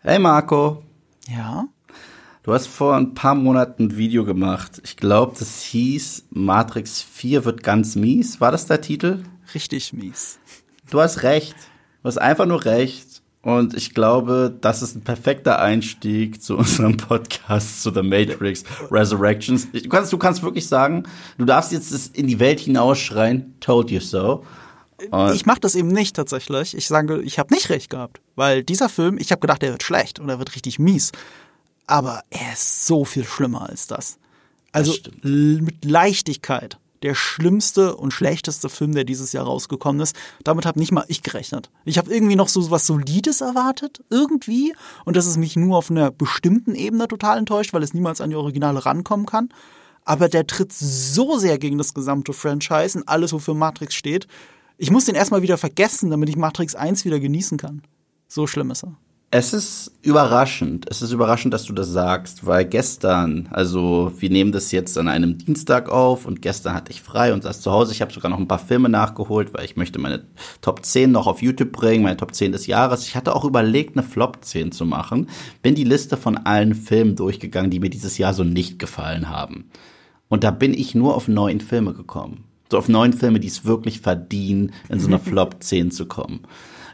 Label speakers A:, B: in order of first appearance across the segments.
A: Hey Marco.
B: Ja?
A: Du hast vor ein paar Monaten ein Video gemacht. Ich glaube, das hieß Matrix 4 wird ganz mies. War das der Titel?
B: Richtig mies.
A: Du hast recht. Du hast einfach nur recht. Und ich glaube, das ist ein perfekter Einstieg zu unserem Podcast zu The Matrix Resurrections. Du kannst, du kannst wirklich sagen, du darfst jetzt in die Welt hinausschreien, told you so.
B: Und ich mache das eben nicht tatsächlich. Ich sage, ich habe nicht recht gehabt, weil dieser Film, ich habe gedacht, der wird schlecht und er wird richtig mies, aber er ist so viel schlimmer als das. Also das mit Leichtigkeit der schlimmste und schlechteste Film, der dieses Jahr rausgekommen ist. Damit habe nicht mal ich gerechnet. Ich habe irgendwie noch so was Solides erwartet, irgendwie. Und dass es mich nur auf einer bestimmten Ebene total enttäuscht, weil es niemals an die Originale rankommen kann. Aber der tritt so sehr gegen das gesamte Franchise und alles, wofür Matrix steht, ich muss den erstmal wieder vergessen, damit ich Matrix 1 wieder genießen kann. So schlimm ist er.
A: Es ist überraschend. Es ist überraschend, dass du das sagst, weil gestern, also wir nehmen das jetzt an einem Dienstag auf und gestern hatte ich frei und saß zu Hause. Ich habe sogar noch ein paar Filme nachgeholt, weil ich möchte meine Top 10 noch auf YouTube bringen, meine Top 10 des Jahres. Ich hatte auch überlegt, eine Flop 10 zu machen. Bin die Liste von allen Filmen durchgegangen, die mir dieses Jahr so nicht gefallen haben. Und da bin ich nur auf neun Filme gekommen. So auf neun Filme, die es wirklich verdienen, in so einer Flop 10 zu kommen.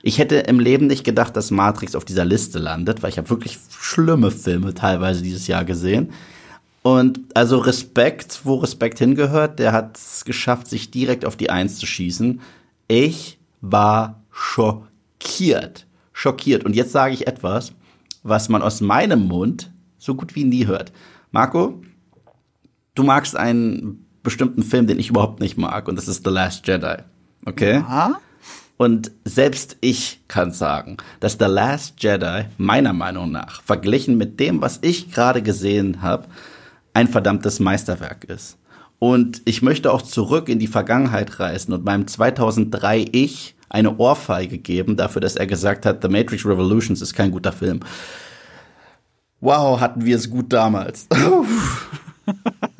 A: Ich hätte im Leben nicht gedacht, dass Matrix auf dieser Liste landet, weil ich habe wirklich schlimme Filme teilweise dieses Jahr gesehen. Und also Respekt, wo Respekt hingehört, der hat es geschafft, sich direkt auf die Eins zu schießen. Ich war schockiert. Schockiert. Und jetzt sage ich etwas, was man aus meinem Mund so gut wie nie hört. Marco, du magst einen bestimmten Film, den ich überhaupt nicht mag, und das ist The Last Jedi. Okay?
B: Ja.
A: Und selbst ich kann sagen, dass The Last Jedi meiner Meinung nach, verglichen mit dem, was ich gerade gesehen habe, ein verdammtes Meisterwerk ist. Und ich möchte auch zurück in die Vergangenheit reisen und meinem 2003 Ich eine Ohrfeige geben dafür, dass er gesagt hat, The Matrix Revolutions ist kein guter Film. Wow, hatten wir es gut damals.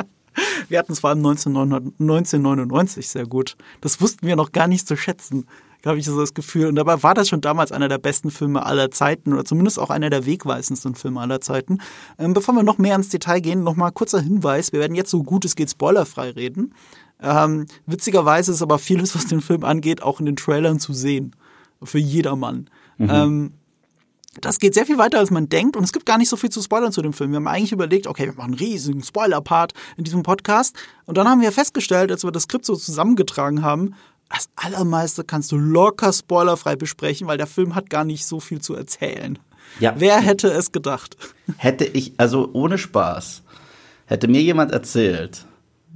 B: wir hatten es vor allem 1999 sehr gut. Das wussten wir noch gar nicht zu schätzen habe ich so das Gefühl. Und dabei war das schon damals einer der besten Filme aller Zeiten oder zumindest auch einer der wegweisendsten Filme aller Zeiten. Ähm, bevor wir noch mehr ins Detail gehen, nochmal kurzer Hinweis. Wir werden jetzt so gut es geht spoilerfrei reden. Ähm, witzigerweise ist aber vieles, was den Film angeht, auch in den Trailern zu sehen. Für jedermann. Mhm. Ähm, das geht sehr viel weiter, als man denkt. Und es gibt gar nicht so viel zu spoilern zu dem Film. Wir haben eigentlich überlegt, okay, wir machen einen riesigen Spoiler-Part in diesem Podcast. Und dann haben wir festgestellt, als wir das Skript so zusammengetragen haben, das Allermeiste kannst du locker spoilerfrei besprechen, weil der Film hat gar nicht so viel zu erzählen. Ja. Wer hätte es gedacht?
A: Hätte ich, also ohne Spaß, hätte mir jemand erzählt,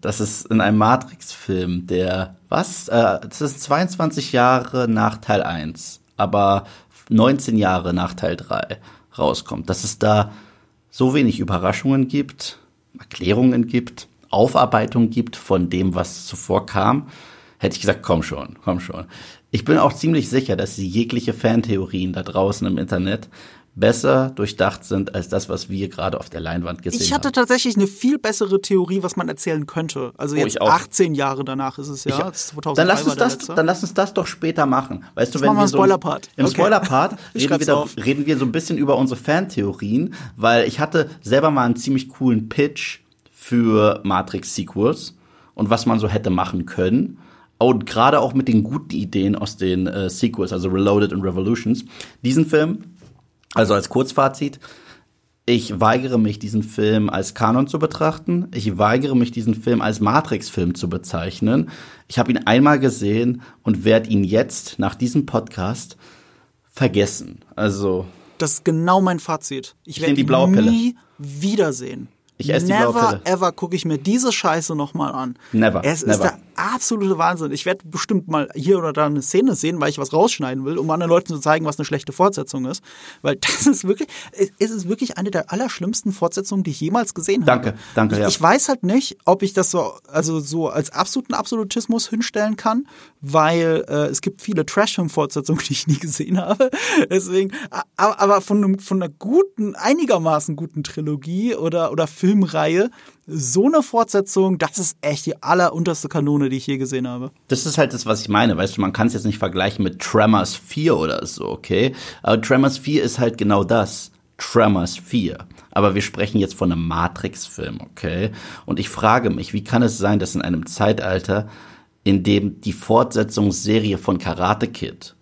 A: dass es in einem Matrix-Film, der, was? Äh, das ist 22 Jahre nach Teil 1, aber 19 Jahre nach Teil 3 rauskommt, dass es da so wenig Überraschungen gibt, Erklärungen gibt, Aufarbeitung gibt von dem, was zuvor kam, hätte ich gesagt, komm schon, komm schon. Ich bin auch ziemlich sicher, dass jegliche Fantheorien da draußen im Internet besser durchdacht sind als das, was wir gerade auf der Leinwand gesehen haben.
B: Ich hatte
A: haben.
B: tatsächlich eine viel bessere Theorie, was man erzählen könnte. Also oh, jetzt 18 Jahre danach ist es ja.
A: Ich, dann lass uns das, dann lass uns das doch später machen. Weißt du,
B: wenn
A: wir
B: so Spoiler-Part.
A: im okay. Spoiler-Part reden, wir reden wir so ein bisschen über unsere Fantheorien, weil ich hatte selber mal einen ziemlich coolen Pitch für Matrix Sequels und was man so hätte machen können. Und gerade auch mit den guten Ideen aus den äh, Sequels, also Reloaded und Revolutions. Diesen Film, also als Kurzfazit, ich weigere mich, diesen Film als Kanon zu betrachten. Ich weigere mich, diesen Film als Matrix-Film zu bezeichnen. Ich habe ihn einmal gesehen und werde ihn jetzt nach diesem Podcast vergessen. Also.
B: Das ist genau mein Fazit. Ich werde ihn nie wiedersehen.
A: Ich esse
B: Never
A: die blaue Pille.
B: ever gucke ich mir diese Scheiße nochmal an.
A: Never.
B: Es
A: never.
B: ist der absolute Wahnsinn. Ich werde bestimmt mal hier oder da eine Szene sehen, weil ich was rausschneiden will, um anderen Leuten zu zeigen, was eine schlechte Fortsetzung ist. Weil das ist wirklich, es ist wirklich eine der allerschlimmsten Fortsetzungen, die ich jemals gesehen
A: danke,
B: habe.
A: Danke, danke,
B: ja. Ich weiß halt nicht, ob ich das so, also so als absoluten Absolutismus hinstellen kann, weil äh, es gibt viele Trash-Film-Fortsetzungen, die ich nie gesehen habe. Deswegen, aber, von, einem, von einer guten, einigermaßen guten Trilogie oder, oder Filmreihe so eine Fortsetzung, das ist echt die allerunterste Kanone, die ich je gesehen habe.
A: Das ist halt das, was ich meine. Weißt du, man kann es jetzt nicht vergleichen mit Tremors 4 oder so, okay? Aber Tremors 4 ist halt genau das. Tremors 4. Aber wir sprechen jetzt von einem Matrix-Film, okay? Und ich frage mich, wie kann es sein, dass in einem Zeitalter, in dem die Fortsetzungsserie von Karate Kid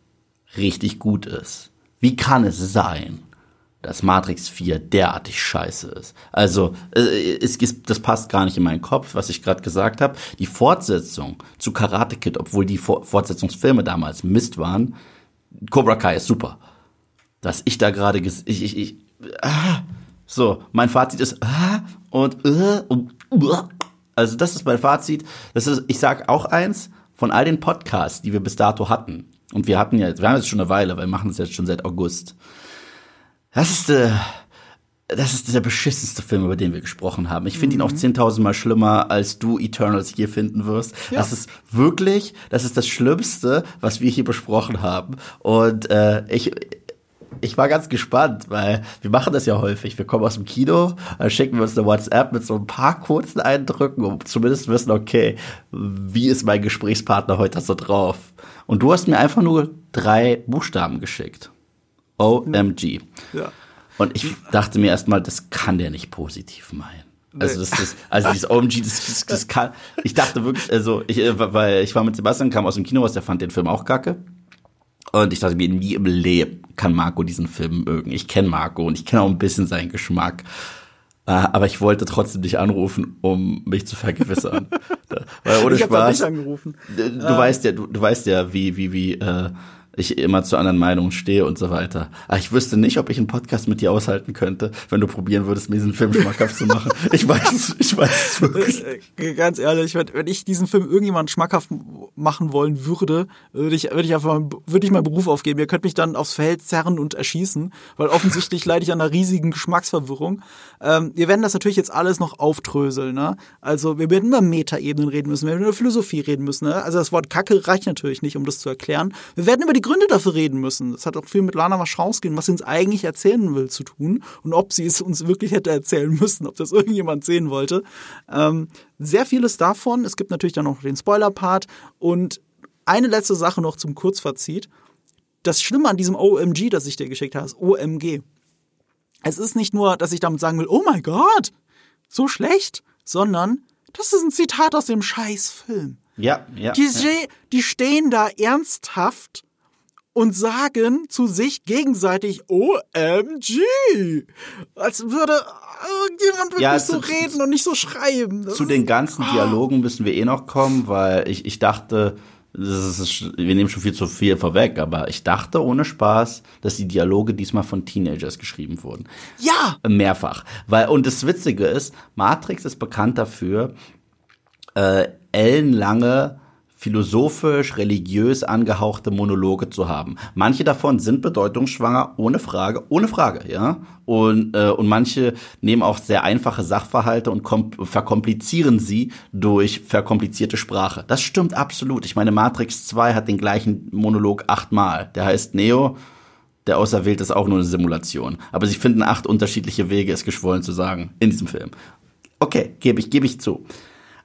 A: richtig gut ist, wie kann es sein, dass Matrix 4 derartig scheiße ist. Also, äh, es, es, das passt gar nicht in meinen Kopf, was ich gerade gesagt habe. Die Fortsetzung zu Karate Kid, obwohl die Fortsetzungsfilme damals Mist waren, Cobra Kai ist super. Dass ich da gerade, ich, ich, ich, ah, so, mein Fazit ist, ah, und, uh, und uh, also das ist mein Fazit. Das ist, ich sag auch eins, von all den Podcasts, die wir bis dato hatten, und wir hatten ja, wir haben jetzt schon eine Weile, weil wir machen es jetzt schon seit August. Das ist, äh, das ist der beschissenste Film, über den wir gesprochen haben. Ich finde mhm. ihn auch 10.000 Mal schlimmer, als du Eternals hier finden wirst. Ja. Das ist wirklich, das ist das Schlimmste, was wir hier besprochen haben. Und äh, ich, ich war ganz gespannt, weil wir machen das ja häufig. Wir kommen aus dem Kino, dann schicken wir uns eine WhatsApp mit so ein paar kurzen Eindrücken, um zumindest zu wissen, okay, wie ist mein Gesprächspartner heute so drauf? Und du hast mir einfach nur drei Buchstaben geschickt. OMG. Ja. Und ich dachte mir erstmal, das kann der nicht positiv meinen. Also das ist, also dieses OMG, das, das, das kann, ich dachte wirklich, also ich, äh, weil ich war mit Sebastian, kam aus dem Kino raus, der fand den Film auch kacke. Und ich dachte mir, nie im Leben kann Marco diesen Film mögen. Ich kenne Marco und ich kenne auch ein bisschen seinen Geschmack. Äh, aber ich wollte trotzdem dich anrufen, um mich zu vergewissern. Weil ohne
B: ich
A: Spaß.
B: Nicht angerufen.
A: Du, du ähm. weißt ja, du, du weißt ja, wie, wie, wie, äh, ich immer zu anderen Meinungen stehe und so weiter. Aber ich wüsste nicht, ob ich einen Podcast mit dir aushalten könnte, wenn du probieren würdest, mir diesen Film schmackhaft zu machen. Ich weiß es, ich weiß es wirklich.
B: Äh, ganz ehrlich, wenn ich diesen Film irgendjemand schmackhaft machen wollen würde, würde ich, würde ich einfach, würde ich meinen Beruf aufgeben. Ihr könnt mich dann aufs Feld zerren und erschießen, weil offensichtlich leide ich an einer riesigen Geschmacksverwirrung. Ähm, wir werden das natürlich jetzt alles noch auftröseln, ne? Also, wir werden über Metaebenen reden müssen, wir werden über Philosophie reden müssen, ne? Also, das Wort Kacke reicht natürlich nicht, um das zu erklären. Wir werden über die Gründe dafür reden müssen. Das hat auch viel mit Lana Waschowski was sie uns eigentlich erzählen will, zu tun und ob sie es uns wirklich hätte erzählen müssen, ob das irgendjemand sehen wollte. Ähm, sehr vieles davon. Es gibt natürlich dann noch den Spoiler-Part und eine letzte Sache noch zum Kurzfazit. Das Schlimme an diesem OMG, das ich dir geschickt habe, ist OMG. Es ist nicht nur, dass ich damit sagen will, oh mein Gott, so schlecht, sondern das ist ein Zitat aus dem Scheißfilm.
A: Ja, ja.
B: Die,
A: ja.
B: die stehen da ernsthaft und sagen zu sich gegenseitig OMG. Als würde irgendjemand wirklich ja, so reden und nicht so schreiben.
A: Das zu den ganzen ah. Dialogen müssen wir eh noch kommen, weil ich, ich dachte, ist, wir nehmen schon viel zu viel vorweg, aber ich dachte ohne Spaß, dass die Dialoge diesmal von Teenagers geschrieben wurden.
B: Ja!
A: Mehrfach. Weil, und das Witzige ist, Matrix ist bekannt dafür, äh, ellenlange philosophisch, religiös angehauchte Monologe zu haben. Manche davon sind bedeutungsschwanger, ohne Frage, ohne Frage, ja. Und, äh, und manche nehmen auch sehr einfache Sachverhalte und verkomplizieren sie durch verkomplizierte Sprache. Das stimmt absolut. Ich meine, Matrix 2 hat den gleichen Monolog achtmal. Der heißt Neo, der Auserwählte ist auch nur eine Simulation. Aber sie finden acht unterschiedliche Wege, es geschwollen zu sagen, in diesem Film. Okay, gebe ich, gebe ich zu.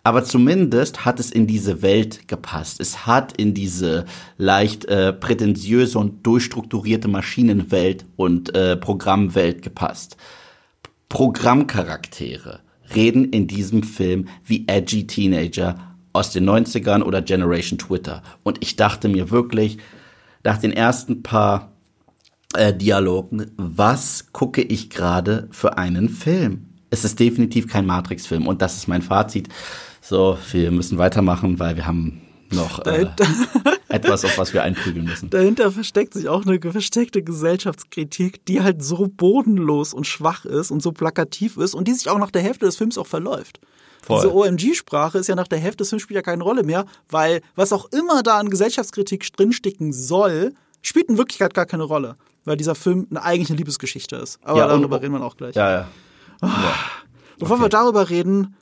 A: Aber zumindest hat es in diese Welt gepasst. Es hat in diese leicht äh, prätentiöse und durchstrukturierte Maschinenwelt und äh, Programmwelt gepasst. Programmcharaktere reden in diesem Film wie edgy Teenager aus den 90ern oder Generation Twitter. Und ich dachte mir wirklich, nach den ersten paar äh, Dialogen, was gucke ich gerade für einen Film? Es ist definitiv kein Matrix-Film und das ist mein Fazit. So, wir müssen weitermachen, weil wir haben noch äh, etwas, auf was wir einprügeln müssen.
B: Dahinter versteckt sich auch eine versteckte Gesellschaftskritik, die halt so bodenlos und schwach ist und so plakativ ist und die sich auch nach der Hälfte des Films auch verläuft. Voll. Diese OMG-Sprache ist ja nach der Hälfte des Films spielt ja keine Rolle mehr, weil was auch immer da an Gesellschaftskritik drinstecken soll, spielt in Wirklichkeit gar keine Rolle, weil dieser Film eine eigentliche Liebesgeschichte ist. Aber ja, darüber reden wir auch gleich.
A: Ja, ja.
B: Oh. ja. Bevor okay. wir darüber reden,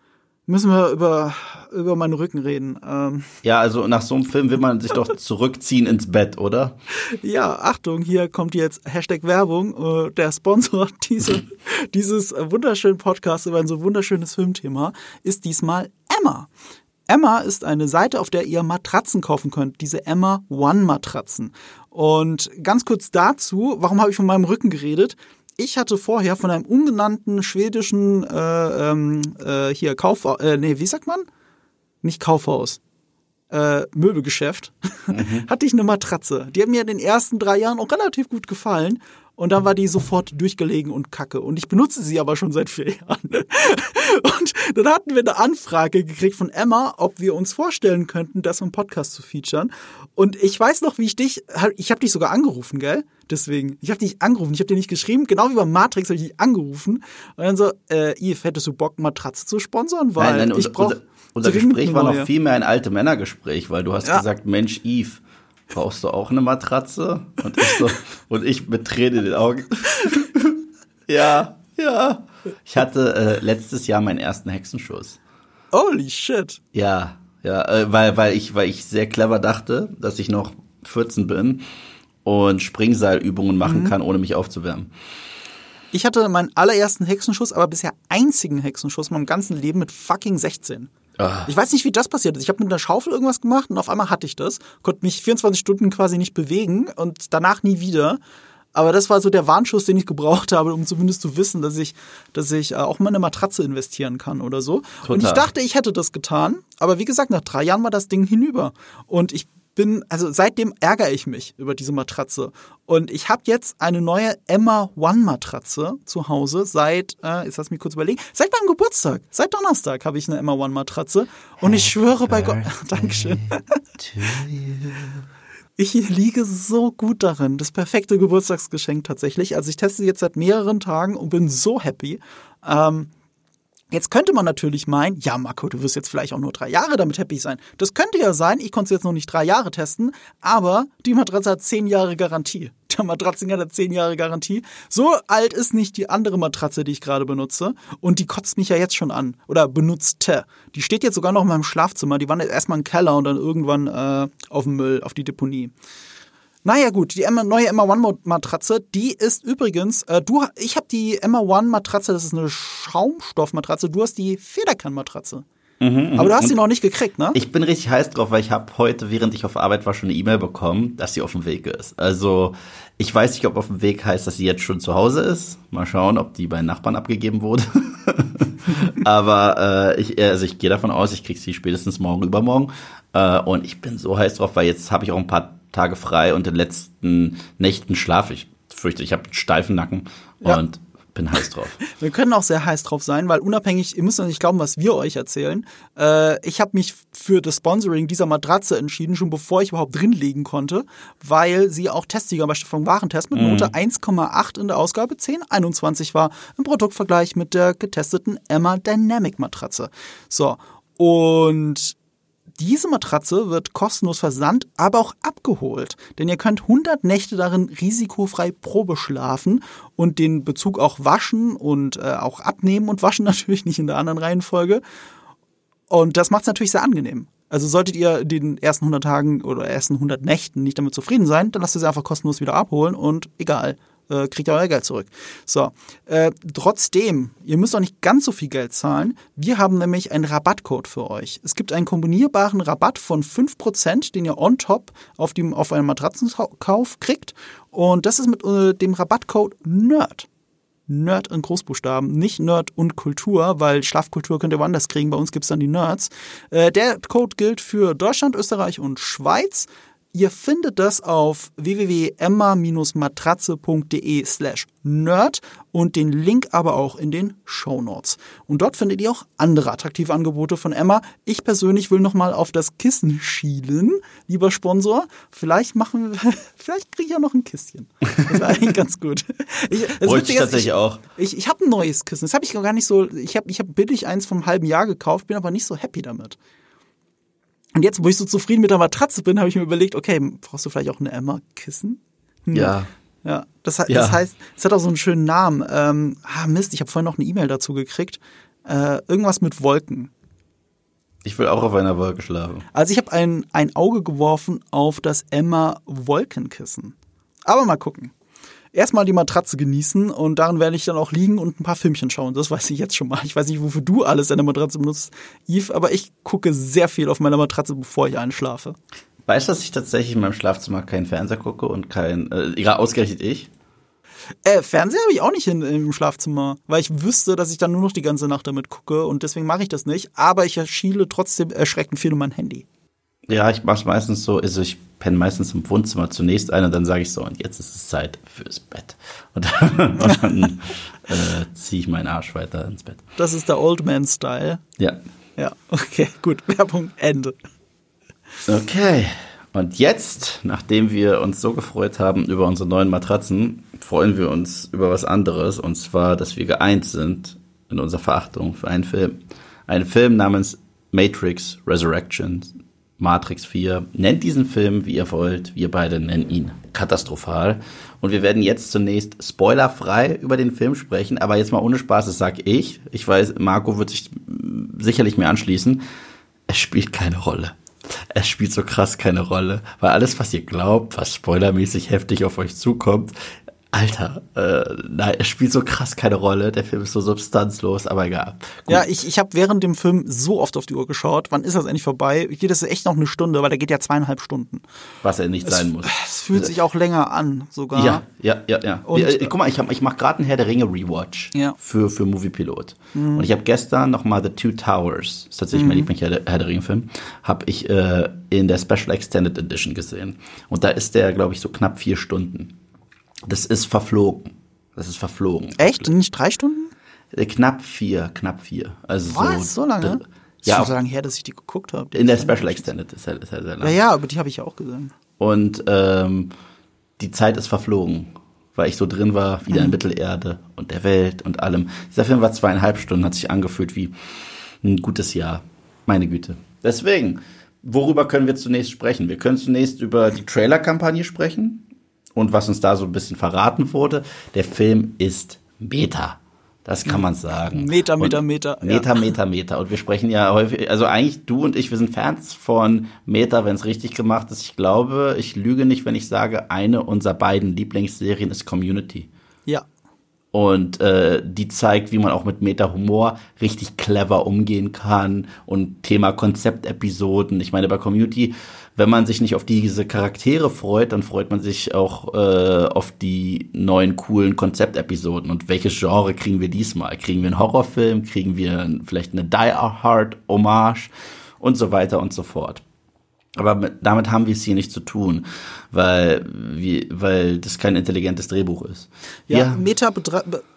B: müssen wir über, über meinen Rücken reden. Ähm.
A: Ja, also nach so einem Film will man sich doch zurückziehen ins Bett, oder?
B: Ja, Achtung, hier kommt jetzt Hashtag Werbung. Äh, der Sponsor diese, dieses wunderschönen Podcasts über ein so wunderschönes Filmthema ist diesmal Emma. Emma ist eine Seite, auf der ihr Matratzen kaufen könnt, diese Emma One Matratzen. Und ganz kurz dazu, warum habe ich von meinem Rücken geredet? Ich hatte vorher von einem ungenannten schwedischen äh, ähm, äh, hier Kaufhaus, äh, nee, wie sagt man? Nicht Kaufhaus. Äh, Möbelgeschäft, mhm. hatte ich eine Matratze. Die hat mir in den ersten drei Jahren auch relativ gut gefallen. Und dann war die sofort durchgelegen und kacke. Und ich benutze sie aber schon seit vier Jahren. Und dann hatten wir eine Anfrage gekriegt von Emma, ob wir uns vorstellen könnten, das im Podcast zu featuren. Und ich weiß noch, wie ich dich, ich habe dich sogar angerufen, gell? Deswegen, ich habe dich angerufen, ich habe dir nicht geschrieben, genau wie bei Matrix habe ich dich angerufen. Und dann so, äh, Yves, hättest du Bock, Matratze zu sponsern? Weil
A: nein, nein,
B: ich brauche
A: unser Gespräch war noch viel mehr ein alte Männergespräch, weil du hast ja. gesagt, Mensch, Yves, brauchst du auch eine Matratze? Und ich so, und ich mit Tränen in den Augen. ja, ja. Ich hatte äh, letztes Jahr meinen ersten Hexenschuss.
B: Holy shit.
A: Ja, ja, äh, weil, weil ich, weil ich sehr clever dachte, dass ich noch 14 bin und Springseilübungen machen mhm. kann, ohne mich aufzuwärmen.
B: Ich hatte meinen allerersten Hexenschuss, aber bisher einzigen Hexenschuss in meinem ganzen Leben mit fucking 16. Ah. Ich weiß nicht, wie das passiert ist. Ich habe mit einer Schaufel irgendwas gemacht und auf einmal hatte ich das, konnte mich 24 Stunden quasi nicht bewegen und danach nie wieder. Aber das war so der Warnschuss, den ich gebraucht habe, um zumindest zu wissen, dass ich, dass ich äh, auch mal eine Matratze investieren kann oder so. Total. Und ich dachte, ich hätte das getan. Aber wie gesagt, nach drei Jahren war das Ding hinüber. Und ich bin, also seitdem ärgere ich mich über diese Matratze. Und ich habe jetzt eine neue Emma One Matratze zu Hause seit, äh, jetzt lass mich kurz überlegen, seit meinem Geburtstag, seit Donnerstag habe ich eine Emma One Matratze. Und ich schwöre bei Gott, Dankeschön. Ich liege so gut darin. Das perfekte Geburtstagsgeschenk tatsächlich. Also ich teste sie jetzt seit mehreren Tagen und bin so happy. Ähm, Jetzt könnte man natürlich meinen, ja, Marco, du wirst jetzt vielleicht auch nur drei Jahre damit happy sein. Das könnte ja sein, ich konnte es jetzt noch nicht drei Jahre testen, aber die Matratze hat zehn Jahre Garantie. Der Matratzinger hat zehn Jahre Garantie. So alt ist nicht die andere Matratze, die ich gerade benutze. Und die kotzt mich ja jetzt schon an. Oder benutzte. Die steht jetzt sogar noch in meinem Schlafzimmer. Die war erstmal im Keller und dann irgendwann äh, auf dem Müll, auf die Deponie. Naja gut, die neue Emma One Matratze, die ist übrigens, äh, du, ich habe die Emma One Matratze, das ist eine Schaumstoffmatratze, du hast die Federkernmatratze. Mhm, mhm, Aber du hast sie noch nicht gekriegt, ne?
A: Ich bin richtig heiß drauf, weil ich habe heute, während ich auf Arbeit war, schon eine E-Mail bekommen, dass sie auf dem Weg ist. Also ich weiß nicht, ob auf dem Weg heißt, dass sie jetzt schon zu Hause ist. Mal schauen, ob die bei Nachbarn abgegeben wurde. Aber äh, ich, also ich gehe davon aus, ich krieg sie spätestens morgen übermorgen. Äh, und ich bin so heiß drauf, weil jetzt habe ich auch ein paar Tage frei und in den letzten Nächten schlafe ich. Fürchte, ich habe einen steifen Nacken ja. und bin heiß drauf.
B: Wir können auch sehr heiß drauf sein, weil unabhängig, ihr müsst ja nicht glauben, was wir euch erzählen. Äh, ich habe mich für das Sponsoring dieser Matratze entschieden, schon bevor ich überhaupt drin liegen konnte, weil sie auch Testsieger bei Stiftung Warentest mit Note mhm. 1,8 in der Ausgabe 1021 war, im Produktvergleich mit der getesteten Emma Dynamic Matratze. So, und diese Matratze wird kostenlos versandt, aber auch abgeholt. Denn ihr könnt 100 Nächte darin risikofrei Probe schlafen und den Bezug auch waschen und äh, auch abnehmen und waschen natürlich nicht in der anderen Reihenfolge. Und das macht es natürlich sehr angenehm. Also solltet ihr den ersten 100 Tagen oder ersten 100 Nächten nicht damit zufrieden sein, dann lasst ihr sie einfach kostenlos wieder abholen und egal, äh, kriegt ihr euer Geld zurück. So, äh, trotzdem, ihr müsst auch nicht ganz so viel Geld zahlen. Wir haben nämlich einen Rabattcode für euch. Es gibt einen kombinierbaren Rabatt von 5%, den ihr on top auf, dem, auf einen Matratzenkauf kriegt. Und das ist mit äh, dem Rabattcode NERD. Nerd in Großbuchstaben, nicht Nerd und Kultur, weil Schlafkultur könnt ihr woanders kriegen, bei uns gibt es dann die Nerds. Äh, der Code gilt für Deutschland, Österreich und Schweiz. Ihr findet das auf www.emma-matratze.de slash nerd und den Link aber auch in den Show Notes. Und dort findet ihr auch andere attraktive Angebote von Emma. Ich persönlich will nochmal auf das Kissen schielen, lieber Sponsor. Vielleicht machen wir, vielleicht kriege ich ja noch ein Kisschen. Das wäre eigentlich ganz gut.
A: Ich, Wollte ich tatsächlich ich, auch.
B: Ich, ich habe ein neues Kissen. Das habe ich gar nicht so, ich habe ich hab billig eins vom halben Jahr gekauft, bin aber nicht so happy damit. Und jetzt, wo ich so zufrieden mit der Matratze bin, habe ich mir überlegt, okay, brauchst du vielleicht auch eine Emma-Kissen?
A: Hm. Ja.
B: Ja, das, das ja. heißt, es hat auch so einen schönen Namen. Ähm, ah, Mist, ich habe vorhin noch eine E-Mail dazu gekriegt. Äh, irgendwas mit Wolken.
A: Ich will auch auf einer Wolke schlafen.
B: Also ich habe ein, ein Auge geworfen auf das Emma Wolkenkissen. Aber mal gucken erstmal die Matratze genießen und darin werde ich dann auch liegen und ein paar Filmchen schauen. Das weiß ich jetzt schon mal. Ich weiß nicht, wofür du alles deine Matratze benutzt, Yves, aber ich gucke sehr viel auf meiner Matratze, bevor ich einschlafe.
A: Weißt du, dass ich tatsächlich in meinem Schlafzimmer keinen Fernseher gucke und kein, äh, egal, ausgerechnet ich?
B: Äh, Fernseher habe ich auch nicht in, im Schlafzimmer, weil ich wüsste, dass ich dann nur noch die ganze Nacht damit gucke und deswegen mache ich das nicht. Aber ich schiele trotzdem erschreckend viel in mein Handy.
A: Ja, ich mache es meistens so, also ich penne meistens im Wohnzimmer zunächst ein und dann sage ich so, und jetzt ist es Zeit fürs Bett. Und dann, und dann äh, ziehe ich meinen Arsch weiter ins Bett.
B: Das ist der Old Man Style.
A: Ja.
B: Ja, okay, gut. Werbung Ende.
A: Okay. Und jetzt, nachdem wir uns so gefreut haben über unsere neuen Matratzen, freuen wir uns über was anderes. Und zwar, dass wir geeint sind in unserer Verachtung für einen Film. Einen Film namens Matrix Resurrections Matrix 4. Nennt diesen Film, wie ihr wollt. Wir beide nennen ihn katastrophal. Und wir werden jetzt zunächst spoilerfrei über den Film sprechen. Aber jetzt mal ohne Spaß, das sag ich. Ich weiß, Marco wird sich sicherlich mir anschließen. Es spielt keine Rolle. Es spielt so krass keine Rolle, weil alles, was ihr glaubt, was spoilermäßig heftig auf euch zukommt, Alter, äh, nein, es spielt so krass keine Rolle. Der Film ist so substanzlos, aber egal.
B: Gut. Ja, ich, ich habe während dem Film so oft auf die Uhr geschaut. Wann ist das endlich vorbei? Geht das echt noch eine Stunde, weil der geht ja zweieinhalb Stunden.
A: Was er nicht
B: es,
A: sein muss.
B: Es fühlt sich auch länger an, sogar.
A: Ja, ja, ja, ja. Und, äh, guck mal, ich, hab, ich mache gerade einen Herr der Ringe Rewatch
B: ja.
A: für, für Moviepilot. Mhm. Und ich habe gestern noch mal The Two Towers, ist tatsächlich mhm. mein Lieblingsherr der, Herr der Ringe-Film, habe ich äh, in der Special Extended Edition gesehen. Und da ist der, glaube ich, so knapp vier Stunden. Das ist verflogen. Das ist verflogen.
B: Echt? Nicht drei Stunden?
A: Äh, knapp vier, knapp vier. Also
B: Was? So, so lange?
A: Ja,
B: so lange her, dass ich die geguckt habe.
A: In der Special Extended ist halt, ist halt sehr lang.
B: Ja, ja, aber die habe ich ja auch gesehen.
A: Und ähm, die Zeit ist verflogen, weil ich so drin war, wieder mhm. in Mittelerde und der Welt und allem. Dieser Film war zweieinhalb Stunden, hat sich angefühlt wie ein gutes Jahr. Meine Güte. Deswegen, worüber können wir zunächst sprechen? Wir können zunächst über die Trailer-Kampagne sprechen und was uns da so ein bisschen verraten wurde, der Film ist Meta. Das kann man sagen.
B: Meter, Meter, Meter.
A: Meter, ja. Meter, Meter. Und wir sprechen ja häufig, also eigentlich du und ich, wir sind Fans von Meta, wenn es richtig gemacht ist. Ich glaube, ich lüge nicht, wenn ich sage, eine unserer beiden Lieblingsserien ist Community.
B: Ja.
A: Und äh, die zeigt, wie man auch mit Meta-Humor richtig clever umgehen kann und Thema Konzeptepisoden. Ich meine, bei Community wenn man sich nicht auf diese Charaktere freut, dann freut man sich auch äh, auf die neuen coolen Konzeptepisoden. Und welches Genre kriegen wir diesmal? Kriegen wir einen Horrorfilm? Kriegen wir vielleicht eine Die Hard Hommage? Und so weiter und so fort. Aber mit, damit haben wir es hier nicht zu tun, weil, wie, weil das kein intelligentes Drehbuch ist.
B: Ja, ja. Meta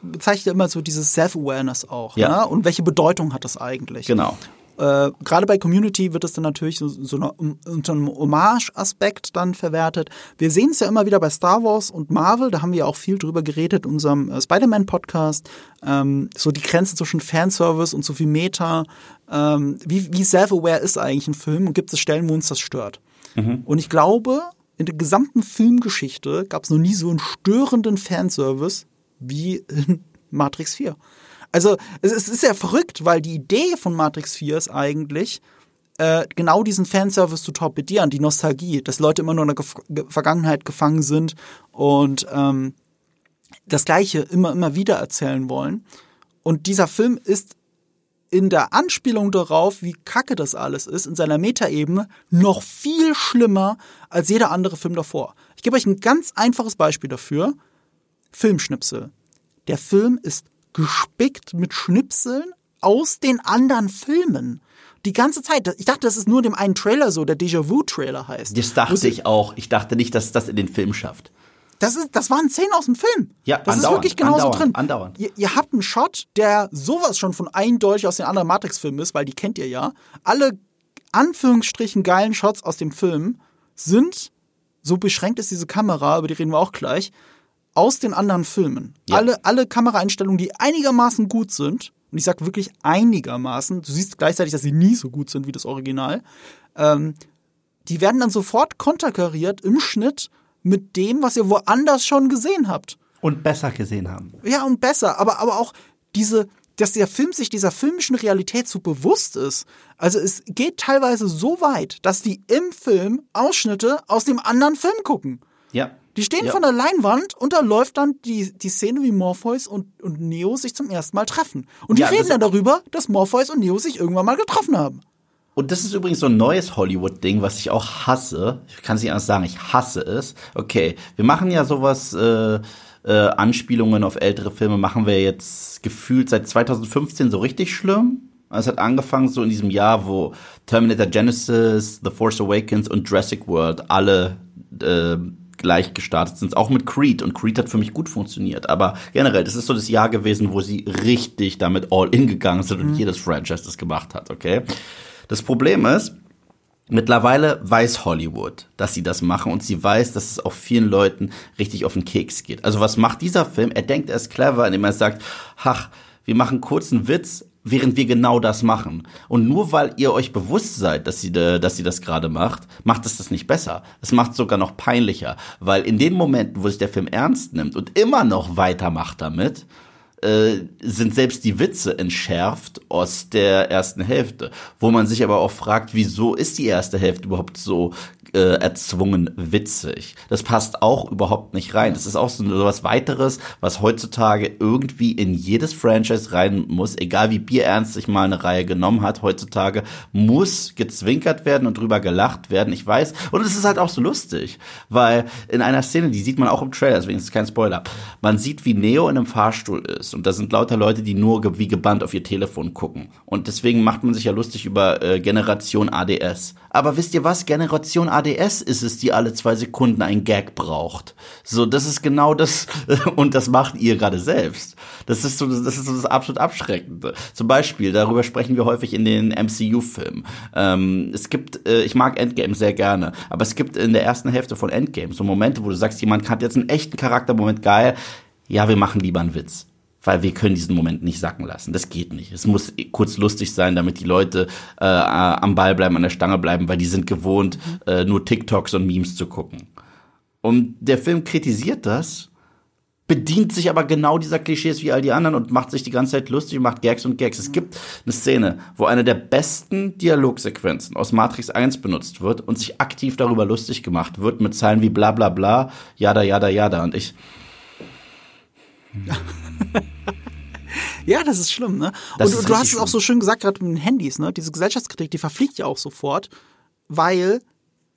B: bezeichnet immer so dieses Self-Awareness auch. Ja. Ne? Und welche Bedeutung hat das eigentlich?
A: Genau.
B: Äh, Gerade bei Community wird es dann natürlich so, so eine, unter einem Hommage-Aspekt dann verwertet. Wir sehen es ja immer wieder bei Star Wars und Marvel, da haben wir ja auch viel drüber geredet in unserem äh, Spider-Man-Podcast. Ähm, so die Grenze zwischen Fanservice und so viel Meta. Ähm, wie, wie self-aware ist eigentlich ein Film und gibt es Stellen, wo uns das stört? Mhm. Und ich glaube, in der gesamten Filmgeschichte gab es noch nie so einen störenden Fanservice wie in Matrix 4. Also es, es ist ja verrückt, weil die Idee von Matrix 4 ist eigentlich, äh, genau diesen Fanservice zu torpedieren, die Nostalgie, dass Leute immer nur in der Ge Vergangenheit gefangen sind und ähm, das Gleiche immer, immer wieder erzählen wollen. Und dieser Film ist in der Anspielung darauf, wie kacke das alles ist, in seiner Metaebene noch viel schlimmer als jeder andere Film davor. Ich gebe euch ein ganz einfaches Beispiel dafür. Filmschnipsel. Der Film ist gespickt mit Schnipseln aus den anderen Filmen. Die ganze Zeit. Ich dachte, das ist nur dem einen Trailer so, der Déjà-vu-Trailer heißt.
A: Das dachte ich auch. Ich dachte nicht, dass das in den Film schafft.
B: Das, ist, das waren Szenen aus dem Film.
A: Ja,
B: das ist wirklich genauso
A: andauernd,
B: drin.
A: Andauernd.
B: Ihr, ihr, habt einen Shot, der sowas schon von eindeutig aus den anderen Matrix-Filmen ist, weil die kennt ihr ja. Alle Anführungsstrichen geilen Shots aus dem Film sind, so beschränkt ist diese Kamera, über die reden wir auch gleich, aus den anderen Filmen. Ja. Alle, alle Kameraeinstellungen, die einigermaßen gut sind, und ich sage wirklich einigermaßen, du siehst gleichzeitig, dass sie nie so gut sind wie das Original, ähm, die werden dann sofort konterkariert im Schnitt mit dem, was ihr woanders schon gesehen habt.
A: Und besser gesehen haben.
B: Ja, und besser, aber, aber auch diese, dass der Film sich dieser filmischen Realität so bewusst ist. Also es geht teilweise so weit, dass die im Film Ausschnitte aus dem anderen Film gucken.
A: Ja.
B: Die stehen
A: ja.
B: vor der Leinwand und da läuft dann die, die Szene, wie Morpheus und, und Neo sich zum ersten Mal treffen. Und die ja, reden dann darüber, dass Morpheus und Neo sich irgendwann mal getroffen haben.
A: Und das ist übrigens so ein neues Hollywood-Ding, was ich auch hasse. Ich kann es nicht anders sagen, ich hasse es. Okay, wir machen ja sowas, äh, äh, Anspielungen auf ältere Filme machen wir jetzt gefühlt seit 2015 so richtig schlimm. Es hat angefangen so in diesem Jahr, wo Terminator Genesis, The Force Awakens und Jurassic World alle äh, gleich gestartet sind, auch mit Creed. Und Creed hat für mich gut funktioniert. Aber generell, das ist so das Jahr gewesen, wo sie richtig damit all in gegangen sind und mhm. jedes Franchise das gemacht hat, okay? Das Problem ist, Mittlerweile weiß Hollywood, dass sie das machen und sie weiß, dass es auch vielen Leuten richtig auf den Keks geht. Also was macht dieser Film? Er denkt, er ist clever, indem er sagt, ach, wir machen kurzen Witz, während wir genau das machen. Und nur weil ihr euch bewusst seid, dass sie, dass sie das gerade macht, macht es das nicht besser. Es macht es sogar noch peinlicher, weil in den Momenten, wo sich der Film ernst nimmt und immer noch weitermacht damit, äh, sind selbst die Witze entschärft aus der ersten Hälfte, wo man sich aber auch fragt, wieso ist die erste Hälfte überhaupt so äh, erzwungen witzig. Das passt auch überhaupt nicht rein. Das ist auch so, was weiteres, was heutzutage irgendwie in jedes Franchise rein muss, egal wie bierernst sich mal eine Reihe genommen hat. Heutzutage muss gezwinkert werden und drüber gelacht werden. Ich weiß. Und es ist halt auch so lustig, weil in einer Szene, die sieht man auch im Trailer, deswegen ist es kein Spoiler. Man sieht, wie Neo in einem Fahrstuhl ist und da sind lauter Leute, die nur wie gebannt auf ihr Telefon gucken. Und deswegen macht man sich ja lustig über äh, Generation ADS. Aber wisst ihr was? Generation ADS ist es, die alle zwei Sekunden einen Gag braucht. So, das ist genau das, und das macht ihr gerade selbst. Das ist so, das ist so das absolut Abschreckende. Zum Beispiel, darüber sprechen wir häufig in den MCU-Filmen. Ähm, es gibt, äh, ich mag Endgame sehr gerne, aber es gibt in der ersten Hälfte von Endgame so Momente, wo du sagst, jemand hat jetzt einen echten Charaktermoment geil. Ja, wir machen lieber einen Witz weil wir können diesen Moment nicht sacken lassen. Das geht nicht. Es muss kurz lustig sein, damit die Leute äh, am Ball bleiben, an der Stange bleiben, weil die sind gewohnt, äh, nur TikToks und Memes zu gucken. Und der Film kritisiert das, bedient sich aber genau dieser Klischees wie all die anderen und macht sich die ganze Zeit lustig und macht Gags und Gags. Es gibt eine Szene, wo eine der besten Dialogsequenzen aus Matrix 1 benutzt wird und sich aktiv darüber lustig gemacht wird mit Zeilen wie bla bla bla, jada jada jada. Und ich.
B: ja, das ist schlimm, ne? Das und, du hast es auch so schön gesagt, gerade mit den Handys, ne? Diese Gesellschaftskritik, die verfliegt ja auch sofort, weil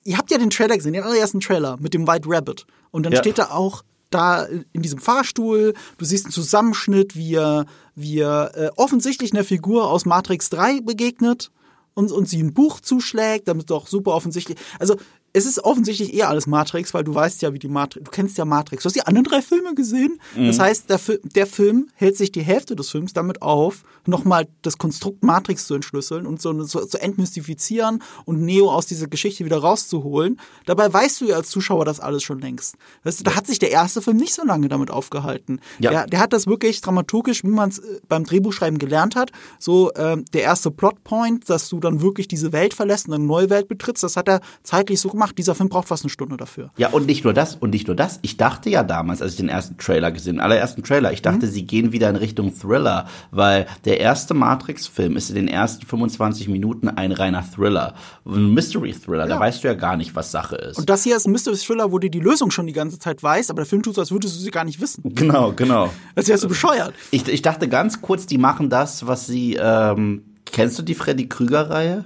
B: ihr habt ja den Trailer gesehen, den allerersten Trailer mit dem White Rabbit. Und dann ja. steht da auch da in diesem Fahrstuhl, du siehst einen Zusammenschnitt, wie er, wie er äh, offensichtlich einer Figur aus Matrix 3 begegnet und, und sie ein Buch zuschlägt, damit doch super offensichtlich. Also es ist offensichtlich eher alles Matrix, weil du weißt ja, wie die Matrix, du kennst ja Matrix. Du hast die anderen drei Filme gesehen. Mhm. Das heißt, der, der, Film hält sich die Hälfte des Films damit auf, nochmal das Konstrukt Matrix zu entschlüsseln und so, so zu entmystifizieren und Neo aus dieser Geschichte wieder rauszuholen. Dabei weißt du ja als Zuschauer das alles schon längst. Weißt du, da hat sich der erste Film nicht so lange damit aufgehalten. Ja. Der, der hat das wirklich dramaturgisch, wie man es äh, beim Drehbuchschreiben gelernt hat. So ähm, der erste Plotpoint, dass du dann wirklich diese Welt verlässt und eine neue Welt betrittst, das hat er zeitlich so gemacht gemacht. Dieser Film braucht fast eine Stunde dafür.
A: Ja, und nicht nur das, und nicht nur das. Ich dachte ja damals, als ich den ersten Trailer gesehen, allerersten Trailer, ich dachte, mhm. sie gehen wieder in Richtung Thriller, weil der erste Matrix-Film ist in den ersten 25 Minuten ein reiner Thriller. Ein Mystery-Thriller, ja. da weißt du ja gar nicht, was Sache ist.
B: Und das hier ist ein Mystery-Thriller, wo du die Lösung schon die ganze Zeit weißt, aber der Film tut so, als würdest du sie gar nicht wissen.
A: Genau, genau.
B: Als wärst du bescheuert.
A: Ich, ich dachte ganz kurz, die machen das, was sie, ähm, kennst du die Freddy Krüger-Reihe?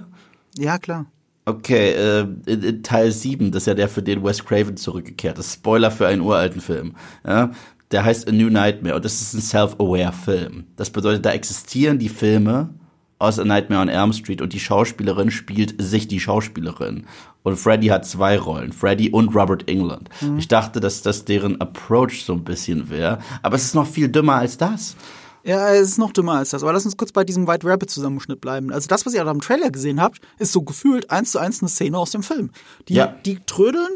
B: Ja, klar.
A: Okay, äh, in, in Teil 7, das ist ja der, für den Wes Craven zurückgekehrt ist. Spoiler für einen uralten Film. Ja? Der heißt A New Nightmare und das ist ein self-aware Film. Das bedeutet, da existieren die Filme aus A Nightmare on Elm Street und die Schauspielerin spielt sich die Schauspielerin. Und Freddy hat zwei Rollen, Freddy und Robert England. Mhm. Ich dachte, dass das deren Approach so ein bisschen wäre, aber es ist noch viel dümmer als das.
B: Ja, es ist noch dümmer als das. Aber lass uns kurz bei diesem White Rabbit Zusammenschnitt bleiben. Also das, was ihr am Trailer gesehen habt, ist so gefühlt eins zu eins eine Szene aus dem Film. Die, ja. die trödeln,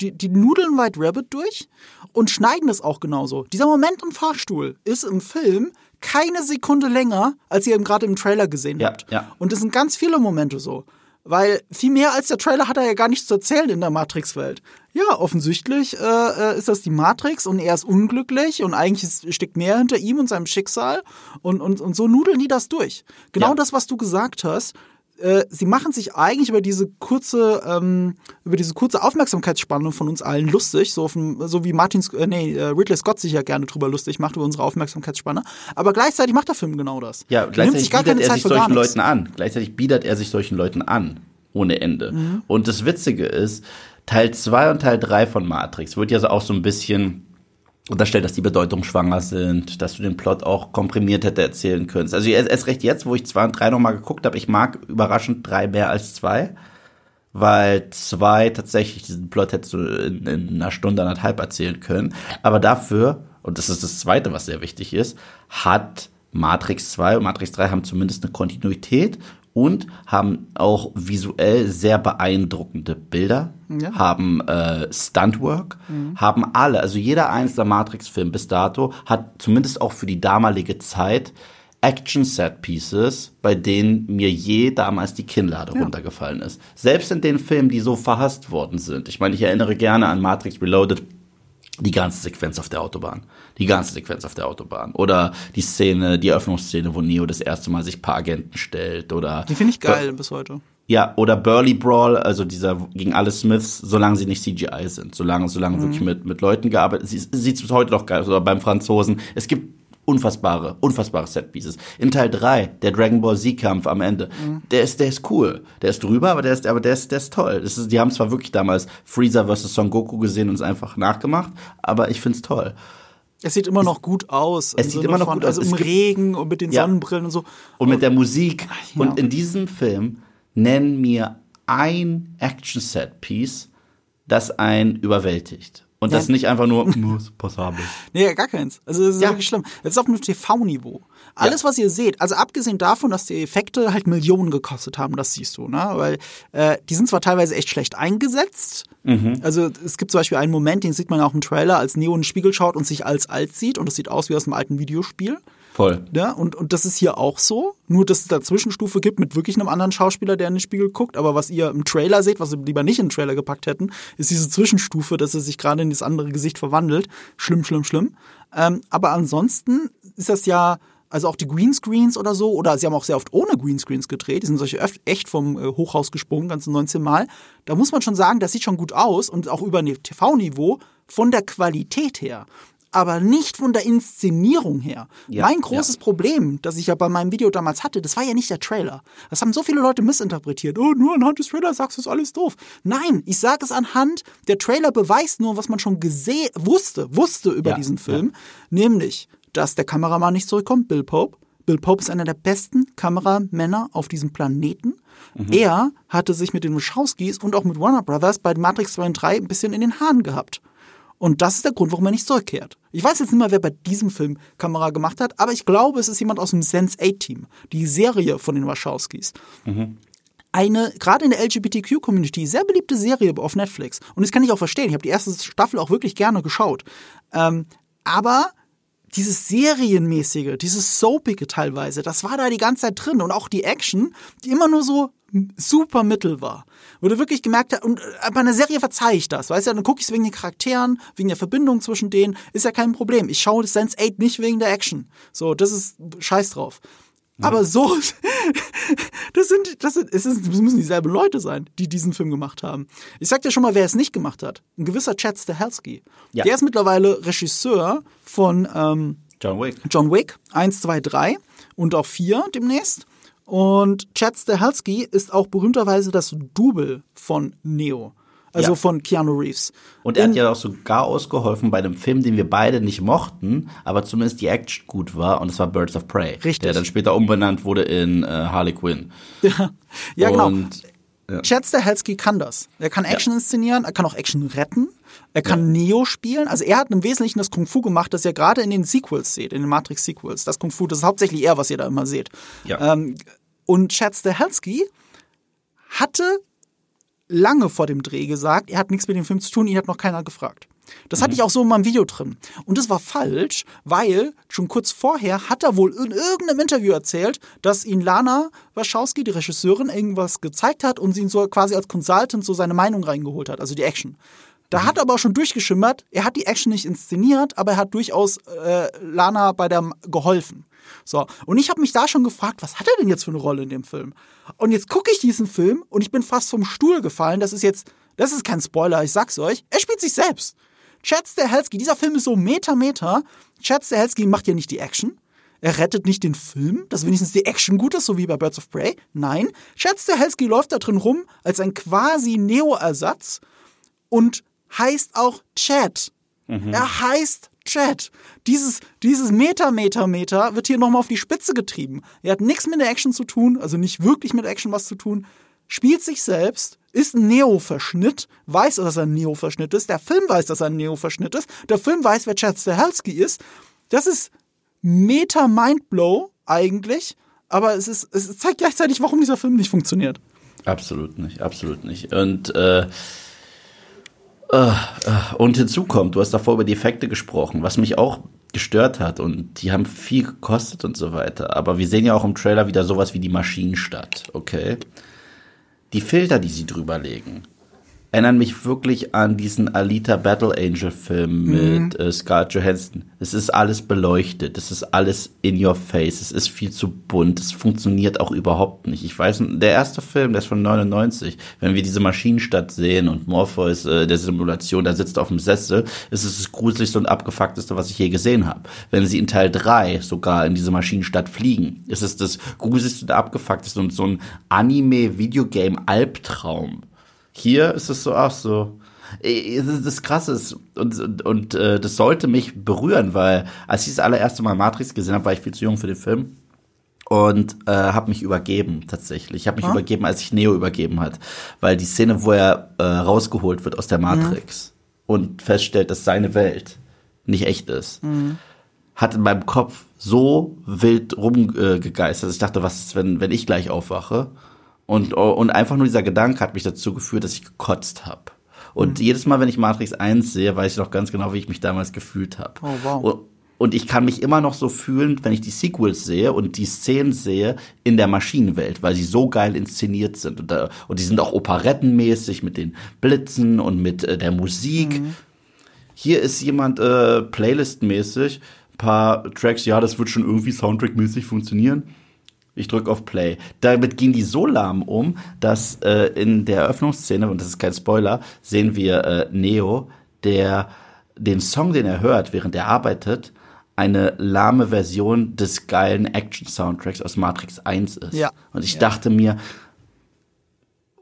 B: die, die nudeln White Rabbit durch und schneiden es auch genauso. Dieser Moment im Fahrstuhl ist im Film keine Sekunde länger, als ihr eben gerade im Trailer gesehen ja, habt. Ja. Und es sind ganz viele Momente so. Weil viel mehr als der Trailer hat er ja gar nichts zu erzählen in der Matrix-Welt. Ja, offensichtlich äh, äh, ist das die Matrix und er ist unglücklich und eigentlich ist, steckt mehr hinter ihm und seinem Schicksal und, und, und so nudeln die das durch. Genau ja. das, was du gesagt hast. Äh, sie machen sich eigentlich über diese kurze, ähm, über diese kurze Aufmerksamkeitsspanne von uns allen lustig, so, dem, so wie Martin, äh, nee, äh, Ridley Scott sich ja gerne drüber lustig macht über unsere Aufmerksamkeitsspanne. Aber gleichzeitig macht der Film genau das.
A: Ja, gleichzeitig bietet er sich solchen Leuten an. Gleichzeitig bietet er sich solchen Leuten an. Ohne Ende. Mhm. Und das Witzige ist, Teil 2 und Teil 3 von Matrix wird ja auch so ein bisschen unterstellt, dass die bedeutungsschwanger sind, dass du den Plot auch komprimiert hätte erzählen könntest. Also erst recht jetzt, wo ich zwei und drei nochmal geguckt habe, ich mag überraschend drei mehr als zwei, weil zwei tatsächlich diesen Plot hättest du in, in einer Stunde, anderthalb erzählen können. Aber dafür, und das ist das Zweite, was sehr wichtig ist, hat Matrix 2 und Matrix 3 haben zumindest eine Kontinuität und haben auch visuell sehr beeindruckende Bilder, ja. haben äh, Stuntwork, mhm. haben alle, also jeder einzelne Matrix-Film bis dato hat zumindest auch für die damalige Zeit Action-Set-Pieces, bei denen mir je damals die Kinnlade ja. runtergefallen ist. Selbst in den Filmen, die so verhasst worden sind. Ich meine, ich erinnere gerne an Matrix Reloaded, die ganze Sequenz auf der Autobahn. Die ganze Sequenz auf der Autobahn. Oder die Szene, die Eröffnungsszene, wo Neo das erste Mal sich paar Agenten stellt. Oder
B: die finde ich geil Bur bis heute.
A: Ja, oder Burly Brawl, also dieser gegen alle Smiths, solange sie nicht CGI sind, solange, solange mhm. wirklich mit, mit Leuten gearbeitet. Sie sieht bis heute doch geil aus. Oder beim Franzosen. Es gibt unfassbare, unfassbare Setpieces. In Teil 3, der Dragon Ball Z-Kampf am Ende, mhm. der ist, der ist cool. Der ist drüber, aber der ist, aber der ist, der ist toll. Das ist, die haben zwar wirklich damals Freezer vs. Son Goku gesehen und es einfach nachgemacht, aber ich find's toll.
B: Es sieht immer noch gut aus.
A: Es sieht immer noch
B: von,
A: gut aus.
B: Also im Regen und mit den ja. Sonnenbrillen und so.
A: Und mit der Musik. Ja. Und in diesem Film nennen mir ein Action-Set-Piece, das einen überwältigt. Und ja. das nicht einfach nur muss passabel.
B: Nee, gar keins. Also das ist ja. wirklich schlimm. Das ist auf einem TV-Niveau. Alles, ja. was ihr seht, also abgesehen davon, dass die Effekte halt Millionen gekostet haben, das siehst du, ne? Weil äh, die sind zwar teilweise echt schlecht eingesetzt. Mhm. Also es gibt zum Beispiel einen Moment, den sieht man ja auch im Trailer, als Neo in den Spiegel schaut und sich als alt sieht und das sieht aus wie aus einem alten Videospiel.
A: Voll.
B: Ja, und, und das ist hier auch so. Nur, dass es da Zwischenstufe gibt mit wirklich einem anderen Schauspieler, der in den Spiegel guckt. Aber was ihr im Trailer seht, was wir lieber nicht in den Trailer gepackt hätten, ist diese Zwischenstufe, dass er sich gerade in das andere Gesicht verwandelt. Schlimm, schlimm, schlimm. Ähm, aber ansonsten ist das ja, also auch die Greenscreens oder so, oder sie haben auch sehr oft ohne Greenscreens gedreht, die sind solche echt vom äh, Hochhaus gesprungen, ganze 19 Mal. Da muss man schon sagen, das sieht schon gut aus und auch über TV-Niveau von der Qualität her aber nicht von der Inszenierung her. Ja, mein großes ja. Problem, das ich ja bei meinem Video damals hatte, das war ja nicht der Trailer. Das haben so viele Leute missinterpretiert. Oh, nur anhand des Trailers sagst du, ist alles doof. Nein, ich sage es anhand, der Trailer beweist nur, was man schon gesehen, wusste, wusste über ja, diesen Film, nämlich, dass der Kameramann nicht zurückkommt, Bill Pope. Bill Pope ist einer der besten Kameramänner auf diesem Planeten. Mhm. Er hatte sich mit den Wachowskis und auch mit Warner Brothers bei Matrix 2 und 3 ein bisschen in den Haaren gehabt. Und das ist der Grund, warum er nicht zurückkehrt. Ich weiß jetzt nicht mehr, wer bei diesem Film Kamera gemacht hat, aber ich glaube, es ist jemand aus dem Sense 8 Team, die Serie von den Wachowskis. Mhm. Eine, gerade in der LGBTQ-Community, sehr beliebte Serie auf Netflix. Und das kann ich auch verstehen. Ich habe die erste Staffel auch wirklich gerne geschaut. Ähm, aber dieses Serienmäßige, dieses Soapige teilweise, das war da die ganze Zeit drin. Und auch die Action, die immer nur so super mittel war. Wo du wirklich gemerkt hast, und äh, bei einer Serie verzeih ich das, weißt du, dann gucke ich es wegen den Charakteren, wegen der Verbindung zwischen denen, ist ja kein Problem. Ich schaue Sense 8 nicht wegen der Action. So, das ist scheiß drauf. Ja. Aber so, das sind, das sind, es ist, das müssen dieselben Leute sein, die diesen Film gemacht haben. Ich sag dir schon mal, wer es nicht gemacht hat. Ein gewisser Chad Stahelski. Ja. Der ist mittlerweile Regisseur von ähm,
A: John Wick.
B: John Wick 1, 2, 3 und auch 4 demnächst. Und Chad Stahelski ist auch berühmterweise das Double von Neo. Also ja. von Keanu Reeves.
A: Und er hat ja auch sogar ausgeholfen bei einem Film, den wir beide nicht mochten, aber zumindest die Action gut war, und das war Birds of Prey.
B: Richtig.
A: Der dann später umbenannt wurde in äh, Harley Quinn.
B: Ja, ja genau. Ja. Chad Stahelski kann das. Er kann Action ja. inszenieren, er kann auch Action retten, er kann. Neo spielen. Also er hat im Wesentlichen das Kung Fu gemacht, das ihr gerade in den Sequels seht, in den Matrix-Sequels. Das Kung Fu, das ist hauptsächlich er, was ihr da immer seht. Ja. Ähm, und Chad Stahelski hatte lange vor dem Dreh gesagt, er hat nichts mit dem Film zu tun, ihn hat noch keiner gefragt. Das mhm. hatte ich auch so in meinem Video drin. Und das war falsch, weil schon kurz vorher hat er wohl in irgendeinem Interview erzählt, dass ihn Lana Wachowski, die Regisseurin, irgendwas gezeigt hat und sie ihn so quasi als Consultant so seine Meinung reingeholt hat, also die Action. Da mhm. hat aber auch schon durchgeschimmert, er hat die Action nicht inszeniert, aber er hat durchaus äh, Lana bei der geholfen. So, und ich habe mich da schon gefragt, was hat er denn jetzt für eine Rolle in dem Film? Und jetzt gucke ich diesen Film und ich bin fast vom Stuhl gefallen. Das ist jetzt, das ist kein Spoiler, ich sag's euch. Er spielt sich selbst. Chad Stahelski, dieser Film ist so Meter, Meter. Chad Stahelski macht ja nicht die Action. Er rettet nicht den Film, dass wenigstens die Action gut ist, so wie bei Birds of Prey. Nein, Chad Stahelski läuft da drin rum als ein quasi Neo-Ersatz und heißt auch Chad. Mhm. Er heißt Chat, dieses, dieses Meter, Meter, Meter wird hier nochmal auf die Spitze getrieben. Er hat nichts mit der Action zu tun, also nicht wirklich mit Action was zu tun, spielt sich selbst, ist ein Neo-Verschnitt, weiß, dass er ein Neo-Verschnitt ist, der Film weiß, dass er ein Neo-Verschnitt ist, der Film weiß, wer Chad Stahelski ist. Das ist Meta Mindblow eigentlich, aber es, ist, es zeigt gleichzeitig, warum dieser Film nicht funktioniert.
A: Absolut nicht, absolut nicht. Und äh, und hinzu kommt, du hast davor über die Effekte gesprochen, was mich auch gestört hat und die haben viel gekostet und so weiter. Aber wir sehen ja auch im Trailer wieder sowas wie die Maschinenstadt, okay? Die Filter, die sie drüber legen, erinnern mich wirklich an diesen Alita Battle Angel Film mit mhm. äh, Scarlett Johansson. Es ist alles beleuchtet, es ist alles in your face, es ist viel zu bunt, es funktioniert auch überhaupt nicht. Ich weiß, der erste Film, der ist von 99, wenn wir diese Maschinenstadt sehen und Morpheus äh, der Simulation, da sitzt auf dem Sessel, ist es das gruseligste und abgefuckteste, was ich je gesehen habe. Wenn sie in Teil 3 sogar in diese Maschinenstadt fliegen, ist es das gruseligste und abgefuckteste und so ein Anime-Videogame-Albtraum hier ist es so, ach so. Das Krasse ist, und, und, und äh, das sollte mich berühren, weil als ich das allererste Mal Matrix gesehen habe, war ich viel zu jung für den Film und äh, habe mich übergeben tatsächlich. Ich habe mich ah. übergeben, als ich Neo übergeben hat, weil die Szene, wo er äh, rausgeholt wird aus der Matrix mhm. und feststellt, dass seine Welt nicht echt ist, mhm. hat in meinem Kopf so wild rumgegeistert. Äh, ich dachte, was ist, wenn wenn ich gleich aufwache? Und, und einfach nur dieser Gedanke hat mich dazu geführt, dass ich gekotzt habe. Und mhm. jedes Mal, wenn ich Matrix 1 sehe, weiß ich noch ganz genau, wie ich mich damals gefühlt habe. Oh, wow. Und, und ich kann mich immer noch so fühlen, wenn ich die Sequels sehe und die Szenen sehe in der Maschinenwelt, weil sie so geil inszeniert sind. Und, da, und die sind auch operettenmäßig mit den Blitzen und mit äh, der Musik. Mhm. Hier ist jemand äh, Playlist-mäßig, paar Tracks, ja, das wird schon irgendwie Soundtrack-mäßig funktionieren. Ich drücke auf Play. Damit gehen die so lahm um, dass äh, in der Eröffnungsszene, und das ist kein Spoiler, sehen wir äh, Neo, der den Song, den er hört, während er arbeitet, eine lahme Version des geilen Action-Soundtracks aus Matrix 1 ist. Ja. Und ich ja. dachte mir,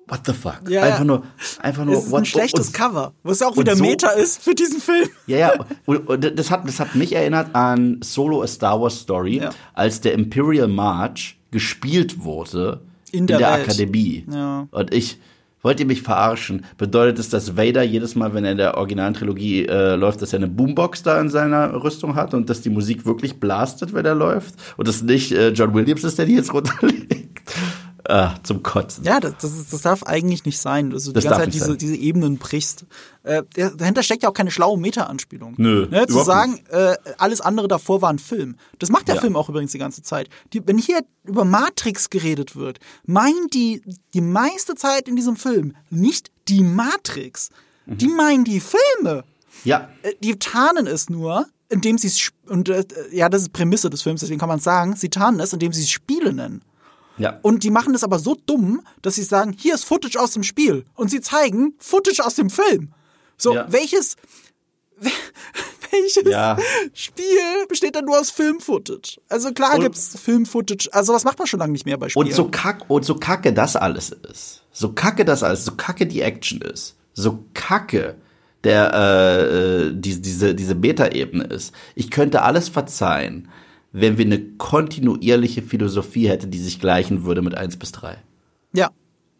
A: what the fuck?
B: Ja, einfach nur, einfach nur, ist what, ein schlechtes und, Cover, was ja auch wieder so, Meta ist für diesen Film.
A: Ja, ja, und, und, das hat, das hat mich erinnert an Solo A Star Wars Story, ja. als der Imperial March gespielt wurde in der, in der Akademie. Ja. Und ich, wollt ihr mich verarschen? Bedeutet es, dass Vader jedes Mal, wenn er in der originalen Trilogie äh, läuft, dass er eine Boombox da in seiner Rüstung hat und dass die Musik wirklich blastet, wenn er läuft? Und dass nicht äh, John Williams ist, der die jetzt runterlegt? Äh, zum Kotzen.
B: Ja, das, das, das darf eigentlich nicht sein, dass du das die ganze Zeit diese, diese Ebenen brichst. Äh, dahinter steckt ja auch keine schlaue Meta-Anspielung. Nö. Ne, zu sagen, äh, alles andere davor war ein Film. Das macht der ja. Film auch übrigens die ganze Zeit. Die, wenn hier über Matrix geredet wird, meint die die meiste Zeit in diesem Film nicht die Matrix. Mhm. Die meinen die Filme.
A: Ja.
B: Äh, die tarnen es nur, indem sie es, und äh, ja, das ist Prämisse des Films, deswegen kann man sagen, sie tarnen es, indem sie es Spiele nennen.
A: Ja.
B: Und die machen das aber so dumm, dass sie sagen, hier ist Footage aus dem Spiel. Und sie zeigen Footage aus dem Film. So, ja. welches, welches ja. Spiel besteht denn nur aus Film-Footage? Also klar und, gibt's Film-Footage, also was macht man schon lange nicht mehr bei Spielen.
A: Und so, kack, und so kacke das alles ist, so kacke das alles, so kacke die Action ist, so kacke der äh, äh die, diese diese Beta-Ebene ist. Ich könnte alles verzeihen, wenn wir eine kontinuierliche Philosophie hätten, die sich gleichen würde mit 1 bis 3.
B: Ja.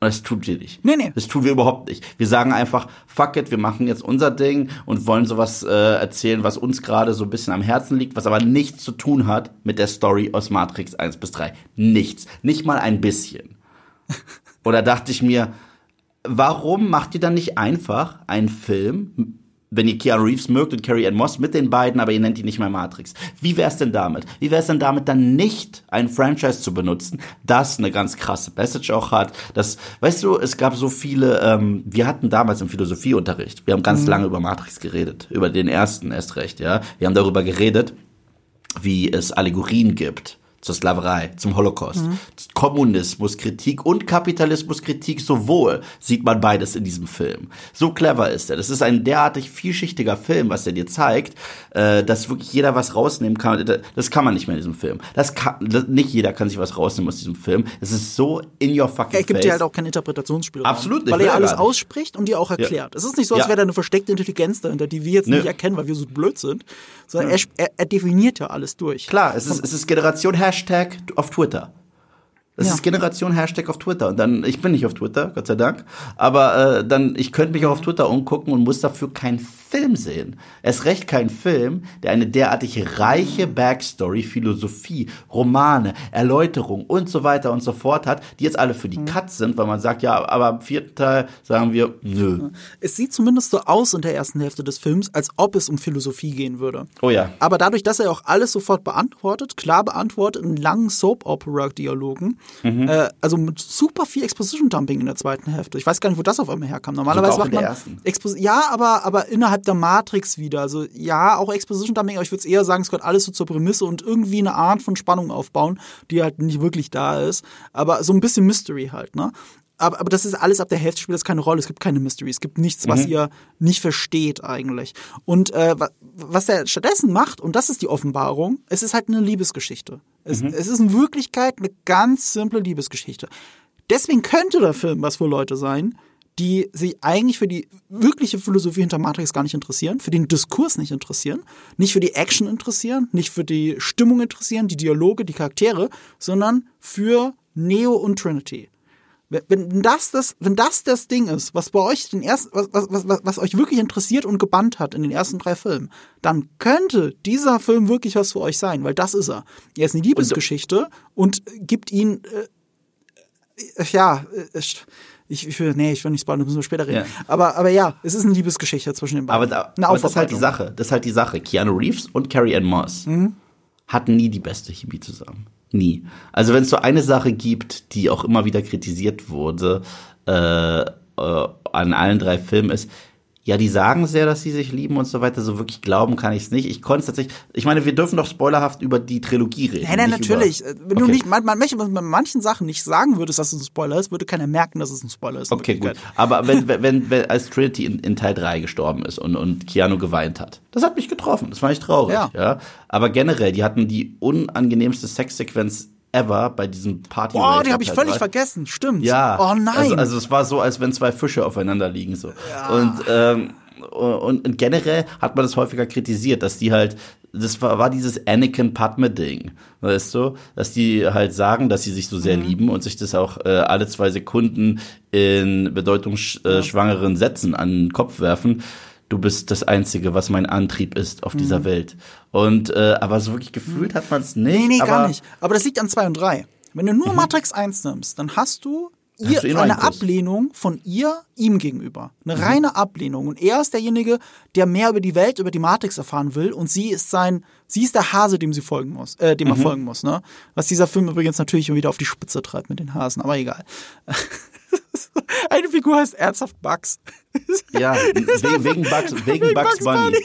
A: Und das tun wir nicht.
B: Nee, nee.
A: Das tun wir überhaupt nicht. Wir sagen einfach, fuck it, wir machen jetzt unser Ding und wollen sowas äh, erzählen, was uns gerade so ein bisschen am Herzen liegt, was aber nichts zu tun hat mit der Story aus Matrix 1 bis 3. Nichts. Nicht mal ein bisschen. Oder dachte ich mir, warum macht ihr dann nicht einfach einen Film wenn ihr Keanu Reeves mögt und Carrie Ann Moss mit den beiden, aber ihr nennt die nicht mehr Matrix. Wie wär's denn damit? Wie wär's denn damit, dann nicht ein Franchise zu benutzen, das eine ganz krasse Message auch hat? Das, weißt du, es gab so viele, ähm, wir hatten damals im Philosophieunterricht, wir haben ganz mhm. lange über Matrix geredet, über den ersten erst recht, ja. Wir haben darüber geredet, wie es Allegorien gibt zur Sklaverei, zum Holocaust, mhm. Kommunismuskritik und Kapitalismuskritik sowohl sieht man beides in diesem Film. So clever ist er. Das ist ein derartig vielschichtiger Film, was er dir zeigt, äh, dass wirklich jeder was rausnehmen kann. Das kann man nicht mehr in diesem Film. Das kann, das, nicht jeder kann sich was rausnehmen aus diesem Film. Es ist so in your fucking face.
B: Er gibt dir halt auch keinen Interpretationsspielraum.
A: Absolut nicht.
B: Weil er alles ausspricht und dir auch erklärt. Ja. Es ist nicht so, als wäre da eine versteckte Intelligenz dahinter, die wir jetzt Nö. nicht erkennen, weil wir so blöd sind, sondern er, er, er definiert ja alles durch.
A: Klar, es ist, es ist Generation Hashtag auf Twitter. Das ja. ist Generation Hashtag auf Twitter. Und dann, ich bin nicht auf Twitter, Gott sei Dank. Aber äh, dann, ich könnte mich auch auf Twitter umgucken und muss dafür keinen Film sehen. Es recht kein Film, der eine derartig reiche Backstory, Philosophie, Romane, Erläuterung und so weiter und so fort hat, die jetzt alle für die Cut sind, weil man sagt, ja, aber im vierten Teil sagen wir, nö.
B: Es sieht zumindest so aus in der ersten Hälfte des Films, als ob es um Philosophie gehen würde.
A: Oh ja.
B: Aber dadurch, dass er auch alles sofort beantwortet, klar beantwortet, in langen Soap-Opera-Dialogen, mhm. äh, also mit super viel Exposition-Dumping in der zweiten Hälfte. Ich weiß gar nicht, wo das auf einmal herkam. Normalerweise macht man Expos ja, aber aber innerhalb innerhalb der Matrix wieder. Also ja, auch Exposition Dumping, aber ich würde eher sagen, es gehört alles so zur Prämisse und irgendwie eine Art von Spannung aufbauen, die halt nicht wirklich da ist. Aber so ein bisschen Mystery halt, ne? Aber, aber das ist alles ab der Hälfte spielt das keine Rolle. Es gibt keine Mystery. Es gibt nichts, was mhm. ihr nicht versteht eigentlich. Und äh, was er stattdessen macht, und das ist die Offenbarung, es ist halt eine Liebesgeschichte. Es, mhm. es ist in Wirklichkeit eine ganz simple Liebesgeschichte. Deswegen könnte der Film was für Leute sein, die sich eigentlich für die wirkliche Philosophie hinter Matrix gar nicht interessieren, für den Diskurs nicht interessieren, nicht für die Action interessieren, nicht für die Stimmung interessieren, die Dialoge, die Charaktere, sondern für Neo und Trinity. Wenn das das, wenn das das Ding ist, was bei euch den ersten, was, was, was, was euch wirklich interessiert und gebannt hat in den ersten drei Filmen, dann könnte dieser Film wirklich was für euch sein, weil das ist er. Er ist eine Liebesgeschichte und, und gibt ihn, äh, ja, äh, ich, ich will, nee, ich will nicht spoilern, müssen wir später reden. Ja. Aber, aber ja, es ist eine Liebesgeschichte zwischen den beiden.
A: Aber, da, aber das ist halt die Sache. Das ist halt die Sache. Keanu Reeves und Carrie Ann Moss mhm. hatten nie die beste Chemie zusammen. Nie. Also wenn es so eine Sache gibt, die auch immer wieder kritisiert wurde äh, äh, an allen drei Filmen, ist, ja, die sagen sehr, dass sie sich lieben und so weiter. So wirklich glauben kann ich es nicht. Ich konnte es tatsächlich. Ich meine, wir dürfen doch spoilerhaft über die Trilogie reden.
B: Nein, nein, natürlich. Über, Wenn okay. du nicht man, man, bei manchen Sachen nicht sagen würdest, dass es ein Spoiler ist, würde keiner merken, dass es ein Spoiler ist.
A: Okay, gut. Aber wenn, wenn, wenn, als Trinity in, in, Teil 3 gestorben ist und, und Keanu geweint hat, das hat mich getroffen. Das war nicht traurig. Ja. ja. Aber generell, die hatten die unangenehmste Sexsequenz ever bei diesem Party.
B: Oh, die habe ich völlig vergessen. Stimmt.
A: Ja.
B: Oh nein.
A: Also, also es war so, als wenn zwei Fische aufeinander liegen so. Ja. Und ähm, und, und generell hat man das häufiger kritisiert, dass die halt das war, war dieses Anakin Padme Ding, weißt du, dass die halt sagen, dass sie sich so sehr mhm. lieben und sich das auch äh, alle zwei Sekunden in bedeutungsschwangeren Sätzen an den Kopf werfen. Du bist das Einzige, was mein Antrieb ist auf mhm. dieser Welt. Und äh, aber so wirklich gefühlt hat man es nicht.
B: Nee, nee, gar nicht. Aber das liegt an zwei und drei. Wenn du nur mhm. Matrix 1 nimmst, dann hast du ihr, eh eine Ablehnung von ihr ihm gegenüber. Eine mhm. reine Ablehnung. Und er ist derjenige, der mehr über die Welt, über die Matrix erfahren will. Und sie ist sein, sie ist der Hase, dem sie folgen muss, äh, dem mhm. er folgen muss. Ne? Was dieser Film übrigens natürlich wieder auf die Spitze treibt mit den Hasen, aber egal. Eine Figur heißt ernsthaft Bugs.
A: Ja, wegen, wegen Bugs, wegen Bugs, Bugs Bunny. Bunny.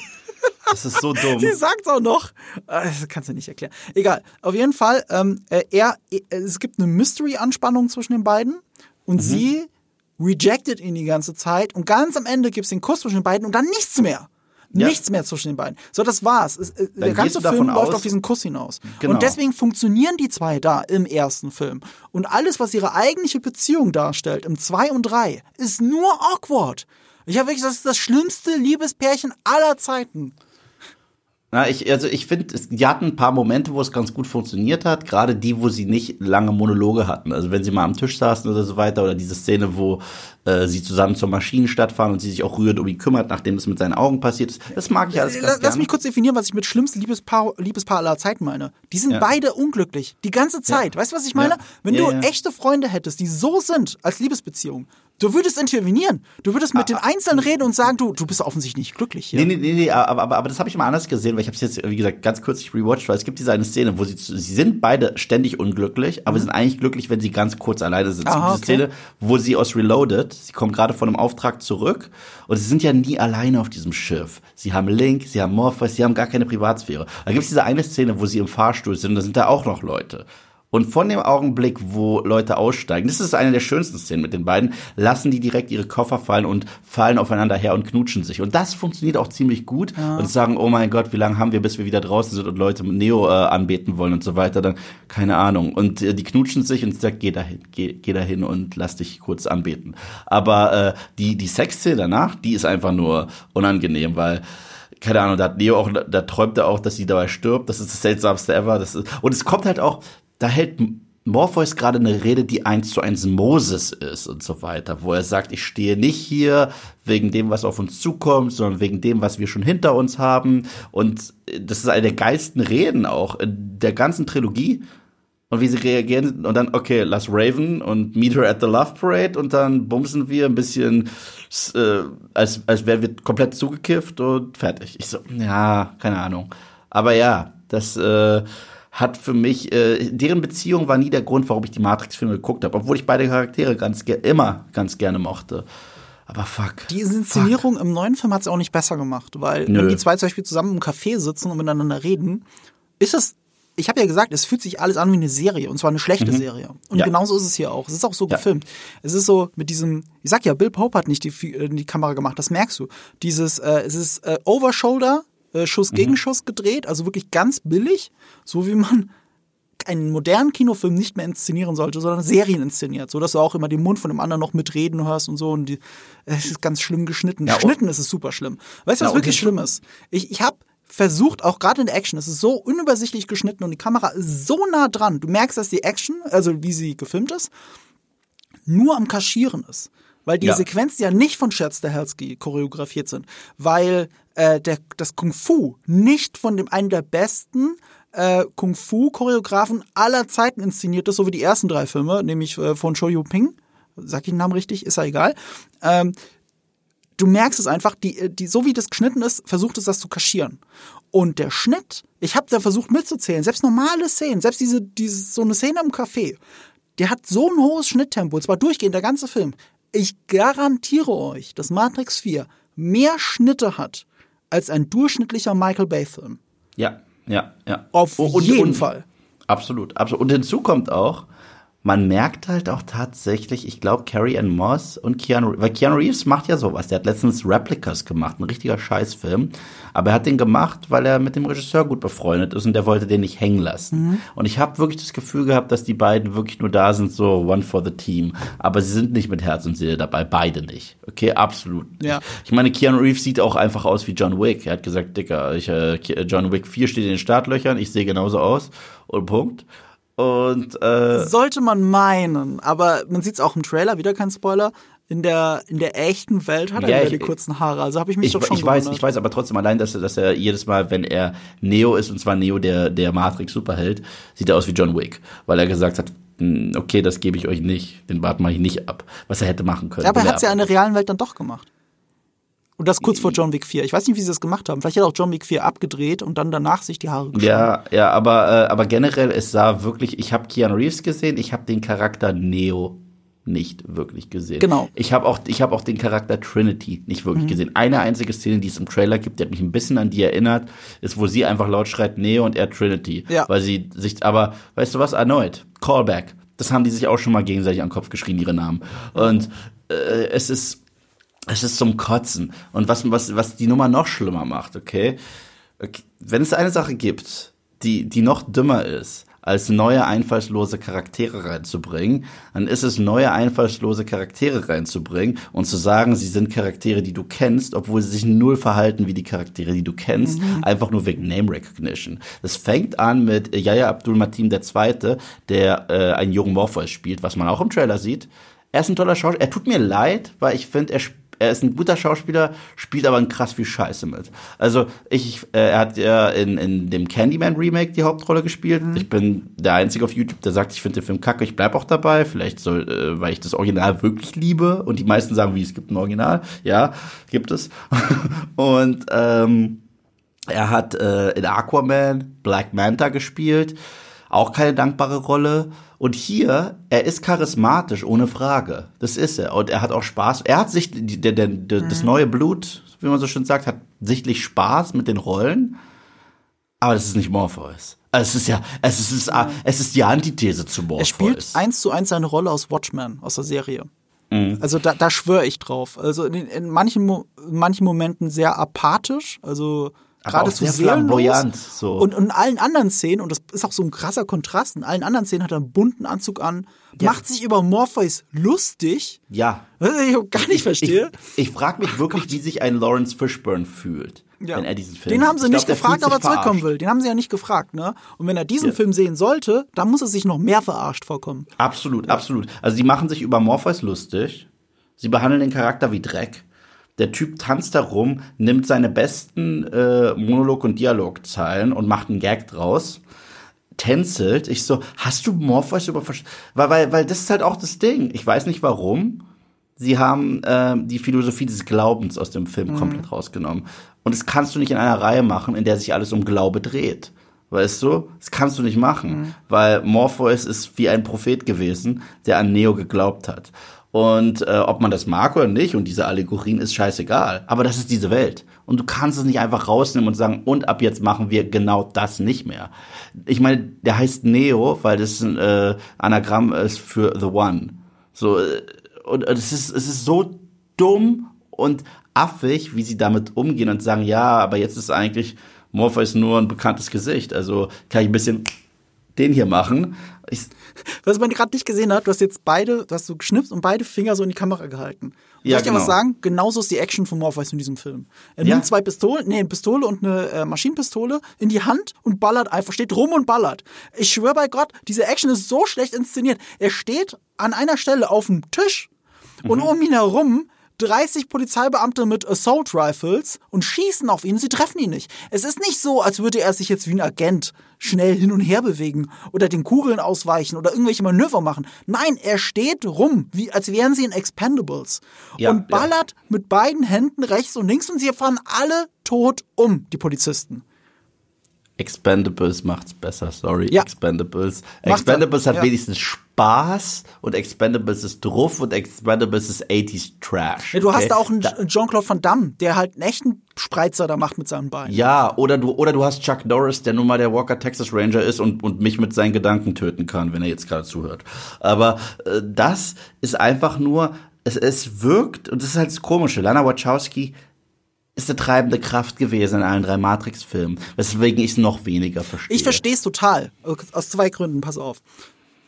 A: Das ist so dumm.
B: Sie sagt auch noch. Ah, das kannst du nicht erklären. Egal. Auf jeden Fall, ähm, äh, er, äh, es gibt eine Mystery-Anspannung zwischen den beiden und mhm. sie rejected ihn die ganze Zeit und ganz am Ende gibt es den Kuss zwischen den beiden und dann nichts mehr. Ja. Nichts mehr zwischen den beiden. So, das war's. Es, äh, der ganze Film läuft auf diesen Kuss hinaus. Genau. Und deswegen funktionieren die zwei da im ersten Film. Und alles, was ihre eigentliche Beziehung darstellt, im 2 und 3, ist nur awkward. Ich habe wirklich, das ist das schlimmste Liebespärchen aller Zeiten.
A: Na, ich, also ich finde, die hatten ein paar Momente, wo es ganz gut funktioniert hat, gerade die, wo sie nicht lange Monologe hatten. Also wenn sie mal am Tisch saßen oder so weiter, oder diese Szene, wo äh, sie zusammen zur Maschinenstadt fahren und sie sich auch rührend um ihn kümmert, nachdem es mit seinen Augen passiert ist. Das mag ich alles ganz Lass
B: gerne. mich kurz definieren, was ich mit schlimmstem Liebespaar, Liebespaar aller Zeiten meine. Die sind ja. beide unglücklich. Die ganze Zeit. Ja. Weißt du, was ich meine? Ja. Wenn du echte Freunde hättest, die so sind als Liebesbeziehung, Du würdest intervenieren. Du würdest mit den Einzelnen reden und sagen, du, du bist offensichtlich nicht glücklich hier.
A: Nee, nee, nee, nee aber, aber, aber das habe ich mal anders gesehen, weil ich habe es jetzt, wie gesagt, ganz kürzlich rewatcht, weil es gibt diese eine Szene, wo sie, sie sind beide ständig unglücklich, aber mhm. sind eigentlich glücklich, wenn sie ganz kurz alleine sind. Aha, diese okay. Szene, wo sie aus Reloaded, sie kommen gerade von einem Auftrag zurück und sie sind ja nie alleine auf diesem Schiff. Sie haben Link, sie haben Morpheus, sie haben gar keine Privatsphäre. Da gibt es diese eine Szene, wo sie im Fahrstuhl sind und da sind da auch noch Leute. Und von dem Augenblick, wo Leute aussteigen, das ist eine der schönsten Szenen mit den beiden, lassen die direkt ihre Koffer fallen und fallen aufeinander her und knutschen sich. Und das funktioniert auch ziemlich gut. Ja. Und sagen, oh mein Gott, wie lange haben wir, bis wir wieder draußen sind und Leute mit Neo äh, anbeten wollen und so weiter. Dann, keine Ahnung. Und äh, die knutschen sich und sagt, geh dahin, geh, geh dahin und lass dich kurz anbeten. Aber äh, die, die Sexszene danach, die ist einfach nur unangenehm, weil keine Ahnung, da hat Neo auch, da träumt er auch, dass sie dabei stirbt. Das ist das seltsamste ever. Das ist, und es kommt halt auch, da hält Morpheus gerade eine Rede, die eins zu eins Moses ist und so weiter, wo er sagt, ich stehe nicht hier wegen dem, was auf uns zukommt, sondern wegen dem, was wir schon hinter uns haben. Und das ist eine der geilsten Reden auch in der ganzen Trilogie. Und wie sie reagieren und dann, okay, lass Raven und meet her at the Love Parade und dann bumsen wir ein bisschen, äh, als, als wären wir komplett zugekifft und fertig. Ich so, ja, keine Ahnung. Aber ja, das, äh, hat für mich, äh, deren Beziehung war nie der Grund, warum ich die Matrix-Filme geguckt habe, obwohl ich beide Charaktere ganz immer ganz gerne mochte. Aber fuck.
B: Die Inszenierung fuck. im neuen Film hat es auch nicht besser gemacht, weil Nö. wenn die zwei zum Beispiel zusammen im Café sitzen und miteinander reden, ist es ich habe ja gesagt, es fühlt sich alles an wie eine Serie und zwar eine schlechte mhm. Serie. Und ja. genauso ist es hier auch. Es ist auch so ja. gefilmt. Es ist so mit diesem, ich sag ja, Bill Pope hat nicht die, äh, die Kamera gemacht, das merkst du. Dieses, äh, es ist äh, Overshoulder, äh, Schuss gegen mhm. Schuss gedreht, also wirklich ganz billig, so wie man einen modernen Kinofilm nicht mehr inszenieren sollte, sondern Serien inszeniert, so dass du auch immer den Mund von dem anderen noch mitreden hörst und so und die, es ist ganz schlimm geschnitten. Ja, Geschnitten ist es super schlimm. Weißt du, was ja, wirklich schlimm ist? Ich, ich habe versucht, auch gerade in der Action, es ist so unübersichtlich geschnitten und die Kamera ist so nah dran. Du merkst, dass die Action, also wie sie gefilmt ist, nur am Kaschieren ist. Weil die ja. Sequenzen ja nicht von Chad Stahelski choreografiert sind. Weil äh, der, das Kung Fu nicht von dem einen der besten äh, Kung Fu Choreografen aller Zeiten inszeniert ist, so wie die ersten drei Filme, nämlich äh, von Cho Yu Ping. Sag ich den Namen richtig? Ist ja egal. Ähm, du merkst es einfach, die, äh, die, so wie das geschnitten ist, versucht es das zu kaschieren. Und der Schnitt, ich habe da versucht mitzuzählen, selbst normale Szenen, selbst diese, diese, so eine Szene im Café, der hat so ein hohes Schnitttempo, zwar durchgehend, der ganze Film. Ich garantiere euch, dass Matrix 4 mehr Schnitte hat als ein durchschnittlicher Michael Bay-Film.
A: Ja, ja, ja.
B: Auf und, jeden und, Fall.
A: Absolut, absolut. Und hinzu kommt auch, man merkt halt auch tatsächlich, ich glaube, Carrie Ann Moss und Keanu, weil Keanu Reeves macht ja sowas. Der hat letztens Replicas gemacht, ein richtiger Scheißfilm. Aber er hat den gemacht, weil er mit dem Regisseur gut befreundet ist und der wollte den nicht hängen lassen. Mhm. Und ich habe wirklich das Gefühl gehabt, dass die beiden wirklich nur da sind, so one for the team. Aber sie sind nicht mit Herz und Seele dabei, beide nicht. Okay, absolut. Ja. Ich meine, Keanu Reeves sieht auch einfach aus wie John Wick. Er hat gesagt, Dicker, ich, äh, John Wick 4 steht in den Startlöchern, ich sehe genauso aus. Und Punkt. Und äh,
B: sollte man meinen, aber man sieht es auch im Trailer, wieder kein Spoiler. In der, in der echten Welt hat er ja, wieder die kurzen Haare. Also habe ich mich
A: ich,
B: doch schon
A: Ich weiß, ich weiß aber trotzdem allein, dass er, dass er jedes Mal, wenn er Neo ist, und zwar Neo, der, der Matrix-Superheld, sieht er aus wie John Wick. Weil er gesagt hat, hm, okay, das gebe ich euch nicht, den Bart mache ich nicht ab. Was er hätte machen können.
B: Ja, aber er hat es ja in der realen Welt dann doch gemacht. Und das kurz vor John Wick 4. Ich weiß nicht, wie sie das gemacht haben. Vielleicht hat auch John Wick 4 abgedreht und dann danach sich die Haare
A: geschnitten. Ja, ja, aber, äh, aber generell, es sah wirklich, ich habe Keanu Reeves gesehen, ich habe den Charakter Neo nicht wirklich gesehen.
B: Genau.
A: Ich habe auch, ich hab auch den Charakter Trinity nicht wirklich mhm. gesehen. Eine einzige Szene, die es im Trailer gibt, die hat mich ein bisschen an die erinnert, ist, wo sie einfach laut schreit Neo und er Trinity. Ja. Weil sie sich, aber weißt du was, erneut, Callback. Das haben die sich auch schon mal gegenseitig an den Kopf geschrien, ihre Namen. Und äh, es ist es ist zum Kotzen. Und was, was, was die Nummer noch schlimmer macht, okay? Wenn es eine Sache gibt, die, die noch dümmer ist, als neue einfallslose Charaktere reinzubringen, dann ist es neue einfallslose Charaktere reinzubringen und zu sagen, sie sind Charaktere, die du kennst, obwohl sie sich null verhalten wie die Charaktere, die du kennst, mhm. einfach nur wegen Name Recognition. Das fängt an mit Yaya Abdul Mateen II., der äh, einen jungen Morpheus spielt, was man auch im Trailer sieht. Er ist ein toller Schauspieler. Er tut mir leid, weil ich finde, er, er ist ein guter Schauspieler, spielt aber krass viel Scheiße mit. Also ich, äh, er hat ja in, in dem Candyman Remake die Hauptrolle gespielt. Mhm. Ich bin der Einzige auf YouTube, der sagt, ich finde den Film kacke, ich bleib auch dabei. Vielleicht soll, äh, weil ich das Original wirklich liebe und die meisten sagen, wie es gibt ein Original. Ja, gibt es. und ähm, er hat äh, in Aquaman Black Manta gespielt. Auch keine dankbare Rolle. Und hier, er ist charismatisch, ohne Frage. Das ist er. Und er hat auch Spaß. Er hat sich, der, der, der, das mhm. neue Blut, wie man so schön sagt, hat sichtlich Spaß mit den Rollen. Aber das ist nicht Morpheus. Also es ist ja, es ist, es ist, es ist die Antithese zu Morpheus.
B: Er spielt eins zu eins seine Rolle aus Watchmen, aus der Serie. Mhm. Also da, da schwöre ich drauf. Also in, in manchen, in manchen Momenten sehr apathisch, also geradezu flamboyant. So. Und, und in allen anderen Szenen, und das ist auch so ein krasser Kontrast, in allen anderen Szenen hat er einen bunten Anzug an, ja. macht sich über Morpheus lustig.
A: Ja.
B: Was ich auch gar nicht verstehe.
A: Ich, ich, ich frage mich wirklich, oh wie sich ein Lawrence Fishburne fühlt. Ja. Wenn er diesen Film
B: Den haben sie nicht glaub, gefragt, ob er zurückkommen will. Den haben sie ja nicht gefragt, ne? Und wenn er diesen ja. Film sehen sollte, dann muss er sich noch mehr verarscht vorkommen.
A: Absolut, absolut. Also die machen sich über Morpheus lustig. Sie behandeln den Charakter wie Dreck. Der Typ tanzt da rum, nimmt seine besten äh, Monolog- und Dialogzeilen und macht einen Gag draus. Tänzelt. Ich so, hast du Morpheus über weil, weil, weil das ist halt auch das Ding. Ich weiß nicht warum. Sie haben äh, die Philosophie des Glaubens aus dem Film mhm. komplett rausgenommen. Und das kannst du nicht in einer Reihe machen, in der sich alles um Glaube dreht. Weißt du? Das kannst du nicht machen, mhm. weil Morpheus ist wie ein Prophet gewesen, der an Neo geglaubt hat. Und äh, ob man das mag oder nicht, und diese Allegorien ist scheißegal. Aber das ist diese Welt. Und du kannst es nicht einfach rausnehmen und sagen, und ab jetzt machen wir genau das nicht mehr. Ich meine, der heißt Neo, weil das ein äh, Anagramm ist für The One. So, äh, und es ist, es ist so dumm und affig, wie sie damit umgehen und sagen, ja, aber jetzt ist eigentlich Morpheus nur ein bekanntes Gesicht. Also kann ich ein bisschen den hier machen. Ich,
B: was man gerade nicht gesehen hat, du hast jetzt beide, du hast so geschnipst und beide Finger so in die Kamera gehalten. Und ja, soll ich dir genau. was sagen? Genauso ist die Action von Morpheus in diesem Film. Er ja. nimmt zwei Pistolen, nee, eine Pistole und eine äh, Maschinenpistole in die Hand und ballert einfach, steht rum und ballert. Ich schwöre bei Gott, diese Action ist so schlecht inszeniert. Er steht an einer Stelle auf dem Tisch und mhm. um ihn herum 30 Polizeibeamte mit Assault Rifles und schießen auf ihn, sie treffen ihn nicht. Es ist nicht so, als würde er sich jetzt wie ein Agent schnell hin und her bewegen oder den Kugeln ausweichen oder irgendwelche Manöver machen. Nein, er steht rum, wie als wären sie in Expendables ja, und ballert ja. mit beiden Händen rechts und links und sie fahren alle tot um, die Polizisten.
A: Expendables macht's besser, sorry. Ja. Expendables. Macht Expendables er, hat wenigstens Spaß und Expendables ist druff und Expendables ist 80s Trash.
B: Ja, du okay? hast da auch einen Jean-Claude Van Damme, der halt einen echten Spreizer da macht mit seinen Beinen.
A: Ja, oder du, oder du hast Chuck Norris, der nun mal der Walker Texas Ranger ist und, und mich mit seinen Gedanken töten kann, wenn er jetzt gerade zuhört. Aber äh, das ist einfach nur, es, es wirkt, und das ist halt das Komische, Lana Wachowski ist eine treibende Kraft gewesen in allen drei Matrix-Filmen, weswegen ich es noch weniger verstehe.
B: Ich verstehe es total. Aus zwei Gründen, pass auf.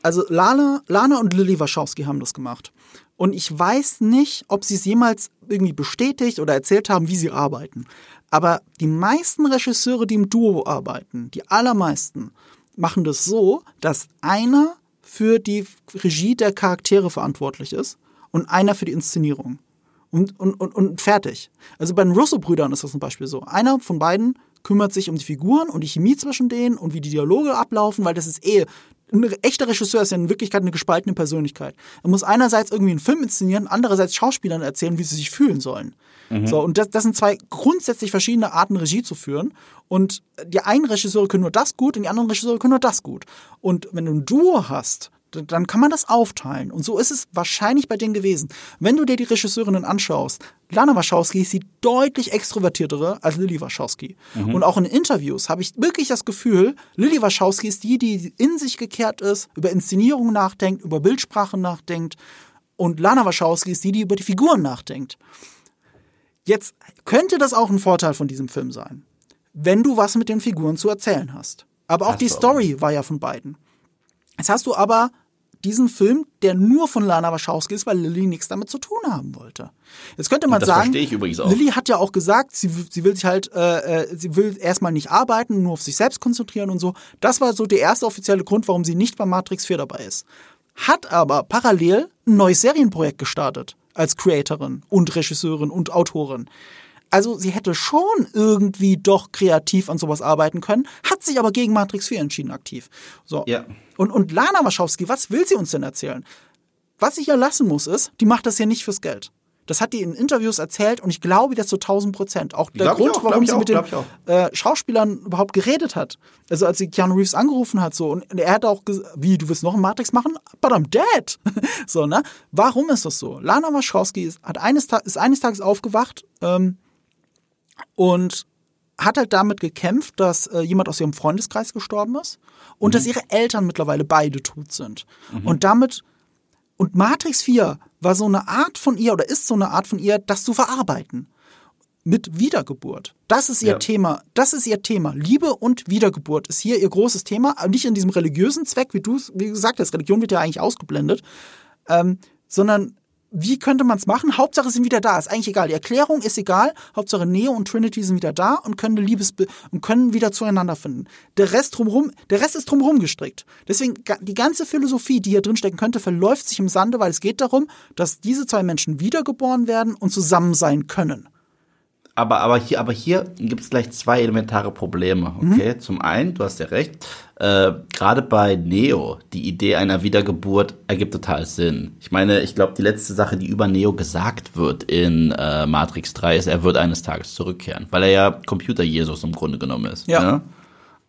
B: Also Lana, Lana und Lily Wachowski haben das gemacht. Und ich weiß nicht, ob sie es jemals irgendwie bestätigt oder erzählt haben, wie sie arbeiten. Aber die meisten Regisseure, die im Duo arbeiten, die allermeisten, machen das so, dass einer für die Regie der Charaktere verantwortlich ist und einer für die Inszenierung und, und, und, und fertig. Also bei den Russo-Brüdern ist das zum Beispiel so. Einer von beiden kümmert sich um die Figuren und die Chemie zwischen denen und wie die Dialoge ablaufen, weil das ist eh. Ein echter Regisseur ist ja in Wirklichkeit eine gespaltene Persönlichkeit. Er muss einerseits irgendwie einen Film inszenieren, andererseits Schauspielern erzählen, wie sie sich fühlen sollen. Mhm. So, und das, das sind zwei grundsätzlich verschiedene Arten, Regie zu führen. Und die einen Regisseure können nur das gut und die anderen Regisseure können nur das gut. Und wenn du ein Duo hast, dann kann man das aufteilen. Und so ist es wahrscheinlich bei denen gewesen. Wenn du dir die Regisseurinnen anschaust, Lana Wachowski ist die deutlich extrovertiertere als Lily Wachowski. Mhm. Und auch in Interviews habe ich wirklich das Gefühl, Lily Wachowski ist die, die in sich gekehrt ist, über Inszenierung nachdenkt, über Bildsprache nachdenkt. Und Lana Wachowski ist die, die über die Figuren nachdenkt. Jetzt könnte das auch ein Vorteil von diesem Film sein, wenn du was mit den Figuren zu erzählen hast. Aber auch Ach die Story war ja von beiden. Jetzt hast du aber diesen Film, der nur von Lana Wachowski ist, weil Lilly nichts damit zu tun haben wollte. Jetzt könnte man
A: das
B: sagen. Lilly hat ja auch gesagt, sie, sie will sich halt, äh, äh, sie will erstmal nicht arbeiten, nur auf sich selbst konzentrieren und so. Das war so der erste offizielle Grund, warum sie nicht bei Matrix 4 dabei ist. Hat aber parallel ein neues Serienprojekt gestartet. als Creatorin und Regisseurin und Autorin. Also sie hätte schon irgendwie doch kreativ an sowas arbeiten können, hat sich aber gegen Matrix 4 entschieden aktiv. So.
A: Ja.
B: Und, und Lana Wachowski, was will sie uns denn erzählen? Was ich ja lassen muss, ist, die macht das ja nicht fürs Geld. Das hat die in Interviews erzählt und ich glaube das zu 1000 Prozent. Auch der
A: Glaub
B: Grund,
A: auch,
B: warum sie
A: auch,
B: mit den äh, Schauspielern überhaupt geredet hat. Also als sie Keanu Reeves angerufen hat, so, und er hat auch gesagt, wie, du willst noch einen Matrix machen? But I'm dead. so, ne? Warum ist das so? Lana Wachowski ist, hat eines, ist eines Tages aufgewacht ähm, und hat halt damit gekämpft, dass äh, jemand aus ihrem Freundeskreis gestorben ist und dass ihre Eltern mittlerweile beide tot sind. Und damit und Matrix 4 war so eine Art von ihr oder ist so eine Art von ihr, das zu verarbeiten. Mit Wiedergeburt. Das ist ihr
A: Ja.
B: Thema. Das ist ihr Thema. Liebe und Wiedergeburt ist hier ihr großes Thema. Aber Nicht in diesem religiösen Zweck, wie du es, wie gesagt hast. Religion wird ja eigentlich ausgeblendet. Ähm, sondern wie könnte man es machen? Hauptsache sie sind wieder da. Ist eigentlich egal. Die Erklärung ist egal. Hauptsache Neo und Trinity sind wieder da und können eine Liebes und können wieder zueinander finden. Der Rest drumherum, der Rest ist drumherum gestrickt. Deswegen die ganze Philosophie, die hier drinstecken könnte, verläuft sich im Sande, weil es geht darum, dass diese zwei Menschen wiedergeboren werden und zusammen sein können.
A: Aber, aber hier, aber hier gibt es gleich zwei elementare Probleme. Okay, zum einen, du hast ja recht, äh, gerade bei Neo, die Idee einer Wiedergeburt ergibt total Sinn. Ich meine, ich glaube, die letzte Sache, die über Neo gesagt wird in äh, Matrix 3, ist, er wird eines Tages zurückkehren, weil er ja Computer-Jesus im Grunde genommen ist.
B: Ja.
A: Ne?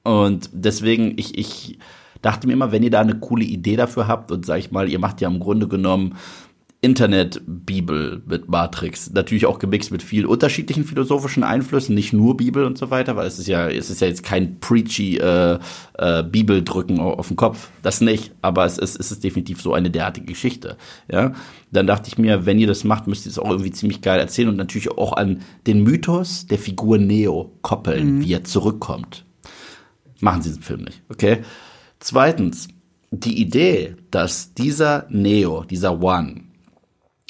A: Und deswegen, ich, ich dachte mir immer, wenn ihr da eine coole Idee dafür habt und sag ich mal, ihr macht ja im Grunde genommen Internet-Bibel mit Matrix, natürlich auch gemixt mit viel unterschiedlichen philosophischen Einflüssen, nicht nur Bibel und so weiter, weil es ist ja, es ist ja jetzt kein preachy äh, äh, Bibeldrücken au- auf den Kopf, das nicht, aber es ist, es ist definitiv so eine derartige Geschichte, ja. Dann dachte ich mir, wenn ihr das macht, müsst ihr es auch irgendwie ziemlich geil erzählen und natürlich auch an den Mythos der Figur Neo koppeln, wie er zurückkommt. Machen Sie diesen Film nicht, okay? Zweitens, die Idee, dass dieser Neo, dieser One,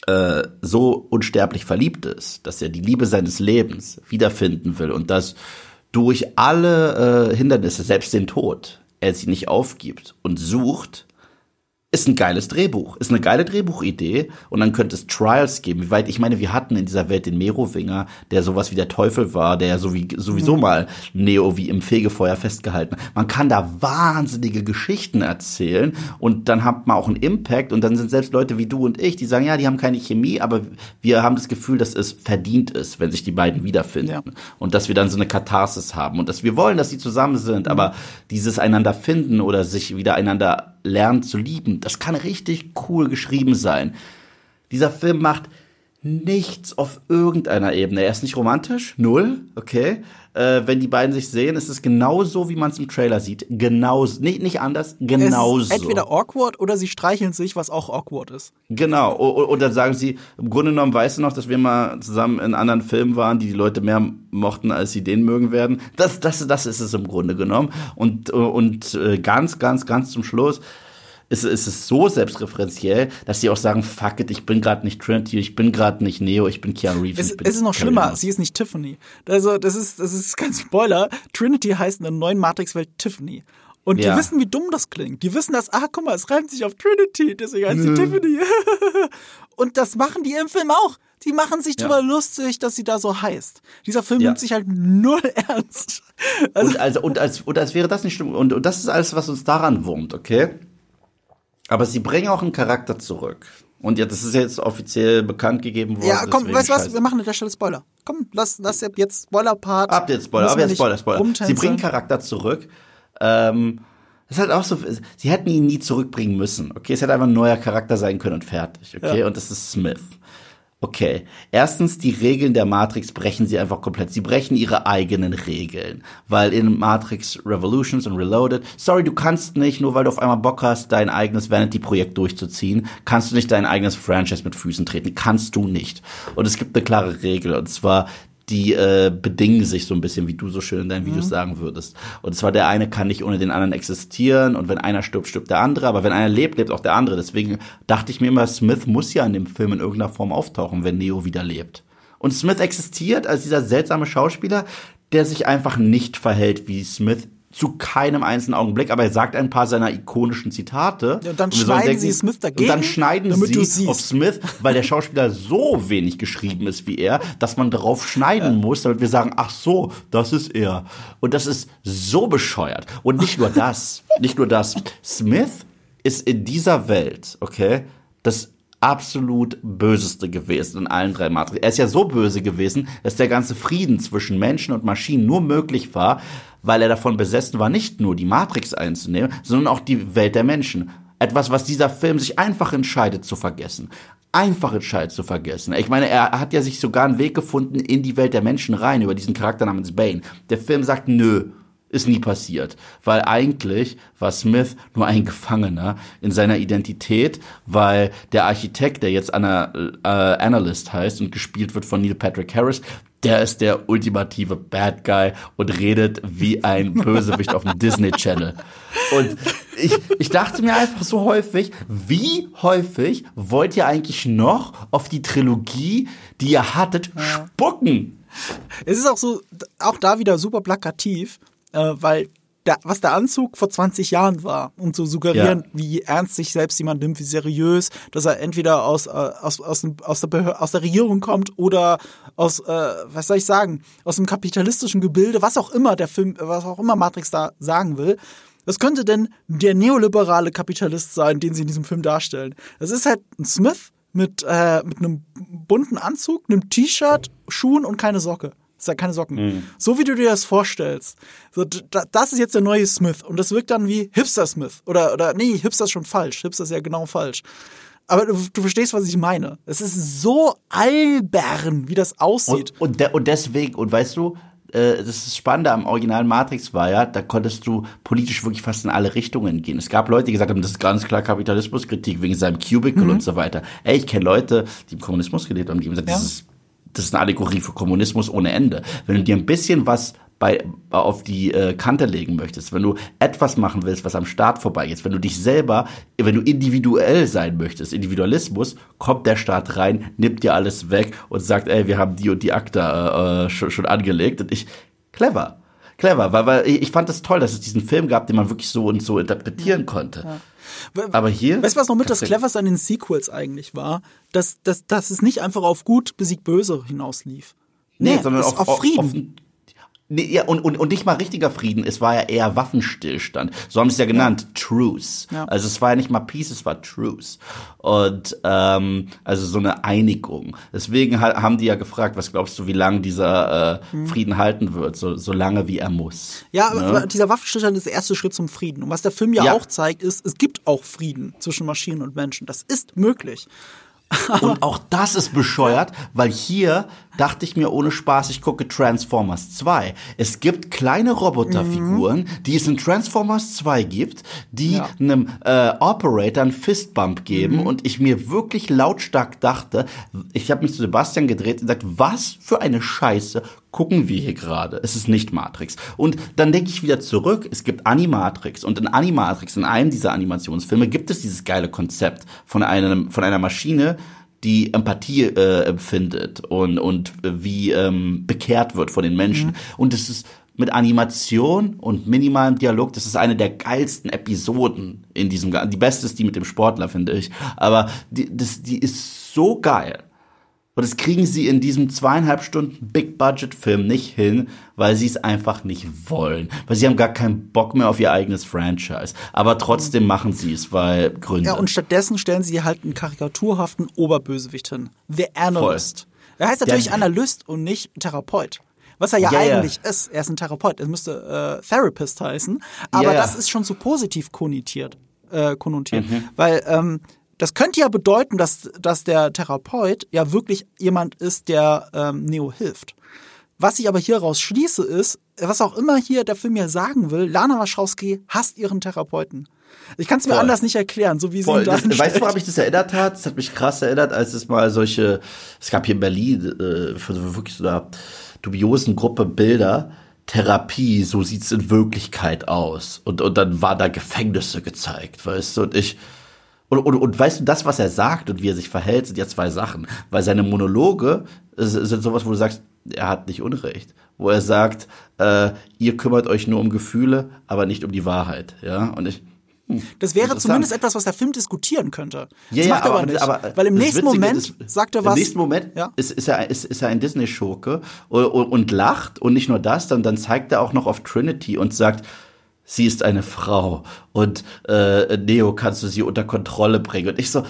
A: äh, so unsterblich verliebt ist, dass er die Liebe seines Lebens wiederfinden will und dass durch alle äh, Hindernisse, selbst den Tod, er sie nicht aufgibt und sucht, ist ein geiles Drehbuch, ist eine geile Drehbuchidee und dann könnte es Trials geben. Wie weit, ich meine, wir hatten in dieser Welt den Merowinger, der sowas wie der Teufel war, der ja so wie, sowieso mal Neo wie im Fegefeuer festgehalten. hat. Man kann da wahnsinnige Geschichten erzählen und dann hat man auch einen Impact und dann sind selbst Leute wie du und ich, die sagen, ja, die haben keine Chemie, aber wir haben das Gefühl, dass es verdient ist, wenn sich die beiden wiederfinden
B: Ja.
A: und dass wir dann so eine Katharsis haben und dass wir wollen, dass sie zusammen sind, aber dieses einander finden oder sich wieder einander lernen zu lieben, das kann richtig cool geschrieben sein. Dieser Film macht nichts auf irgendeiner Ebene. Er ist nicht romantisch, null, okay. Äh, wenn die beiden sich sehen, ist es genauso, wie man es im Trailer sieht. Genauso, nicht, nicht anders,
B: Es
A: genauso.
B: ist entweder awkward oder sie streicheln sich, was auch awkward ist.
A: Genau. O- o- Und dann sagen sie, im Grunde genommen weißt du noch, dass wir mal zusammen in anderen Filmen waren, die die Leute mehr mochten, als sie den mögen werden. Das, das, das ist es im Grunde genommen. Und, und äh, ganz, ganz, ganz zum Schluss ist, ist es so selbstreferenziell, dass sie auch sagen, fuck it, ich bin gerade nicht Trinity, ich bin gerade nicht Neo, ich bin Keanu Reeves.
B: Es, es ist noch
A: Carrie
B: schlimmer, sie ist nicht Tiffany. Also, das ist, das ist kein Spoiler. Trinity heißt in der neuen Matrix-Welt Tiffany. Und
A: Ja.
B: die wissen, wie dumm das klingt. Die wissen, dass, ah, guck mal, es reimt sich auf Trinity, deswegen heißt sie Tiffany. Und das machen die im Film auch. Die machen sich
A: Ja.
B: drüber lustig, dass sie da so heißt. Dieser Film
A: Ja.
B: nimmt sich halt null ernst. Also,
A: Und, also, und, als, und als wäre das nicht schlimm. Und, und das ist alles, was uns daran wurmt, okay? Aber sie bringen auch einen Charakter zurück. Und ja, das ist jetzt offiziell bekannt gegeben worden.
B: ja, komm, weißt du was? Wir machen an der Stelle Spoiler. Komm, lass, lass jetzt Spoiler-Part.
A: Ab jetzt Spoiler, ab jetzt Spoiler, Spoiler. Sie bringen Charakter zurück. Ähm, das ist halt auch so, sie hätten ihn nie zurückbringen müssen. Okay, es hätte einfach ein neuer Charakter sein können und fertig. Okay,
B: Ja.
A: und das ist Smith. Okay, erstens, die Regeln der Matrix brechen sie einfach komplett. Sie brechen ihre eigenen Regeln. Weil in Matrix Revolutions und Reloaded, sorry, du kannst nicht, nur weil du auf einmal Bock hast, dein eigenes Vanity-Projekt durchzuziehen, kannst du nicht dein eigenes Franchise mit Füßen treten. Kannst du nicht. Und es gibt eine klare Regel, und zwar, die äh, bedingen sich so ein bisschen, wie du so schön in deinen Videos sagen würdest. Und zwar der eine kann nicht ohne den anderen existieren und wenn einer stirbt, stirbt der andere, aber wenn einer lebt, lebt auch der andere. Deswegen dachte ich mir immer, Smith muss ja in dem Film in irgendeiner Form auftauchen, wenn Neo wieder lebt. Und Smith existiert als dieser seltsame Schauspieler, der sich einfach nicht verhält, wie Smith zu keinem einzelnen Augenblick, aber er sagt ein paar seiner ikonischen Zitate.
B: Ja, und dann schneiden denken, sie Smith dagegen.
A: Und dann schneiden sie auf Smith, weil der Schauspieler so wenig geschrieben ist wie er, dass man darauf schneiden ja. muss, damit wir sagen, ach so, das ist er. Und das ist so bescheuert. Und nicht nur das, nicht nur das. Smith ist in dieser Welt, okay, das absolut Böseste gewesen in allen drei Matrix. Er ist ja so böse gewesen, dass der ganze Frieden zwischen Menschen und Maschinen nur möglich war, weil er davon besessen war, nicht nur die Matrix einzunehmen, sondern auch die Welt der Menschen. Etwas, was dieser Film sich einfach entscheidet zu vergessen. Einfach entscheidet zu vergessen. Ich meine, er hat ja sich sogar einen Weg gefunden in die Welt der Menschen rein über diesen Charakter namens Bane. Der Film sagt, nö, ist nie passiert, weil eigentlich war Smith nur ein Gefangener in seiner Identität, weil der Architekt, der jetzt Ana, äh, Analyst heißt und gespielt wird von Neil Patrick Harris, der ist der ultimative Bad Guy und redet wie ein Bösewicht auf dem Disney Channel. Und ich, ich dachte mir einfach so häufig, wie häufig wollt ihr eigentlich noch auf die Trilogie, die ihr hattet, spucken?
B: Es ist auch so, auch da wieder super plakativ äh, weil der, was der Anzug vor 20 Jahren war, um zu suggerieren, ja. wie ernst sich selbst jemand nimmt, wie seriös, dass er entweder aus, äh, aus, aus, aus, der, Behör aus der Regierung kommt oder aus, äh, was soll ich sagen, aus dem kapitalistischen Gebilde, was auch immer der Film, was auch immer Matrix da sagen will. Was könnte denn der neoliberale Kapitalist sein, den sie in diesem Film darstellen? Das ist halt ein Smith mit, äh, mit einem bunten Anzug, einem T-Shirt, Schuhen und keine Socke. Das ist ja keine Socken. Mhm. So wie du dir das vorstellst. So, das ist jetzt der neue Smith. Und das wirkt dann wie Hipster Smith. Oder, oder nee, Hipster ist schon falsch. Hipster ist ja genau falsch. Aber du, du verstehst, was ich meine. Es ist so albern, wie das aussieht.
A: Und, und, de und deswegen, und weißt du, äh, das ist Spannende am originalen Matrix war ja, da konntest du politisch wirklich fast in alle Richtungen gehen. Es gab Leute, die gesagt haben, das ist ganz klar Kapitalismuskritik wegen seinem Cubicle mhm. und so weiter. Ey, ich kenne Leute, die im Kommunismus gelebt haben, die haben gesagt, ja. das ist das ist eine Allegorie für Kommunismus ohne Ende. Wenn du dir ein bisschen was bei, auf die äh, Kante legen möchtest, wenn du etwas machen willst, was am Staat vorbeigeht, wenn du dich selber, wenn du individuell sein möchtest, Individualismus, kommt der Staat rein, nimmt dir alles weg und sagt, ey, wir haben die und die Akta äh, schon, schon angelegt und ich, clever, clever, weil, weil ich fand es das toll, dass es diesen Film gab, den man wirklich so und so interpretieren konnte. Ja. Aber hier.
B: Weißt du, was noch mit das Cleverste an den Sequels eigentlich war? Dass, dass, dass es nicht einfach auf gut besiegt böse hinauslief.
A: Nee, nee sondern auf, auf Frieden. Auf, Nee, ja, und, und, und nicht mal richtiger Frieden, es war ja eher Waffenstillstand. So haben sie es ja genannt, ja. Truce. Ja. Also es war ja nicht mal Peace, es war Truce. Und ähm, also so eine Einigung. Deswegen haben die ja gefragt, was glaubst du, wie lange dieser äh, hm. Frieden halten wird? So, so lange, wie er muss.
B: Ja, ne? aber dieser Waffenstillstand ist der erste Schritt zum Frieden. Und was der Film ja, ja auch zeigt, ist, es gibt auch Frieden zwischen Maschinen und Menschen. Das ist möglich.
A: Und auch das ist bescheuert, weil hier dachte ich mir ohne Spaß, ich gucke Transformers 2. Es gibt kleine Roboterfiguren, mhm. die es in Transformers 2 gibt, die ja. einem äh, Operator einen Fistbump geben mhm. und ich mir wirklich lautstark dachte, ich habe mich zu Sebastian gedreht und gesagt, was für eine Scheiße gucken wir hier gerade. Es ist nicht Matrix. Und dann denke ich wieder zurück, es gibt Animatrix und in Animatrix, in einem dieser Animationsfilme gibt es dieses geile Konzept von einem von einer Maschine, die Empathie äh, empfindet und, und wie ähm, bekehrt wird von den Menschen. Mhm. Und es ist mit Animation und minimalem Dialog, das ist eine der geilsten Episoden in diesem, die beste ist die mit dem Sportler, finde ich. Aber die, das, die ist so geil. Und das kriegen sie in diesem zweieinhalb Stunden Big-Budget-Film nicht hin, weil sie es einfach nicht wollen. Weil sie haben gar keinen Bock mehr auf ihr eigenes Franchise. Aber trotzdem machen sie es, weil Gründe.
B: Ja, und stattdessen stellen sie halt einen karikaturhaften Oberbösewicht hin. The Analyst. Voll. Er heißt natürlich Der, Analyst und nicht Therapeut. Was er ja, ja eigentlich ja. ist. Er ist ein Therapeut. Er müsste äh, Therapist heißen. Aber ja, das ist schon zu positiv konnotiert. Äh, konnotiert. Mhm. Weil ähm, das könnte ja bedeuten, dass, dass der Therapeut ja wirklich jemand ist, der ähm, Neo hilft. Was ich aber hieraus schließe, ist, was auch immer hier der Film mir sagen will, Lana Wachowski hasst ihren Therapeuten. Ich kann es mir Voll. anders nicht erklären, so wie sie ihn
A: das, Weißt du, woran mich das erinnert hat? Das hat mich krass erinnert, als es mal solche, es gab hier in Berlin äh, so wirklich so einer dubiosen Gruppe Bilder, Therapie, so sieht's in Wirklichkeit aus. Und, und dann war da Gefängnisse gezeigt, weißt du, und ich, und, und, und weißt du, das, was er sagt und wie er sich verhält, sind ja zwei Sachen. Weil seine Monologe sind sowas, wo du sagst, er hat nicht Unrecht. Wo er sagt, äh, ihr kümmert euch nur um Gefühle, aber nicht um die Wahrheit. Ja, und ich.
B: Hm, das wäre zumindest etwas, was der Film diskutieren könnte.
A: Ja, das macht ja, aber, aber nicht. Aber
B: weil im nächsten Witzige, Moment
A: ist,
B: sagt er was.
A: Im nächsten Moment ja? ist, ist, er, ist, ist er ein Disney-Schurke und, und, und lacht. Und nicht nur das, dann, dann zeigt er auch noch auf Trinity und sagt, sie ist eine Frau und äh, Neo kannst du sie unter Kontrolle bringen. Und ich so,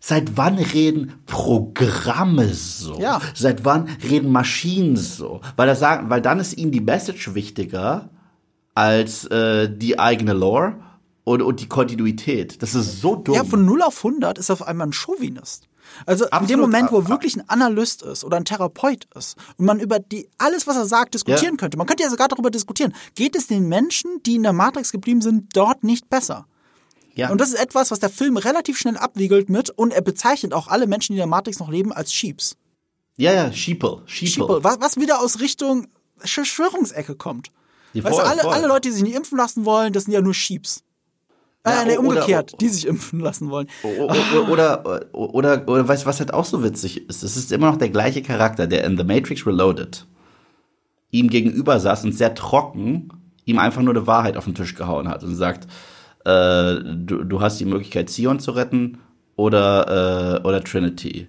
A: Seit wann reden Programme so?
B: Ja.
A: Seit wann reden Maschinen so? Weil, das sagen, weil dann ist ihnen die Message wichtiger als äh, die eigene Lore und, und die Kontinuität. Das ist so dumm.
B: Ja, von 0 auf 100 ist auf einmal ein Chauvinist. Also Absolut. in dem Moment, wo er wirklich ein Analyst ist oder ein Therapeut ist und man über die alles, was er sagt, diskutieren ja. könnte. Man könnte ja sogar darüber diskutieren. Geht es den Menschen, die in der Matrix geblieben sind, dort nicht besser? Ja. Und das ist etwas, was der Film relativ schnell abwiegelt mit und er bezeichnet auch alle Menschen, die in der Matrix noch leben, als Sheeps.
A: Ja, ja, Sheeple. Sheeple. Sheeple.
B: Was, was wieder aus Richtung Verschwörungsecke kommt. Die weißt du, alle, voll. alle Leute, die sich nicht impfen lassen wollen, das sind ja nur Sheeps. Ja, äh, nee, umgekehrt, oder, die sich impfen lassen wollen.
A: Oder, oder, oder, oder, weißt du, was halt auch so witzig ist? Es ist immer noch der gleiche Charakter, der in The Matrix Reloaded ihm gegenüber saß und sehr trocken ihm einfach nur eine Wahrheit auf den Tisch gehauen hat und sagt, äh, du, du hast die Möglichkeit, Zion zu retten oder, äh, oder Trinity.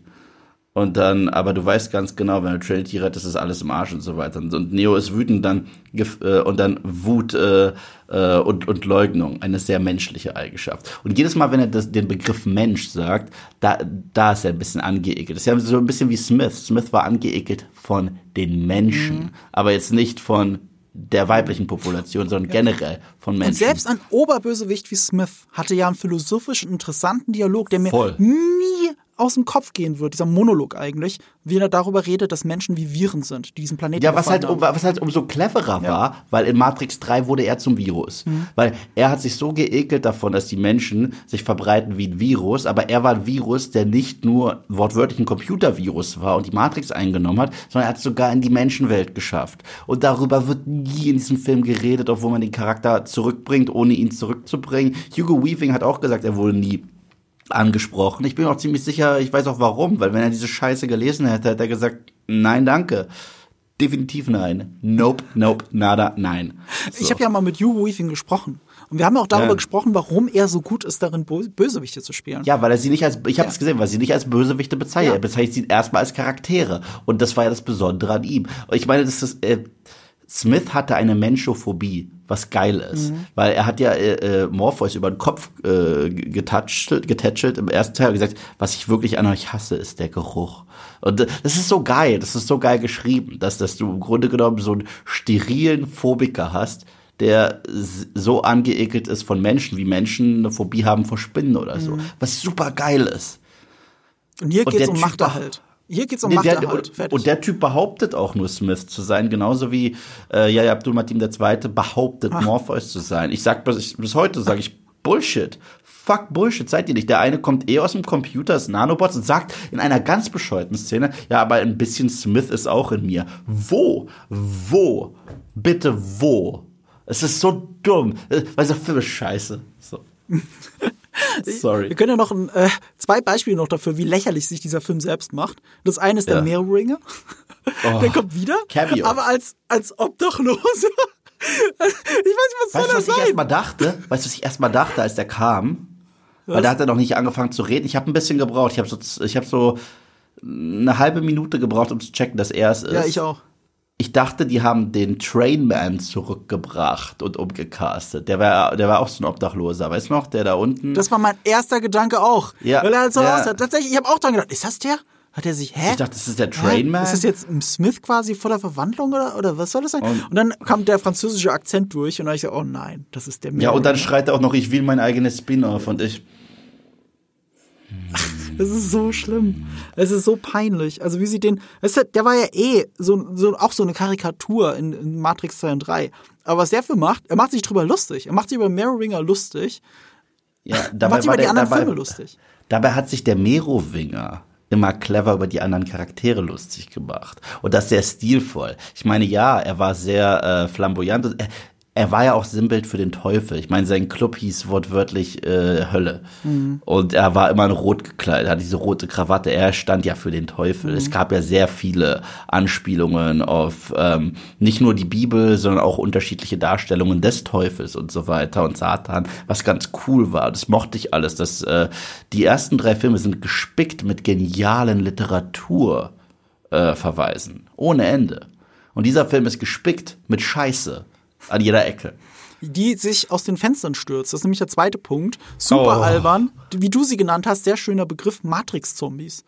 A: Und dann, aber du weißt ganz genau, wenn du Trinity rettest, ist alles im Arsch und so weiter. Und Neo ist wütend dann äh, und dann Wut äh, äh, und, und Leugnung, eine sehr menschliche Eigenschaft. Und jedes Mal, wenn er das, den Begriff Mensch sagt, da, da ist er ein bisschen angeekelt. Das ist ja so ein bisschen wie Smith. Smith war angeekelt von den Menschen, mhm. aber jetzt nicht von der weiblichen Population, sondern ja. generell von Menschen. Und
B: selbst ein Oberbösewicht wie Smith hatte ja einen philosophisch interessanten Dialog, der mir Voll. nie aus dem Kopf gehen wird, dieser Monolog eigentlich, wie er darüber redet, dass Menschen wie Viren sind, die diesen Planeten
A: Ja, was halt, um, was halt umso cleverer ja. war, weil in Matrix 3 wurde er zum Virus. Mhm. Weil er hat sich so geekelt davon, dass die Menschen sich verbreiten wie ein Virus, aber er war ein Virus, der nicht nur wortwörtlich ein Computervirus war und die Matrix eingenommen hat, sondern er hat es sogar in die Menschenwelt geschafft. Und darüber wird nie in diesem Film geredet, obwohl man den Charakter zurückbringt, ohne ihn zurückzubringen. Hugo Weaving hat auch gesagt, er wurde nie angesprochen. Ich bin auch ziemlich sicher, ich weiß auch warum, weil wenn er diese Scheiße gelesen hätte, hätte er gesagt, nein, danke. Definitiv nein. Nope, nope, nada, nein.
B: So. Ich habe ja mal mit Hugo Weaving gesprochen. Und wir haben auch darüber ja. gesprochen, warum er so gut ist, darin Bösewichte zu spielen.
A: Ja, weil er sie nicht als, ich habe es ja. gesehen, weil sie nicht als Bösewichte bezeichnet. Ja. Er bezeichnet sie erstmal als Charaktere. Und das war ja das Besondere an ihm. Und ich meine, das ist, äh, Smith hatte eine Menschophobie, was geil ist, mhm. weil er hat ja äh, äh, Morpheus über den Kopf äh, getatschelt, getätschelt im ersten Teil gesagt, was ich wirklich an euch hasse, ist der Geruch. Und das ist so geil, das ist so geil geschrieben, dass, dass du im Grunde genommen so einen sterilen Phobiker hast, der so angeekelt ist von Menschen, wie Menschen eine Phobie haben vor Spinnen oder so, mhm. was super geil ist.
B: Und hier geht es um Machterhalt. Hier geht's um
A: der, der, und, und, der Typ behauptet auch nur Smith zu sein, genauso wie äh, Yahya Abdul Mateen II. behauptet Ach. Morpheus zu sein. Ich sag bis, bis heute sage ich Bullshit. Fuck Bullshit, seid ihr nicht. Der eine kommt eh aus dem Computer, ist Nanobots und sagt in einer ganz bescheuerten Szene, ja, aber ein bisschen Smith ist auch in mir. Wo? Wo? Bitte wo? Es ist so dumm. Dieser Film ist scheiße. So.
B: Sorry. Wir können ja noch ein, äh, zwei Beispiele noch dafür, wie lächerlich sich dieser Film selbst macht. Das eine ist ja. der Meerringer. Oh, der kommt wieder, Cameo. aber als, als Obdachlose. ich weiß nicht, was
A: weißt
B: soll
A: das
B: sein?
A: Ich erst mal dachte, weißt du, was ich erst mal dachte, als der kam? Was? Weil da hat er noch nicht angefangen zu reden. Ich habe ein bisschen gebraucht. Ich habe so, ich habe so eine halbe Minute gebraucht, um zu checken, dass er es ist.
B: Ja, ich auch
A: ich dachte, die haben den Trainman zurückgebracht und umgecastet. Der war, der war auch so ein Obdachloser, weißt du noch? Der da unten.
B: Das war mein erster Gedanke auch.
A: Ja.
B: Weil er halt so ja. aussah. Tatsächlich, ich habe auch dran gedacht, ist das der? Hat er sich, hä?
A: Ich dachte, das ist der Trainman.
B: Ist das jetzt Smith quasi vor der Verwandlung oder, oder was soll das sein? Und, und dann kam der französische Akzent durch und dann ich so, oh nein, das ist der
A: Ja, und dann schreit er auch noch, ich will mein eigenes Spin-off und ich.
B: Das ist so schlimm. Es ist so peinlich. Also wie sie den, weißt du, der war ja eh so, so auch so eine Karikatur in, in Matrix 2 und 3. Aber was der für macht, er macht sich drüber lustig. Er macht sich über Merowinger lustig.
A: Ja,
B: dabei er macht sich über die der, anderen dabei, Filme lustig.
A: Dabei hat sich der Merowinger immer clever über die anderen Charaktere lustig gemacht. Und das sehr stilvoll. Ich meine, ja, er war sehr äh, flamboyant. Er, er war ja auch Sinnbild für den Teufel. Ich meine, sein Club hieß wortwörtlich äh, Hölle. Mhm. Und er war immer in Rot gekleidet, hatte diese rote Krawatte. Er stand ja für den Teufel. Mhm. Es gab ja sehr viele Anspielungen auf ähm, nicht nur die Bibel, sondern auch unterschiedliche Darstellungen des Teufels und so weiter und Satan, was ganz cool war. Das mochte ich alles. Das, äh, die ersten drei Filme sind gespickt mit genialen Literatur äh. Ohne Ende. Und dieser Film ist gespickt mit Scheiße an jeder Ecke.
B: Die sich aus den Fenstern stürzt. Das ist nämlich der zweite Punkt. Super oh. albern. Wie du sie genannt hast, sehr schöner Begriff, Matrix-Zombies.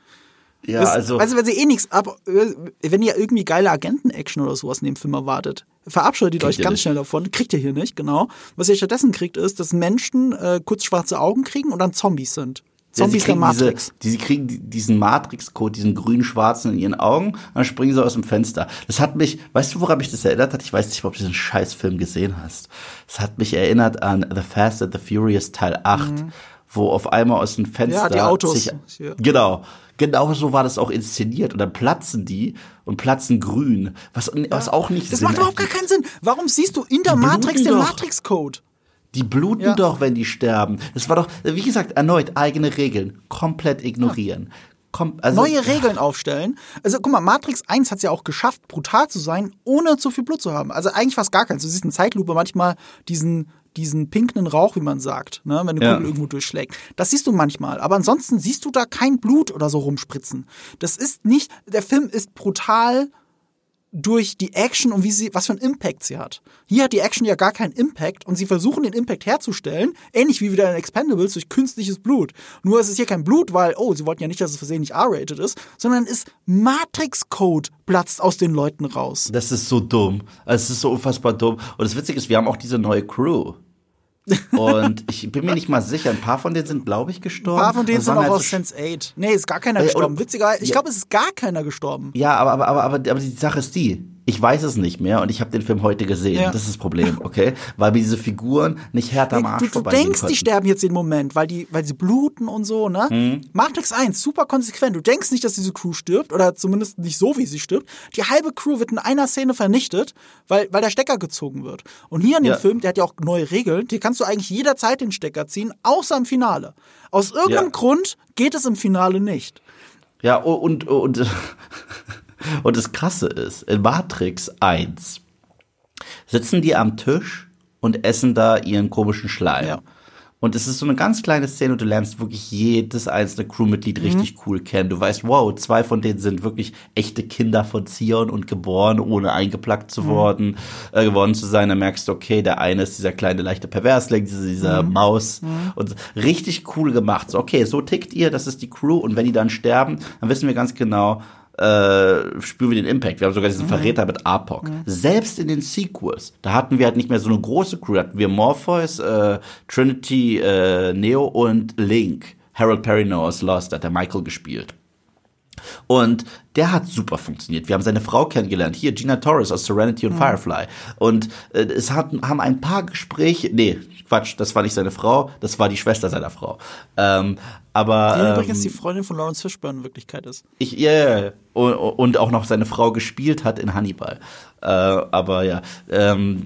B: Ja, das, also. Also, wenn sie eh nichts ab, wenn ihr irgendwie geile Agenten-Action oder sowas in dem Film erwartet, verabschiedet euch ganz nicht. schnell davon. Kriegt ihr hier nicht, genau. Was ihr stattdessen kriegt, ist, dass Menschen äh, kurz schwarze Augen kriegen und dann Zombies sind. Zombies der Matrix.
A: Diese, die kriegen diesen Matrix-Code, diesen grün-schwarzen in ihren Augen, und dann springen sie aus dem Fenster. Das hat mich, weißt du, woran mich das erinnert hat? Ich weiß nicht, ob du diesen Scheißfilm gesehen hast. Das hat mich erinnert an The Fast and the Furious Teil 8, mhm. wo auf einmal aus dem Fenster.
B: Ja, die Autos. Sich,
A: ja. Genau. Genau so war das auch inszeniert. Und dann platzen die und platzen grün. Was, was auch nicht
B: Das Sinn macht überhaupt gar keinen Sinn. Warum siehst du in der Matrix den Matrix-Code?
A: Die bluten ja. doch, wenn die sterben. Das war doch, wie gesagt, erneut eigene Regeln. Komplett ignorieren. Ja.
B: Kom also, Neue Regeln aufstellen. Also guck mal, Matrix 1 hat es ja auch geschafft, brutal zu sein, ohne zu viel Blut zu haben. Also eigentlich fast gar keins. Du siehst in Zeitlupe manchmal diesen diesen pinken Rauch, wie man sagt, ne, wenn eine Kugel ja. irgendwo durchschlägt. Das siehst du manchmal, aber ansonsten siehst du da kein Blut oder so rumspritzen. Das ist nicht, der Film ist brutal durch die Action und wie sie, was für einen Impact sie hat. Hier hat die Action ja gar keinen Impact und sie versuchen den Impact herzustellen, ähnlich wie wieder in Expendables durch künstliches Blut. Nur ist es hier kein Blut, weil, oh, sie wollten ja nicht, dass es versehentlich R-rated ist, sondern ist Matrix-Code platzt aus den Leuten raus.
A: Das ist so dumm. Es ist so unfassbar dumm. Und das Witzige ist, wir haben auch diese neue Crew. Und ich bin mir nicht mal sicher, ein paar von denen sind, glaube ich, gestorben.
B: Ein paar von denen sind auch halt aus Sense 8. Nee, ist gar keiner gestorben. Witziger, ich glaube, es ist gar keiner gestorben.
A: Ja, aber, aber, aber, aber die Sache ist die, ich weiß es nicht mehr und ich habe den Film heute gesehen. Ja. Das ist das Problem, okay? weil mir diese Figuren nicht härter am Arsch
B: Du, du denkst, die sterben jetzt den Moment, weil die, weil sie bluten und so, ne? Mhm. Matrix 1, super konsequent. Du denkst nicht, dass diese Crew stirbt oder zumindest nicht so, wie sie stirbt. Die halbe Crew wird in einer Szene vernichtet, weil, weil der Stecker gezogen wird. Und hier in dem ja. Film, der hat ja auch neue Regeln, die kannst du eigentlich jederzeit den Stecker ziehen, außer im Finale. Aus irgendeinem ja. Grund geht es im Finale nicht.
A: Ja, und, und, und Und das Krasse ist, in Matrix 1 sitzen die am Tisch und essen da ihren komischen Schleim. Ja. Und es ist so eine ganz kleine Szene und du lernst wirklich jedes einzelne Crewmitglied mhm. richtig cool kennen. Du weißt, wow, zwei von denen sind wirklich echte Kinder von Zion und geboren, ohne eingeplackt zu mhm. worden, äh, geworden zu sein. Dann merkst du, okay, der eine ist dieser kleine leichte Perversling, dieser, dieser mhm. Maus. Mhm. Und richtig cool gemacht. So, okay, so tickt ihr, das ist die Crew. Und wenn die dann sterben, dann wissen wir ganz genau, äh, spüren wir den Impact. Wir haben sogar diesen mhm. Verräter mit Apoc. Mhm. Selbst in den Sequels, da hatten wir halt nicht mehr so eine große Crew. Da hatten wir Morpheus, äh, Trinity, äh, Neo und Link. Harold Perrineau aus Lost, hat der Michael gespielt. Und der hat super funktioniert. Wir haben seine Frau kennengelernt. Hier, Gina Torres aus Serenity und mhm. Firefly. Und äh, es hat, haben ein paar Gespräche, nee, Quatsch, das war nicht seine Frau, das war die Schwester seiner Frau. Ähm, aber,
B: die ähm, übrigens die Freundin von Lawrence Fishburne in Wirklichkeit ist.
A: Ich, ja, yeah, und, und auch noch seine Frau gespielt hat in Hannibal. Äh, aber ja, ähm,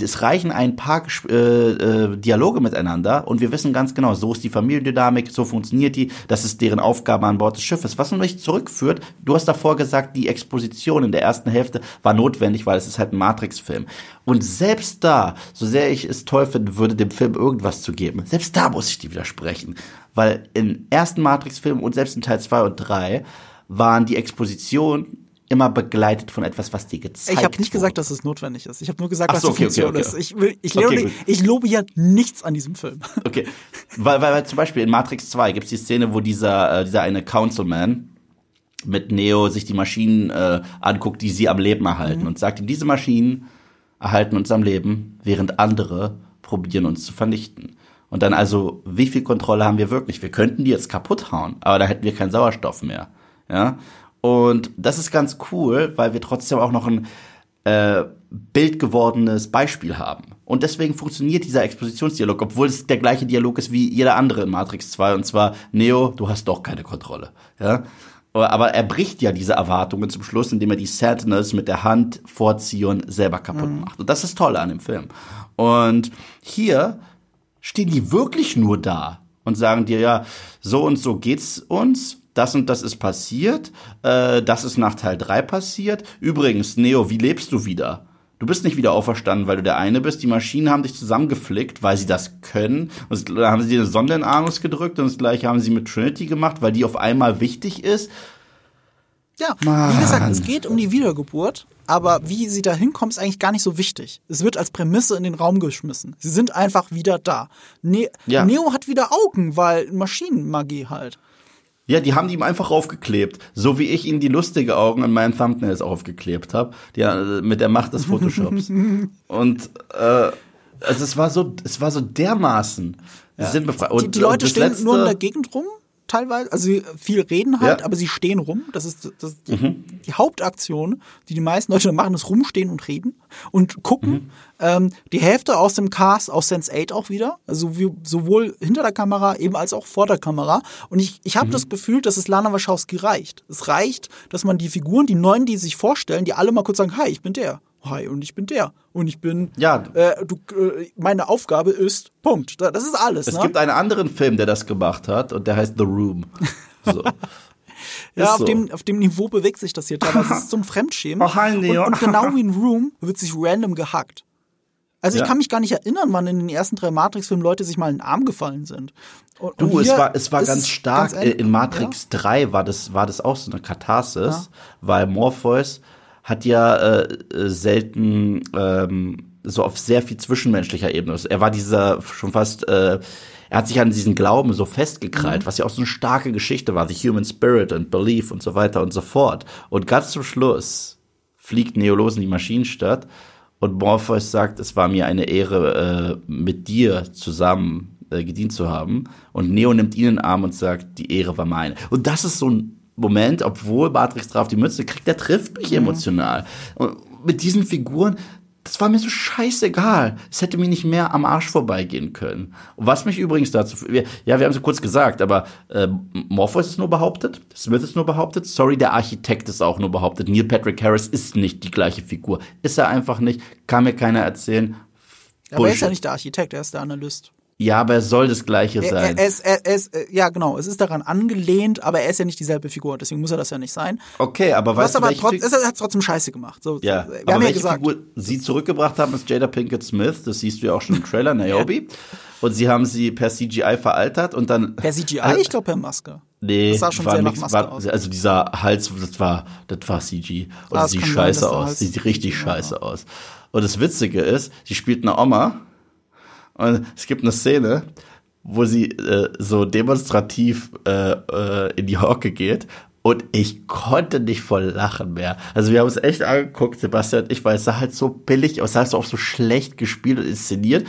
A: es reichen ein paar äh, äh, Dialoge miteinander und wir wissen ganz genau, so ist die Familiendynamik, so funktioniert die, das ist deren Aufgabe an Bord des Schiffes. Was mich zurückführt, du hast davor gesagt, die Exposition in der ersten Hälfte war notwendig, weil es ist halt ein Matrix-Film. Und selbst da, so sehr ich es toll finden würde, dem Film irgendwas zu geben, selbst da muss ich dir widersprechen. Weil im ersten Matrix-Film und selbst in Teil 2 und 3 waren die Expositionen immer begleitet von etwas, was dir gezeigt
B: Ich habe nicht wurde. gesagt, dass es notwendig ist. Ich habe nur gesagt, so, was die okay, Funktion okay, okay. ist. Ich, will, ich, okay, ich lobe ja nichts an diesem Film.
A: Okay, weil, weil, weil zum Beispiel in Matrix 2 gibt es die Szene, wo dieser, äh, dieser eine Councilman mit Neo sich die Maschinen äh, anguckt, die sie am Leben erhalten mhm. und sagt ihm, diese Maschinen erhalten uns am Leben, während andere probieren uns zu vernichten. Und dann also, wie viel Kontrolle haben wir wirklich? Wir könnten die jetzt kaputt hauen, aber da hätten wir keinen Sauerstoff mehr. Ja, und das ist ganz cool, weil wir trotzdem auch noch ein äh, bildgewordenes Beispiel haben. Und deswegen funktioniert dieser Expositionsdialog, obwohl es der gleiche Dialog ist wie jeder andere in Matrix 2. Und zwar, Neo, du hast doch keine Kontrolle. Ja? Aber er bricht ja diese Erwartungen zum Schluss, indem er die Sentinels mit der Hand vor Zion selber kaputt mhm. macht. Und das ist toll an dem Film. Und hier stehen die wirklich nur da und sagen dir ja, so und so geht's uns. Das und das ist passiert. Äh, das ist nach Teil 3 passiert. Übrigens, Neo, wie lebst du wieder? Du bist nicht wieder auferstanden, weil du der eine bist. Die Maschinen haben dich zusammengeflickt, weil sie das können. Und dann haben sie dir eine Sonde in Anus gedrückt und das gleiche haben sie mit Trinity gemacht, weil die auf einmal wichtig ist.
B: Ja, Mann. wie gesagt, es geht um die Wiedergeburt, aber wie sie da hinkommt, ist eigentlich gar nicht so wichtig. Es wird als Prämisse in den Raum geschmissen. Sie sind einfach wieder da. Ne ja. Neo hat wieder Augen, weil Maschinenmagie halt.
A: Ja, die haben die ihm einfach aufgeklebt. So wie ich ihm die lustige Augen an meinen Thumbnails aufgeklebt habe. Äh, mit der Macht des Photoshops. und äh, also es war so, es war so dermaßen ja. sinnbefreit.
B: Und, die, die Leute stehen letzte, nur in der Gegend rum teilweise. Also sie viel reden halt, ja. aber sie stehen rum. Das ist, das ist die, mhm. die, Hauptaktion, die die meisten Leute machen, ist rumstehen und reden und gucken. Mhm. Ähm, die Hälfte aus dem Cast aus Sense 8 auch wieder. Also wie, sowohl hinter der Kamera eben als auch vor der Kamera. Und ich, ich habe mhm. das Gefühl, dass es Lana Wachowski reicht. Es reicht, dass man die Figuren, die neuen, die sich vorstellen, die alle mal kurz sagen, hi, ich bin der hi und ich bin der und ich bin ja äh, du äh, meine Aufgabe ist Punkt das ist alles
A: es
B: ne?
A: gibt einen anderen Film der das gemacht hat und der heißt The Room so.
B: ja auf so. dem auf dem Niveau bewegt sich das hier teilweise das ist so ein Fremdschämen oh, hi, und, und genau wie in Room wird sich random gehackt also ja. ich kann mich gar nicht erinnern, wann in den ersten drei Matrix-Filmen Leute sich mal in den Arm gefallen sind.
A: Und, du, es war, es war ganz stark. Ganz in Matrix ja? 3 war das, war das auch so eine Katharsis, ja. weil Morpheus hat ja äh, selten ähm, so auf sehr viel zwischenmenschlicher Ebene. Er war dieser schon fast, äh, er hat sich an diesen Glauben so festgekrallt, mhm. was ja auch so eine starke Geschichte war, the human spirit and belief und so weiter und so fort. Und ganz zum Schluss fliegt Neolos in die Maschinenstadt und Morpheus sagt, es war mir eine Ehre, äh, mit dir zusammen äh, gedient zu haben. Und Neo nimmt ihn in den Arm und sagt, die Ehre war meine. Und das ist so ein Moment, obwohl Matrix drauf die Mütze kriegt, der trifft mich mhm. emotional. Und mit diesen Figuren, das war mir so scheißegal. Es hätte mir nicht mehr am Arsch vorbeigehen können. Und was mich übrigens dazu, wir, ja, wir haben es kurz gesagt, aber äh, Morpheus ist nur behauptet, Smith ist nur behauptet, sorry, der Architekt ist auch nur behauptet. Neil Patrick Harris ist nicht die gleiche Figur. Ist er einfach nicht, kann mir keiner erzählen.
B: Aber er ist ja nicht der Architekt, er ist der Analyst.
A: Ja, aber er soll das Gleiche sein.
B: Er, er ist, ja, genau. Es ist daran angelehnt, aber er ist ja nicht dieselbe Figur. Deswegen muss er das ja nicht sein.
A: Okay, aber weißt
B: Was du, aber trotz, er hat trotzdem Scheiße gemacht. So,
A: ja, wir aber haben welche ja gesagt, Figur sie zurückgebracht haben, ist Jada Pinkett Smith. Das siehst du ja auch schon im Trailer, Niobe. Und sie haben sie per CGI veraltert und dann.
B: Per CGI? ich glaube per Maske.
A: Nee, das sah schon sehr nix, nach Maske war, aus. Also dieser Hals, das war, das war CG. Und ah, sieht scheiße sein, aus. Sieht richtig scheiße ja. aus. Und das Witzige ist, sie spielt eine Oma. Und es gibt eine Szene, wo sie äh, so demonstrativ äh, äh, in die Hocke geht. Und ich konnte nicht voll lachen mehr. Also wir haben uns echt angeguckt, Sebastian ich, weil es sah halt so billig aus, sah so auch so schlecht gespielt und inszeniert.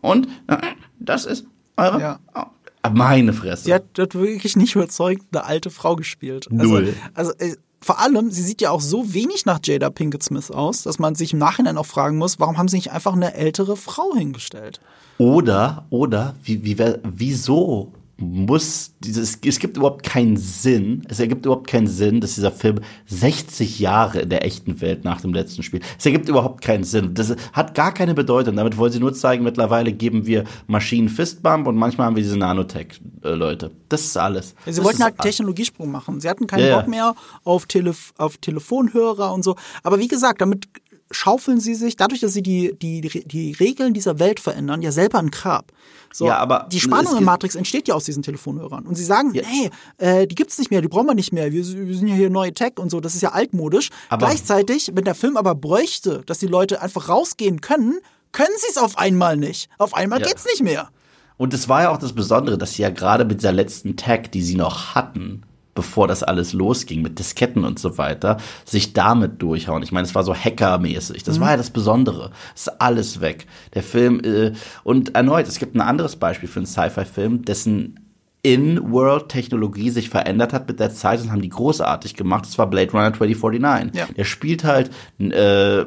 A: Und äh, das ist eure ja. Oh, meine Fresse.
B: Sie hat dort wirklich nicht überzeugend eine alte Frau gespielt.
A: Also, Null.
B: Also, also vor allem, sie sieht ja auch so wenig nach Jada Pinkett Smith aus, dass man sich im Nachhinein auch fragen muss, warum haben sie nicht einfach eine ältere Frau hingestellt?
A: Oder, oder, wie, wie, wieso muss dieses, es gibt überhaupt keinen Sinn, es ergibt überhaupt keinen Sinn, dass dieser Film 60 Jahre in der echten Welt nach dem letzten Spiel, es ergibt überhaupt keinen Sinn. Das hat gar keine Bedeutung. Damit wollen sie nur zeigen, mittlerweile geben wir Maschinen Fistbump und manchmal haben wir diese Nanotech-Leute. Das ist alles.
B: Sie
A: das
B: wollten halt Technologiesprung machen. Sie hatten keinen ja, Bock mehr auf, Telef auf Telefonhörer und so. Aber wie gesagt, damit schaufeln sie sich, dadurch, dass sie die, die, die Regeln dieser Welt verändern, ja selber ein Grab. So, ja, aber die Spannung in Matrix entsteht ja aus diesen Telefonhörern. Und sie sagen, ja. hey, äh, die gibt's nicht mehr, die brauchen wir nicht mehr, wir, wir sind ja hier neue Tech und so, das ist ja altmodisch. Aber Gleichzeitig, wenn der Film aber bräuchte, dass die Leute einfach rausgehen können, können sie es auf einmal nicht. Auf einmal ja. geht's nicht mehr.
A: Und es war ja auch das Besondere, dass sie ja gerade mit dieser letzten Tag, die sie noch hatten, bevor das alles losging mit Disketten und so weiter, sich damit durchhauen. Ich meine, es war so hackermäßig. Das mhm. war ja das Besondere. Es ist alles weg. Der Film äh, und erneut, es gibt ein anderes Beispiel für einen Sci-Fi-Film, dessen In-World-Technologie sich verändert hat mit der Zeit und haben die großartig gemacht. Das war Blade Runner 2049. Ja. Der spielt halt äh,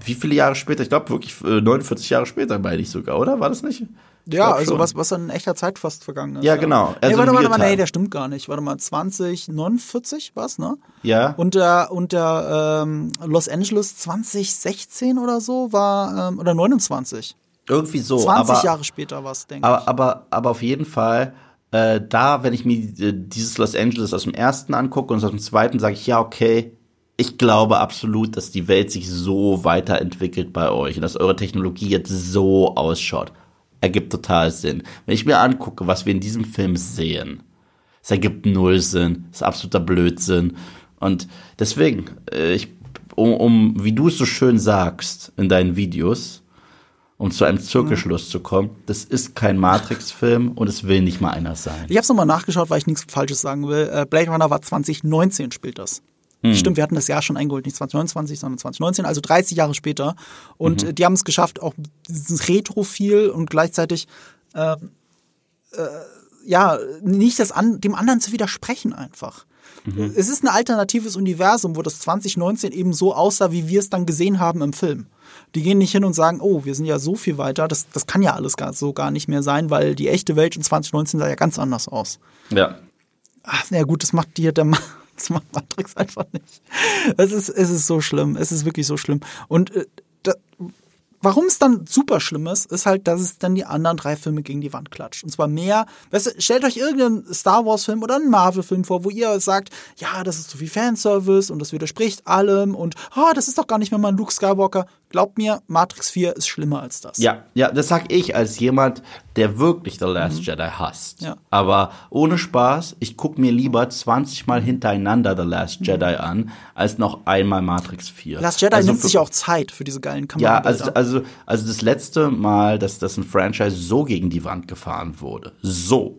A: wie viele Jahre später? Ich glaube wirklich äh, 49 Jahre später, meine ich sogar, oder? War das nicht? Ich
B: Ja, also
A: schon.
B: was, was in echter Zeit fast vergangen ist.
A: Ja, genau.
B: nee,
A: Also
B: warte,
A: in
B: warte mal, nee, der stimmt gar nicht. Warte mal, 2049 was, ne?
A: Ja.
B: Und der, und der ähm, Los Angeles 2016 oder so war, ähm, oder 29.
A: irgendwie so.
B: 20
A: aber,
B: Jahre später war es, denke ich.
A: Aber, aber, aber auf jeden Fall, äh, da, wenn ich mir äh, dieses Los Angeles aus dem ersten angucke und aus dem zweiten, sage ich, ja, okay, ich glaube absolut, dass die Welt sich so weiterentwickelt bei euch und dass eure Technologie jetzt so ausschaut. Ergibt total Sinn. Wenn ich mir angucke, was wir in diesem Film sehen, es ergibt null Sinn, es ist absoluter Blödsinn. Und deswegen, äh, ich, um, um, wie du es so schön sagst in deinen Videos, um zu einem Zirkelschluss zu kommen, das ist kein Matrix-Film und es will nicht mal einer sein.
B: Ich habe es nochmal nachgeschaut, weil ich nichts Falsches sagen will. Äh, Blade Runner war 2019 spielt das.
A: Hm.
B: Stimmt, wir hatten das Jahr schon eingeholt, nicht 2029, sondern 2019, also 30 Jahre später. Und
A: Mhm.
B: äh, die haben es geschafft, auch dieses Retro-Feel und gleichzeitig ähm, äh, ja nicht das an, dem anderen zu widersprechen einfach.
A: Mhm.
B: Es ist ein alternatives Universum, wo das 2019 eben so aussah, wie wir es dann gesehen haben im Film. Die gehen nicht hin und sagen, oh, wir sind ja so viel weiter, das, das kann ja alles gar, so gar nicht mehr sein, weil die echte Welt in 2019 sah ja ganz anders aus.
A: Ja.
B: Ach, na gut, das macht dir der Ma das macht Matrix einfach nicht. Es ist, es ist so schlimm. Es ist wirklich so schlimm. Und äh, da, warum es dann super schlimm ist, ist halt, dass es dann die anderen drei Filme gegen die Wand klatscht. Und zwar mehr, weißt du, stellt euch irgendeinen Star Wars-Film oder einen Marvel-Film vor, wo ihr sagt, ja, das ist zu viel Fanservice und das widerspricht allem und ah, das ist doch gar nicht mehr mal ein Luke Skywalker. Glaubt mir, Matrix 4 ist schlimmer als das.
A: Ja, ja, das sag ich als jemand, der wirklich The Last Jedi hasst.
B: Ja.
A: Aber ohne Spaß, ich guck mir lieber 20 Mal hintereinander The Last Jedi an, als noch einmal Matrix 4.
B: Last Jedi
A: Also
B: nimmt
A: für-
B: sich auch Zeit für diese geilen
A: Ja,
B: Kamerabilder.
A: also, also, also das letzte Mal, dass das ein Franchise so gegen die Wand gefahren wurde. So.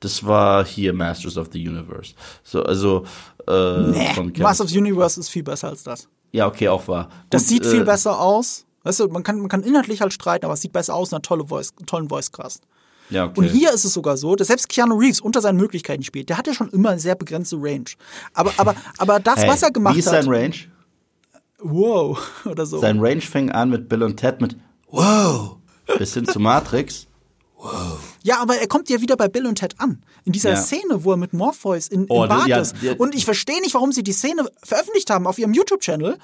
A: Das war hier Masters of the Universe. So, also, äh,
B: nee,
A: von Kevin-
B: Master of the Universe ist viel besser als das.
A: Ja, okay, auch wahr.
B: Das
A: Gut,
B: sieht viel
A: äh,
B: besser aus. Weißt du, man kann, man kann inhaltlich halt streiten, aber es sieht besser aus, einer tolle Voice, tollen Voicecast.
A: Ja, okay.
B: Und hier ist es sogar so, dass selbst Keanu Reeves unter seinen Möglichkeiten spielt. Der hat ja schon immer eine sehr begrenzte Range. Aber, aber, aber das,
A: hey,
B: was er gemacht
A: Wie ist
B: hat,
A: sein Range?
B: wow, oder so.
A: Sein Range fing an mit Bill und Ted mit Wow bis hin zu Matrix.
B: Ja, aber er kommt ja wieder bei Bill und Ted an. In dieser
A: Ja.
B: Szene, wo er mit Morpheus in,
A: Oh,
B: im Bad
A: ja,
B: ist.
A: ja.
B: Und ich verstehe nicht, warum sie die Szene veröffentlicht haben auf ihrem YouTube-Channel.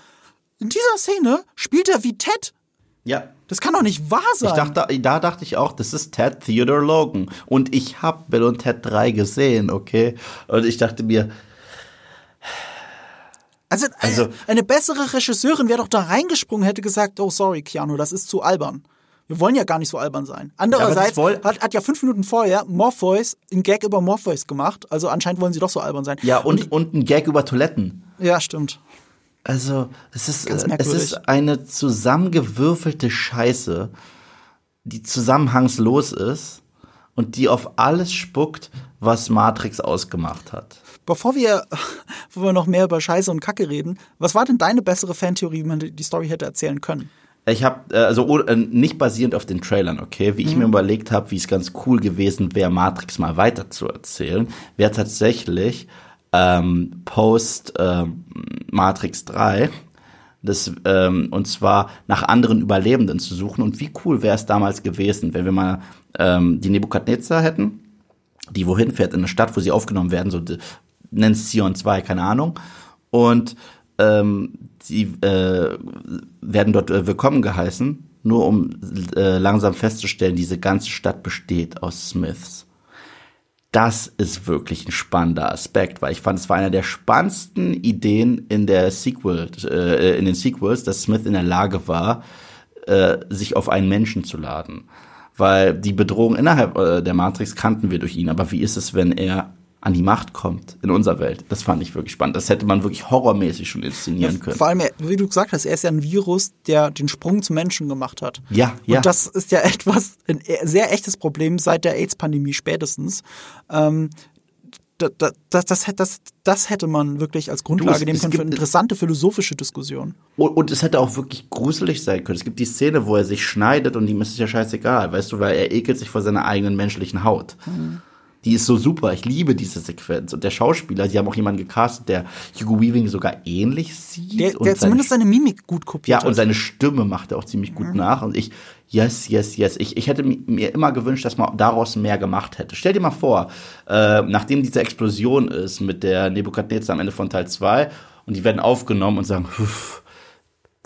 B: In dieser Szene spielt er wie Ted.
A: Ja.
B: Das kann doch nicht wahr sein.
A: Ich dachte, da dachte ich auch, das ist Ted Theodore Logan. Und ich hab Bill und Ted 3 gesehen, okay? Und ich dachte mir,
B: Also,
A: Also-
B: eine, eine bessere Regisseurin wäre doch da reingesprungen, hätte gesagt, oh sorry, Keanu, das ist zu albern. Wir wollen ja gar nicht so albern sein. Andererseits
A: woll-
B: hat, hat ja fünf Minuten vorher Morpheus einen Gag über Morpheus gemacht. Also anscheinend wollen sie doch so albern sein.
A: ja, und, und ein Gag über Toiletten.
B: Ja, stimmt.
A: Also, es ist, äh, es ist eine zusammengewürfelte Scheiße, die zusammenhangslos ist und die auf alles spuckt, was Matrix ausgemacht hat.
B: Bevor wir, bevor wir noch mehr über Scheiße und Kacke reden, was war denn deine bessere Fantheorie, wie man die Story hätte erzählen können?
A: Ich habe also oh, äh, nicht basierend auf den Trailern, okay, wie ich mir überlegt habe, wie es ganz cool gewesen wäre, Matrix mal weiter zu erzählen, wäre tatsächlich ähm, Post ähm, Matrix 3 das, ähm, und zwar nach anderen Überlebenden zu suchen. Und wie cool wäre es damals gewesen, wenn wir mal ähm, die Nebukadnezar hätten, die wohin fährt, in eine Stadt, wo sie aufgenommen werden, so nennen es Zion 2, keine Ahnung. Und ähm, sie äh, werden dort äh, willkommen geheißen, nur um äh, langsam festzustellen, diese ganze Stadt besteht aus Smiths. Das ist wirklich ein spannender Aspekt, weil ich fand, es war einer der spannendsten Ideen in der Sequel, äh, in den Sequels, dass Smith in der Lage war, äh, sich auf einen Menschen zu laden. Weil die Bedrohung innerhalb äh, der Matrix kannten wir durch ihn. Aber wie ist es, wenn er an die Macht kommt in unserer Welt? Das fand ich wirklich spannend. Das hätte man wirklich horrormäßig schon inszenieren können.
B: Vor allem, wie du gesagt hast, er ist ja ein Virus, der den Sprung zum Menschen gemacht hat.
A: Ja, ja.
B: Und das ist ja etwas, ein e- sehr echtes Problem seit der AIDS-Pandemie spätestens. Ähm, da- da- das, das, das, das hätte man wirklich als Grundlage nehmen können für
A: gibt-
B: interessante philosophische Diskussionen.
A: Und, und es hätte auch wirklich gruselig sein können. Es gibt die Szene, wo er sich schneidet und ihm ist es ja scheißegal, weißt du, weil er ekelt sich vor seiner eigenen menschlichen Haut. Die ist so super. Ich liebe diese Sequenz. Und der Schauspieler, die haben auch jemanden gecastet, der Hugo Weaving sogar ähnlich sieht.
B: Der,
A: und
B: der zumindest seine Mimik gut kopiert
A: Ja, und seine Stimme macht er auch ziemlich gut nach. Und ich, yes, yes, yes. Ich, ich hätte mi- mir immer gewünscht, dass man daraus mehr gemacht hätte. Stell dir mal vor, äh, nachdem diese Explosion ist mit der Nebukadnezar am Ende von Teil 2 und die werden aufgenommen und sagen, "Puff,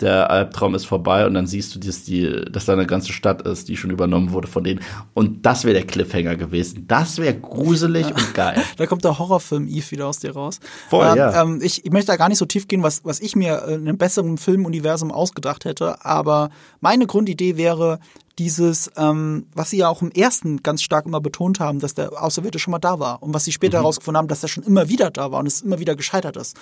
A: der Albtraum ist vorbei und dann siehst du, dass, die, dass da eine ganze Stadt ist, die schon übernommen wurde von denen. Und das wäre der Cliffhanger gewesen. Das wäre gruselig und geil.
B: Da kommt der Horrorfilm Eve wieder aus dir raus.
A: Voll,
B: ähm,
A: ja.
B: Ähm, ich, ich möchte da gar nicht so tief gehen, was, was ich mir in einem besseren Filmuniversum ausgedacht hätte, aber meine Grundidee wäre dieses, ähm, was sie ja auch im ersten ganz stark immer betont haben, dass der Auserwählte schon mal da war und was sie später herausgefunden haben, dass er schon immer wieder da war und es immer wieder gescheitert ist.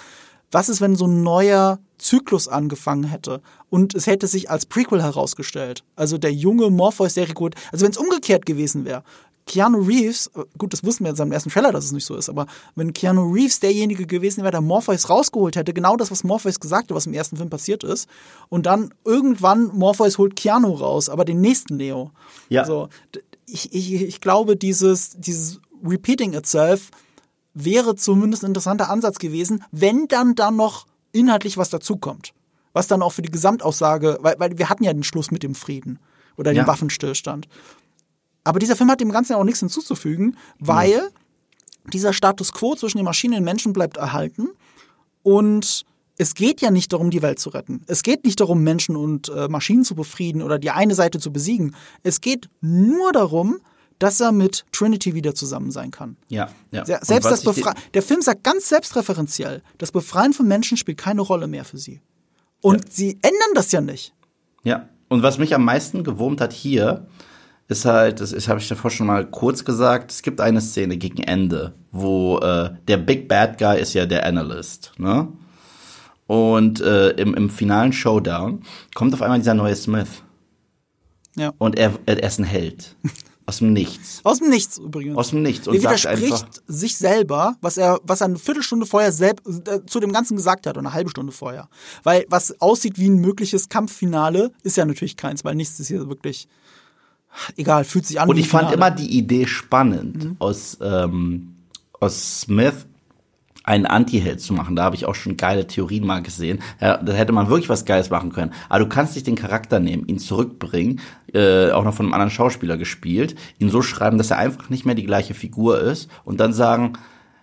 B: Was ist, wenn so ein neuer Zyklus angefangen hätte und es hätte sich als Prequel herausgestellt? Also der junge Morpheus, der Rekrut, also wenn es umgekehrt gewesen wäre. Keanu Reeves, äh, gut, das wussten wir jetzt am ersten Trailer, dass es nicht so ist, aber wenn Keanu Reeves derjenige gewesen wäre, der Morpheus rausgeholt hätte, genau das, was Morpheus gesagt hat, was im ersten Film passiert ist, und dann irgendwann Morpheus holt Keanu raus, aber den nächsten Neo.
A: Ja.
B: So, d- ich, ich, ich glaube, dieses, dieses Repeating itself wäre zumindest ein interessanter Ansatz gewesen, wenn dann dann noch inhaltlich was dazukommt. Was dann auch für die Gesamtaussage, weil, weil wir hatten ja den Schluss mit dem Frieden oder
A: Ja.
B: Waffenstillstand. Aber dieser Film hat dem Ganzen ja auch nichts hinzuzufügen, weil dieser Status quo zwischen den Maschinen und den Menschen bleibt erhalten und es geht ja nicht darum, die Welt zu retten. Es geht nicht darum, Menschen und äh, Maschinen zu befrieden oder die eine Seite zu besiegen. Es geht nur darum, dass er mit Trinity wieder zusammen sein kann.
A: Ja, ja.
B: Selbst das Befre der Film sagt ganz selbstreferenziell, das Befreien von Menschen spielt keine Rolle mehr für sie. Und sie ändern das ja nicht.
A: Ja, und was mich am meisten gewurmt hat hier, ist halt, das, das habe ich davor schon mal kurz gesagt, es gibt eine Szene gegen Ende, wo äh, der Big Bad Guy ist ja der Analyst, ne? Und äh, im, im finalen Showdown kommt auf einmal dieser neue Smith.
B: Ja.
A: Und er, er ist ein Held. Aus dem Nichts.
B: Aus dem Nichts übrigens.
A: Aus dem Nichts. Und
B: er widerspricht sich selber, was er, was er eine Viertelstunde vorher selbst äh, zu dem Ganzen gesagt hat, oder eine halbe Stunde vorher. Weil was aussieht wie ein mögliches Kampffinale, ist ja natürlich keins, weil nichts ist hier wirklich egal, fühlt sich an
A: Und ich
B: ein
A: fand
B: Finale.
A: immer die Idee spannend, aus, ähm, aus Smith einen Anti-Held zu machen. Da habe ich auch schon geile Theorien mal gesehen. Ja, da hätte man wirklich was Geiles machen können. Aber du kannst nicht den Charakter nehmen, ihn zurückbringen, äh, auch noch von einem anderen Schauspieler gespielt, ihn so schreiben, dass er einfach nicht mehr die gleiche Figur ist und dann sagen,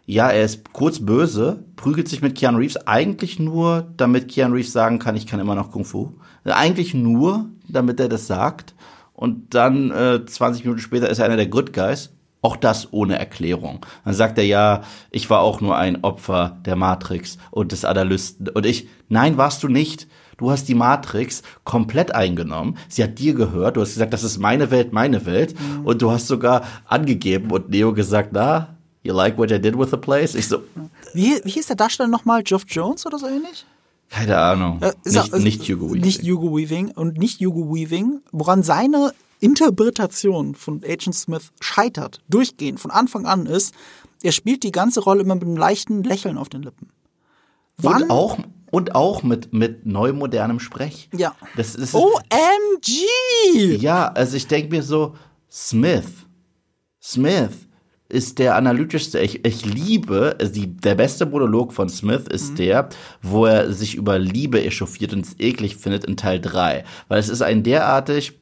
A: ja, er ist kurz böse, prügelt sich mit Keanu Reeves eigentlich nur, damit Keanu Reeves sagen kann, ich kann immer noch Kung Fu. Eigentlich nur, damit er das sagt. Und dann äh, 20 Minuten später ist er einer der Good Guys. Auch das ohne Erklärung. Dann sagt er ja, ich war auch nur ein Opfer der Matrix und des Analysten. Und ich, nein, warst du nicht. Du hast die Matrix komplett eingenommen. Sie hat dir gehört. Du hast gesagt, das ist meine Welt, meine Welt. Und du hast sogar angegeben und Neo gesagt, na, you like what I did with the place? Ich so,
B: Wie, wie hieß der Darsteller nochmal? Geoff Jones oder so ähnlich?
A: keine Ahnung.
B: Äh,
A: nicht,
B: er-
A: nicht Hugo Weaving.
B: Nicht Hugo Weaving und nicht Hugo Weaving, woran seine Interpretation von Agent Smith scheitert, durchgehend, von Anfang an ist, er spielt die ganze Rolle immer mit einem leichten Lächeln auf den Lippen. Wann?
A: und auch, und auch mit, mit neumodernem Sprech.
B: Ja.
A: Das ist,
B: OMG!
A: Ja, also ich denke mir so, Smith, Smith ist der analytischste. Ich, ich liebe, also die, der beste Monolog von Smith ist
B: Mhm.
A: der, wo er sich über Liebe echauffiert und es eklig findet in Teil 3. Weil es ist ein derartig,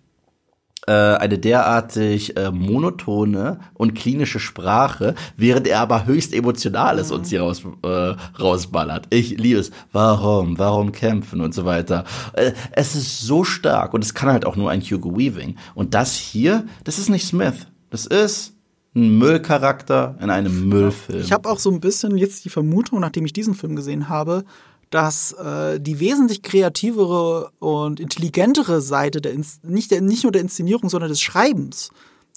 A: äh, eine derartig äh, monotone und klinische Sprache, während er aber höchst emotional ist und sie raus, äh, rausballert. Ich liebe es. Warum? Warum kämpfen und so weiter. Äh, es ist so stark und es kann halt auch nur ein Hugo Weaving. Und das hier, das ist nicht Smith. Das ist ein Müllcharakter in einem Müllfilm.
B: Ich habe auch so ein bisschen jetzt die Vermutung, nachdem ich diesen Film gesehen habe, dass äh, die wesentlich kreativere und intelligentere Seite der Ins nicht, der, nicht nur der Inszenierung, sondern des Schreibens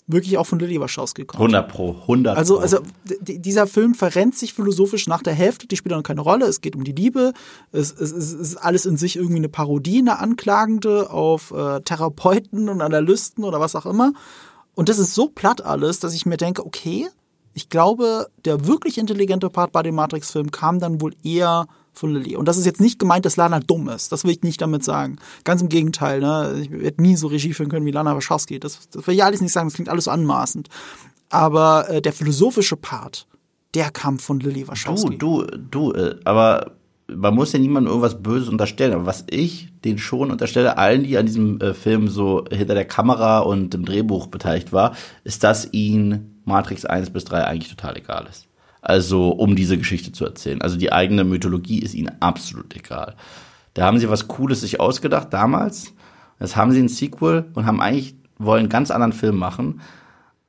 B: wirklich auch von Lily Wachowski kommt.
A: 100 pro, 100
B: Also,
A: pro.
B: also d- dieser Film verrennt sich philosophisch nach der Hälfte, die spielt dann keine Rolle. Es geht um die Liebe. Es, es, es ist alles in sich irgendwie eine Parodie, eine Anklagende auf äh, Therapeuten und Analysten oder was auch immer. Und das ist so platt alles, dass ich mir denke, okay, ich glaube, der wirklich intelligente Part bei dem Matrix-Film kam dann wohl eher von Lilly. Und das ist jetzt nicht gemeint, dass Lana dumm ist. Das will ich nicht damit sagen. Ganz im Gegenteil. Ne? Ich werde nie so Regie führen können wie Lana Wachowski. Das, das will ich alles nicht sagen. Das klingt alles so anmaßend. Aber äh, der philosophische Part, der kam von Lilly Wachowski.
A: Du, du, du, äh, aber man muss ja niemandem irgendwas Böses unterstellen. Aber was ich den schon unterstelle, allen, die an diesem äh, Film so hinter der Kamera und im Drehbuch beteiligt war, ist, dass ihnen Matrix 1 bis 3 eigentlich total egal ist. Also, um diese Geschichte zu erzählen. Also, die eigene Mythologie ist ihnen absolut egal. Da haben sie was Cooles sich ausgedacht damals. Jetzt haben sie ein Sequel und haben eigentlich, wollen einen ganz anderen Film machen,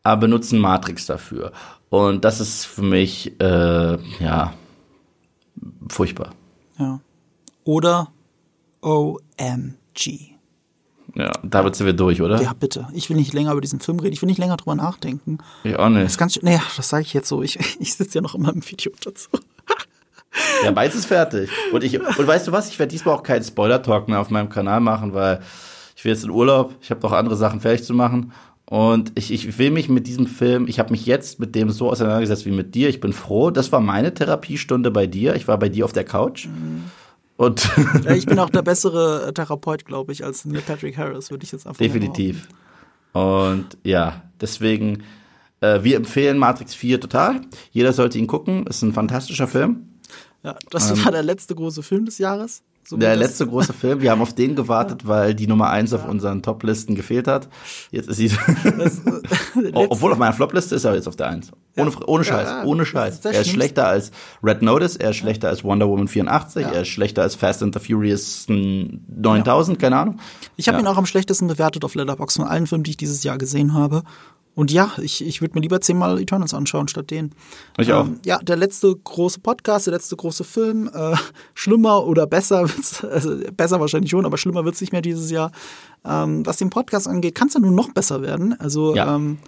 A: aber benutzen Matrix dafür. Und das ist für mich, äh, ja, furchtbar.
B: Ja. Oder OMG.
A: Ja, damit sind wir durch, oder?
B: Ja, bitte. Ich will nicht länger über diesen Film reden. Ich will nicht länger drüber nachdenken.
A: Ich auch nicht.
B: Das ist ganz, naja, das sage ich jetzt so. Ich, ich sitze ja noch immer im Video dazu.
A: Ja, meins ist fertig. Und, ich, und weißt du was? Ich werde diesmal auch keinen Spoiler-Talk mehr auf meinem Kanal machen, weil ich will jetzt in Urlaub. Ich habe noch andere Sachen fertig zu machen. Und ich, ich will mich mit diesem Film, ich habe mich jetzt mit dem so auseinandergesetzt wie mit dir. Ich bin froh. Das war meine Therapiestunde bei dir. Ich war bei dir auf der Couch.
B: Mhm.
A: Und
B: Ja, ich bin auch der bessere Therapeut, glaube ich, als Neil Patrick Harris, würde ich jetzt einfach
A: definitiv. Und ja, deswegen, äh, wir empfehlen Matrix 4 total. Jeder sollte ihn gucken. Ist ein fantastischer Film.
B: Ja, das war der letzte große Film des Jahres.
A: Der letzte große Film. Wir haben auf den gewartet, weil die Nummer 1 auf unseren Top-Listen gefehlt hat. Jetzt ist sie. Oh, Obwohl auf meiner Flop-Liste ist er jetzt auf der 1. Ohne, ohne Scheiß,
B: ja,
A: ohne Scheiß.
B: ist
A: er ist schlechter als Red Notice, er ist schlechter als Wonder Woman 84,
B: Ja.
A: er ist schlechter als Fast and the Furious hm, 9000, keine Ahnung.
B: Ich habe
A: Ja.
B: ihn auch am schlechtesten bewertet auf Letterboxd von allen Filmen, die ich dieses Jahr gesehen habe. Und ja, ich, ich würde mir lieber zehnmal Eternals anschauen statt den.
A: Ich auch.
B: Ähm, ja, der letzte große Podcast, der letzte große Film. Äh, schlimmer oder besser wird's, also besser wahrscheinlich schon, aber schlimmer wird's nicht mehr dieses Jahr. Ähm, was den Podcast angeht, kann es ja nur noch besser werden. Also
A: Ja.
B: ähm,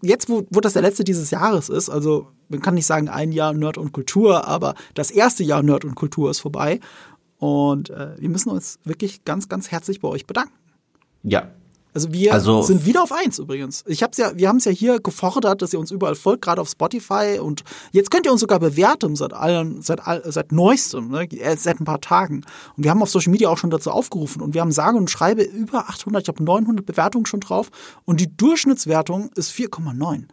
B: jetzt, wo, wo das der letzte dieses Jahres ist, also man kann nicht sagen ein Jahr Nerd und Kultur, aber das erste Jahr Nerd und Kultur ist vorbei. Und äh, wir müssen uns wirklich ganz, ganz herzlich bei euch bedanken.
A: Ja.
B: Also wir
A: Also-
B: sind wieder auf eins übrigens. Ich hab's ja, wir haben es ja hier gefordert, dass ihr uns überall folgt, gerade auf Spotify und jetzt könnt ihr uns sogar bewerten seit allen, seit seit neuestem, ne? erst seit ein paar Tagen. Und wir haben auf Social Media auch schon dazu aufgerufen und wir haben sage und schreibe über 800, ich habe 900 Bewertungen schon drauf und die Durchschnittswertung ist 4,9.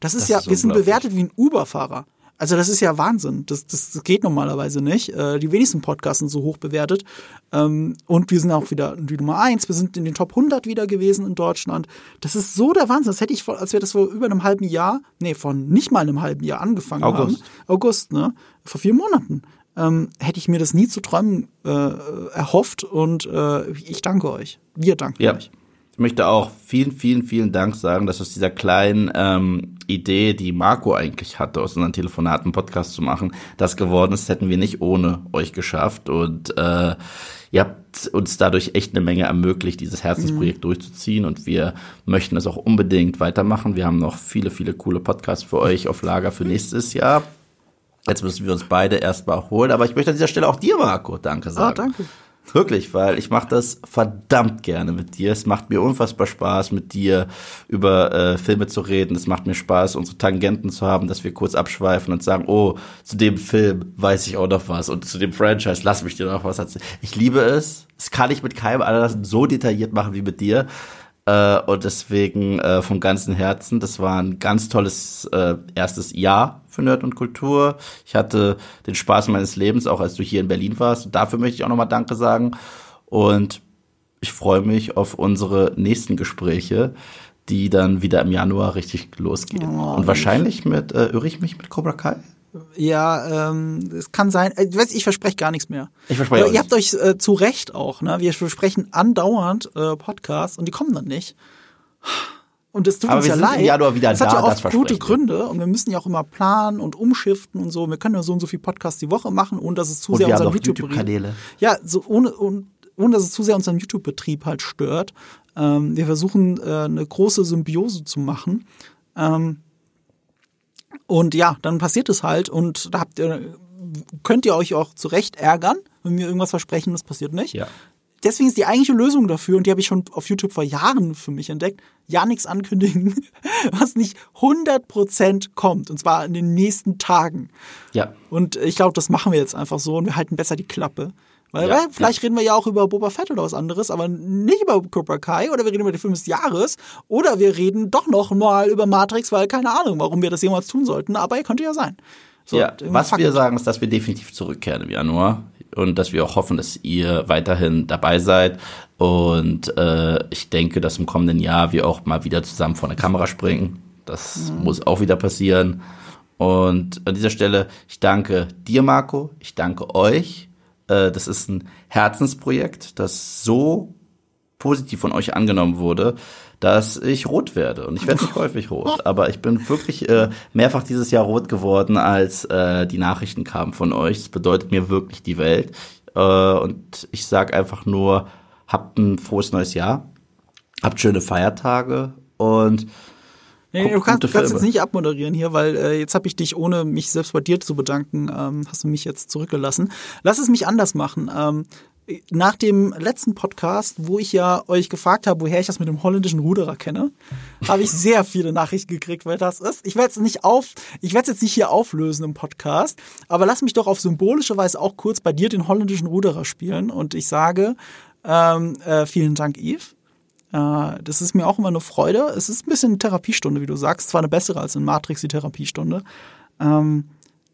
B: Das ist
A: Das
B: ja,
A: ist
B: wir sind bewertet wie ein Uber-Fahrer. Also das ist ja Wahnsinn. Das, das, das geht normalerweise nicht. Äh, die wenigsten Podcasts sind so hoch bewertet. Ähm, und wir sind auch wieder die Nummer eins. Wir sind in den Top 100 wieder gewesen in Deutschland. Das ist so der Wahnsinn. Das hätte ich, vor, als wir das vor über einem halben Jahr, nee, von nicht mal einem halben Jahr angefangen
A: August.
B: haben. August, ne? Vor vier Monaten. Ähm, hätte ich mir das nie zu träumen äh, erhofft. Und äh, ich danke euch. Wir danken
A: Ja.
B: euch.
A: Ich möchte auch vielen, vielen, vielen Dank sagen, dass aus dieser kleinen ähm, Idee, die Marco eigentlich hatte, aus unseren Telefonaten Podcast zu machen, das geworden ist, hätten wir nicht ohne euch geschafft. Und äh, ihr habt uns dadurch echt eine Menge ermöglicht, dieses Herzensprojekt durchzuziehen. Und wir möchten es auch unbedingt weitermachen. Wir haben noch viele, viele coole Podcasts für euch auf Lager für nächstes Jahr. Jetzt müssen wir uns beide erstmal holen. Aber ich möchte an dieser Stelle auch dir, Marco, danke sagen.
B: Ah, danke.
A: Wirklich, weil ich mache das verdammt gerne mit dir. Es macht mir unfassbar Spaß, mit dir über äh, Filme zu reden. Es macht mir Spaß, unsere Tangenten zu haben, dass wir kurz abschweifen und sagen, oh, zu dem Film weiß ich auch noch was und zu dem Franchise lass mich dir noch was erzählen. Ich liebe es. Es kann ich mit keinem anderen so detailliert machen wie mit dir. Äh, und deswegen äh, vom ganzen Herzen, das war ein ganz tolles äh, erstes Jahr für Nerd und Kultur. Ich hatte den Spaß meines Lebens, auch als du hier in Berlin warst. Und dafür möchte ich auch nochmal Danke sagen. Und ich freue mich auf unsere nächsten Gespräche, die dann wieder im Januar richtig losgehen.
B: Oh,
A: und wahrscheinlich mit, äh, irre ich mich mit Cobra Kai?
B: Ja, ähm, es kann sein. Äh, weiß, ich verspreche gar nichts mehr.
A: Ich verspreche auch
B: ihr habt euch äh, zu Recht auch, ne? Wir versprechen andauernd äh, Podcasts und die kommen dann nicht. Und das tut
A: Aber
B: uns
A: wir
B: ja
A: sind im
B: leid.
A: Januar wieder
B: das hat
A: da,
B: ja
A: das
B: oft gute. Gründe und wir müssen ja auch immer planen und umschiften und so. Wir können ja so und so viel Podcasts die Woche machen, ohne dass es zu
A: Und
B: sehr unseren
A: noch
B: YouTube
A: YouTube-Kanäle.
B: ja, so ohne, ohne, ohne dass es zu sehr unseren YouTube-Betrieb halt stört. Ähm, wir versuchen äh, eine große Symbiose zu machen. Ähm, und ja, dann passiert es halt und da habt ihr, könnt ihr euch auch zu Recht ärgern, wenn wir irgendwas versprechen, das passiert nicht.
A: Ja.
B: Deswegen ist die eigentliche Lösung dafür, und die habe ich schon auf YouTube vor Jahren für mich entdeckt, ja nichts ankündigen, was nicht 100% kommt, und zwar in den nächsten Tagen.
A: Ja.
B: Und ich glaube, das machen wir jetzt einfach so und wir halten besser die Klappe. Weil,
A: Ja,
B: vielleicht reden wir ja auch über Boba Fett oder was anderes, aber nicht über Cobra Kai oder wir reden über den Film des Jahres oder wir reden doch noch mal über Matrix, weil keine Ahnung, warum wir das jemals tun sollten, aber könnte ja sein. So,
A: ja, was wir sagen, ist, dass wir definitiv zurückkehren im Januar und dass wir auch hoffen, dass ihr weiterhin dabei seid. Und äh, ich denke, dass im kommenden Jahr wir auch mal wieder zusammen vor eine Kamera springen. Das
B: Mhm.
A: muss auch wieder passieren. Und an dieser Stelle, ich danke dir, Marco. Ich danke euch. Äh, das ist ein Herzensprojekt, das so positiv von euch angenommen wurde, dass ich rot werde. Und ich werde nicht häufig rot, aber ich bin wirklich äh, mehrfach dieses Jahr rot geworden, als äh, die Nachrichten kamen von euch. Das bedeutet mir wirklich die Welt. Äh, und ich sage einfach nur, habt ein frohes neues Jahr, habt schöne Feiertage und
B: Nee, du kannst, kannst jetzt nicht abmoderieren hier, weil äh, jetzt habe ich dich, ohne mich selbst bei dir zu bedanken, ähm, hast du mich jetzt zurückgelassen. Lass es mich anders machen. Ähm, nach dem letzten Podcast, wo ich ja euch gefragt habe, woher ich das mit dem holländischen Ruderer kenne, habe ich sehr viele Nachrichten gekriegt, weil das ist. Ich werde es nicht auf, ich werde es jetzt nicht hier auflösen im Podcast, aber lass mich doch auf symbolische Weise auch kurz bei dir den holländischen Ruderer spielen und ich sage ähm, äh, vielen Dank, Yves. Äh, das ist mir auch immer eine Freude. Es ist ein bisschen eine Therapiestunde, wie du sagst. Zwar eine bessere als in Matrix, die Therapiestunde. Ähm,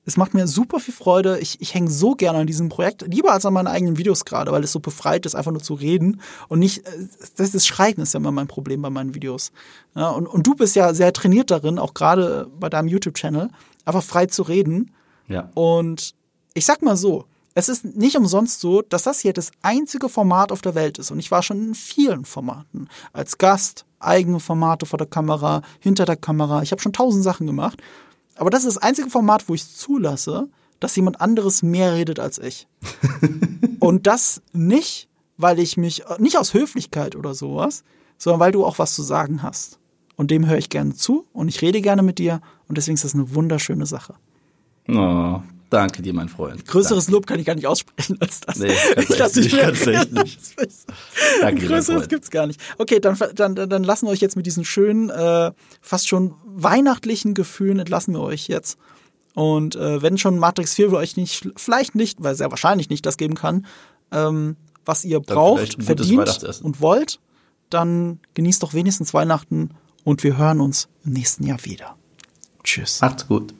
B: es macht mir super viel Freude. Ich, ich hänge so gerne an diesem Projekt, lieber als an meinen eigenen Videos gerade, weil es so befreit ist, einfach nur zu reden und nicht, äh, das, das Schreiben ist ja immer mein Problem bei meinen Videos. Ja, und, und du bist ja sehr trainiert darin, auch gerade bei deinem YouTube-Channel, einfach frei zu reden.
A: ja.
B: Und ich sag mal so, es ist nicht umsonst so, dass das hier das einzige Format auf der Welt ist. Und ich war schon in vielen Formaten. Als Gast, eigene Formate vor der Kamera, hinter der Kamera. Ich habe schon tausend Sachen gemacht. Aber das ist das einzige Format, wo ich es zulasse, dass jemand anderes mehr redet als ich. Und das nicht, weil ich mich, nicht aus Höflichkeit oder sowas, sondern weil du auch was zu sagen hast. Und dem höre ich gerne zu und ich rede gerne mit dir und deswegen ist das eine wunderschöne Sache.
A: Oh, danke dir, mein Freund.
B: Größeres Lob kann ich gar nicht aussprechen als das.
A: Nee, kannst
B: ich lasse
A: nicht, kannst echt nicht. Danke dir,
B: Größeres
A: Freund.
B: gibt's gar nicht. Okay, dann, dann, dann lassen wir euch jetzt mit diesen schönen, äh, fast schon weihnachtlichen Gefühlen entlassen wir euch jetzt. Und äh, wenn schon Matrix 4 für euch nicht, vielleicht nicht, weil sehr wahrscheinlich nicht das geben kann, ähm, was ihr
A: Dann
B: braucht, verdient und wollt, dann genießt doch wenigstens Weihnachten und wir hören uns im nächsten Jahr wieder. Tschüss.
A: Macht's gut.